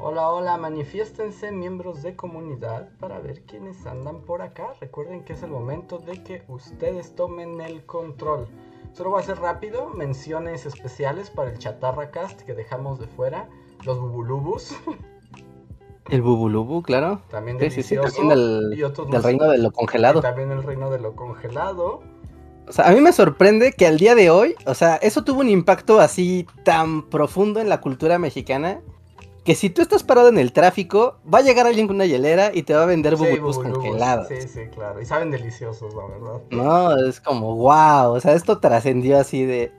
Hola, hola, manifiéstense miembros de comunidad para ver quiénes andan por acá. Recuerden que es el momento de que ustedes tomen el control. Solo voy a hacer rápido menciones especiales para el Chatarra Cast que dejamos de fuera. Los Bubulubus. El Bubulubu, claro. También delicioso. Sí, del, del reino de lo congelado. También el reino de lo congelado. O sea, a mí me sorprende que al día de hoy, o sea, eso tuvo un impacto así tan profundo en la cultura mexicana que si tú estás parado en el tráfico, va a llegar alguien con una hielera y te va a vender bubulubus congelados. Sí, sí, claro. Y saben deliciosos, la verdad. No, es como, wow. O sea, esto trascendió así de.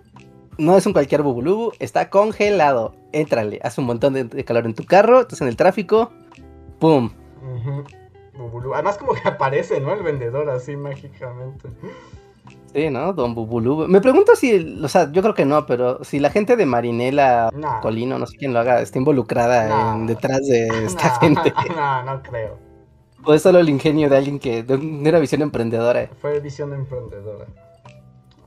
No es un cualquier bubulubu, está congelado. Éntrale, hace un montón de, calor en tu carro, estás en el tráfico, ¡pum! Además, como que aparece, ¿no? El vendedor así mágicamente. Sí, ¿no? Don Bubulú. Me pregunto si, o sea, yo creo que no, pero si la gente de Marinela Colino, no sé quién lo haga, está involucrada en, detrás de esta gente. No, no creo. O es solo el ingenio de alguien que no era visión emprendedora. Fue visión emprendedora.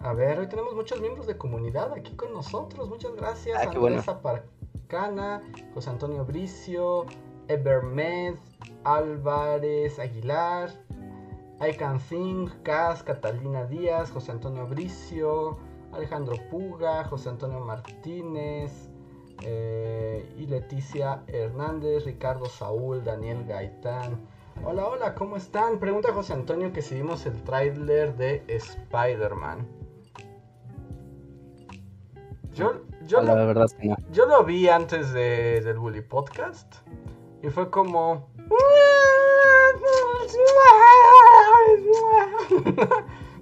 A ver, hoy tenemos muchos miembros de comunidad aquí con nosotros. Muchas gracias. Ah, Andrés Aparcana, José Antonio Bricio, Evermed, Álvarez Aguilar, I Can Think, Cas, Catalina Díaz, José Antonio Bricio, Alejandro Puga, José Antonio Martínez eh, y Leticia Hernández, Ricardo Saúl, Daniel Gaitán. Hola, hola, ¿cómo están? Pregunta José Antonio que si vimos el tráiler de Spider-Man. Yo, yo, la verdad yo lo vi antes de, del Bully Podcast y fue como...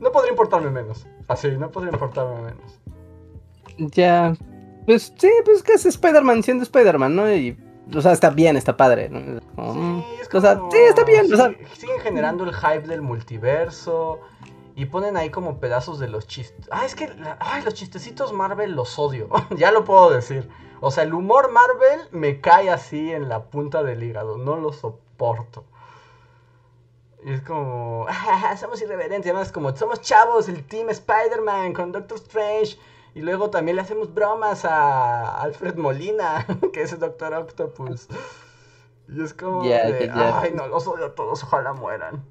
no podría importarme menos. Así, no podría importarme menos. Ya. Pues sí, pues que es Spider-Man siendo Spider-Man, ¿no? Y, o sea, está bien, está padre, ¿no? sí, mm, o sea, sí, está bien. o sea... Siguen generando el hype del multiverso. Y ponen ahí como pedazos de los chistes. Ah, es que ay, los chistecitos Marvel los odio. ya lo puedo decir. O sea, el humor Marvel me cae así en la punta del hígado. No lo soporto. Y es como, ah, somos irreverentes. Además, como, somos chavos, el Team Spider-Man con Doctor Strange. Y luego también le hacemos bromas a Alfred Molina, que es el Doctor Octopus. Y es como, ay, no, los odio a todos, ojalá mueran.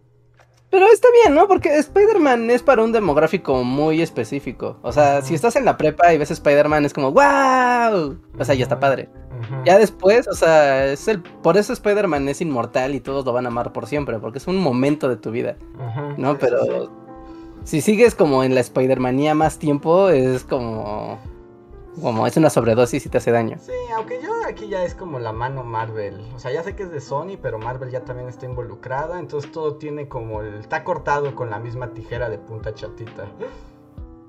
Pero está bien, ¿no? Porque Spider-Man es para un demográfico muy específico. O sea, si estás en la prepa y ves Spider-Man, es como, ¡wow! O sea, ya está padre. Ya después, o sea, es el por eso Spider-Man es inmortal y todos lo van a amar por siempre, porque es un momento de tu vida. ¿No? Pero si sigues como en la Spider-Manía más tiempo, es como como es una sobredosis y te hace daño. Sí, aunque yo aquí ya es como la mano Marvel. O sea, ya sé que es de Sony, pero Marvel ya también está involucrada. Entonces todo tiene como el. Está cortado con la misma tijera de punta chatita.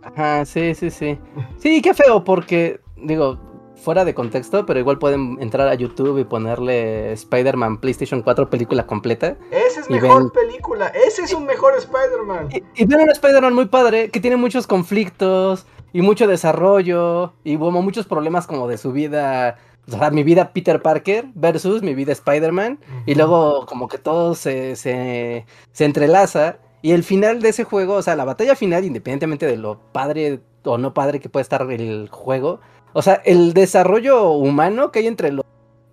Ajá, sí, sí, sí. Sí, qué feo, porque, digo, fuera de contexto, pero igual pueden entrar a YouTube y ponerle Spider-Man PlayStation 4 película completa. Esa es mejor película, ese es un mejor Spider-Man. Y, y ven un Spider-Man muy padre, que tiene muchos conflictos, y mucho desarrollo y hubo muchos problemas como de su vida, o sea, mi vida Peter Parker versus mi vida Spider-Man y luego como que todo se, se, se entrelaza y el final de ese juego, o sea, la batalla final, independientemente de lo padre o no padre que puede estar el juego, o sea, el desarrollo humano que hay entre los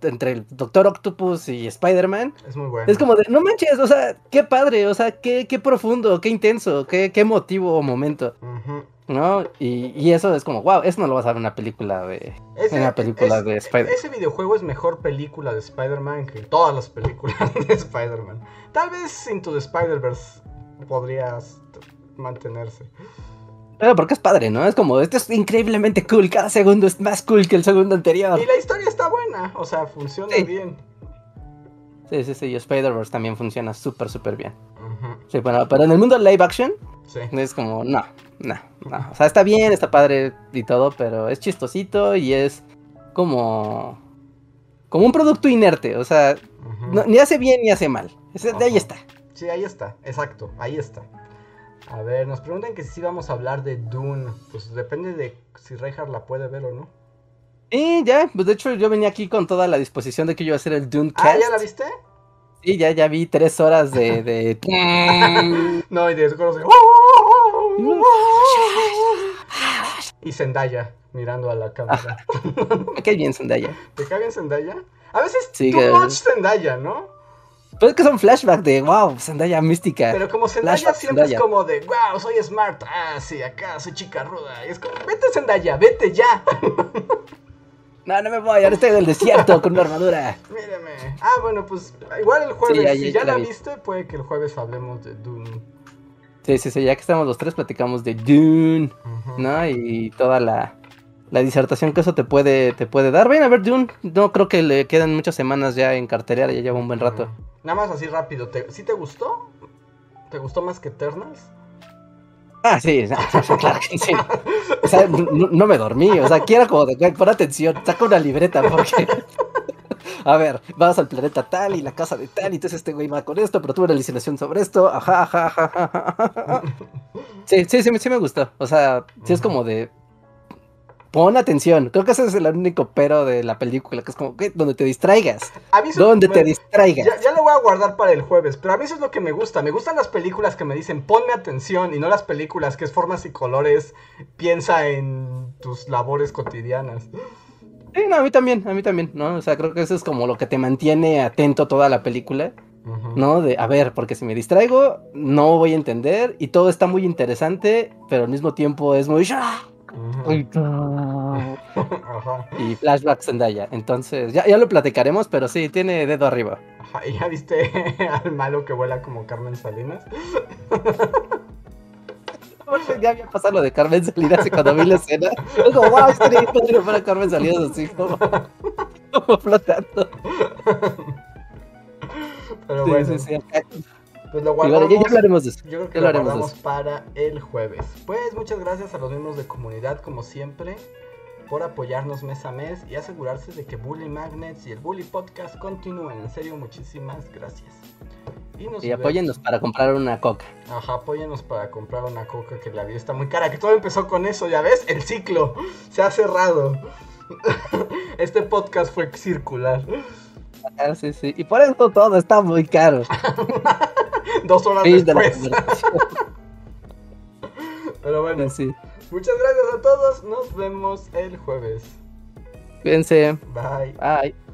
entre el Doctor Octopus y Spider-Man. Es muy bueno. Es como de, no manches, o sea, qué padre, o sea, qué, qué profundo, qué intenso, qué, qué emotivo momento. ¿No? Y, eso es como, wow, eso no lo vas a ver en una película de. una película de Spider-Man. Ese videojuego es mejor película de Spider-Man que todas las películas de Spider-Man. Tal vez Into the Spider-Verse podrías mantenerse. Pero porque es padre, ¿no? Es como, esto es increíblemente cool, cada segundo es más cool que el segundo anterior. Y la historia está buena, o sea, funciona bien. Sí, sí, sí, y Spider-Verse también funciona súper, súper bien. Sí, bueno, pero en el mundo live action, sí. es como, no, no, no. O sea, está bien, está padre y todo, pero es chistosito y es como, como un producto inerte, o sea, ni hace bien ni hace mal. de ahí está. Sí, ahí está, exacto, ahí está. A ver, nos preguntan que si vamos a hablar de Dune. Pues depende de si Reinhardt la puede ver o no. Y ya, pues de hecho yo venía aquí con toda la disposición de que yo iba a hacer el Dune Cast. ¿Ah, ya la viste? Sí, ya, ya vi tres horas de... de... no, y de y Zendaya mirando a la cámara. Me cae bien Zendaya. ¿Te cae bien Zendaya? A veces sí, too much Zendaya, ¿no? Pero es que son flashbacks de wow, Zendaya mística. Pero como Zendaya siempre es como de wow, soy smart. Ah, sí, acá soy chica ruda. Y es como, vete Zendaya, vete ya. No, no me voy, ahora estoy en el desierto con una armadura. Míreme. Ah, bueno, pues igual el jueves, si ya la, viste, puede que el jueves hablemos de Dune. Sí, sí, sí, ya que estamos los tres, platicamos de Dune, ¿no? Y toda la, la disertación que eso te puede, te puede dar. Ven a ver Dune, no creo que le quedan muchas semanas ya en cartelera, ya lleva un buen rato. Nada más así rápido, ¿te, ¿sí te gustó? ¿Te gustó más que Eternals? Ah, sí, claro que sí. O sea, no, me dormí, o sea, quiero como de pon atención, saca una libreta porque. A ver, vas al planeta tal y la casa de tal, y entonces este güey va con esto, pero tuve una alucinación sobre esto, ajá, ajá, ajá, ajá. Sí, sí, sí, sí me gustó. O sea, sí es como de pon atención. Creo que ese es el único pero de la película, que es como, que donde te distraigas. donde te distraigas. Ya, lo voy a guardar para el jueves, pero a mí eso es lo que me gusta. Me gustan las películas que me dicen, ponme atención, y no las películas que es formas y colores, piensa en tus labores cotidianas. Sí, no, a mí también, a mí también, ¿no? O sea, creo que eso es como lo que te mantiene atento toda la película. ¿No? De, a ver, porque si me distraigo, no voy a entender y todo está muy interesante, pero al mismo tiempo es muy... Y flashback Zendaya. Entonces, ya, ya lo platicaremos, pero sí, tiene dedo arriba. ¿Y ya viste al malo que vuela como Carmen Salinas? ya había pasado lo de Carmen Salinas y cuando vi la escena, como, wow, estaría padre para Carmen Salinas así como, como flotando. Pero bueno. Sí, sí, pues lo guardamos. ya, hablaremos de eso. Yo creo que lo, guardamos para el jueves. Pues muchas gracias a los miembros de comunidad, como siempre, por apoyarnos mes a mes y asegurarse de que Bully Magnets y el Bully Podcast continúen. En serio, muchísimas gracias. Y, apóyennos para comprar una coca. Ajá, apóyennos para comprar una coca que la vida está muy cara. Que todo empezó con eso, ya ves, el ciclo se ha cerrado. este podcast fue circular. Ah, sí, sí. Y por eso todo está muy caro. Dos horas después. Pero bueno, sí. muchas gracias a todos. Nos vemos el jueves. Cuídense. Bye. Bye.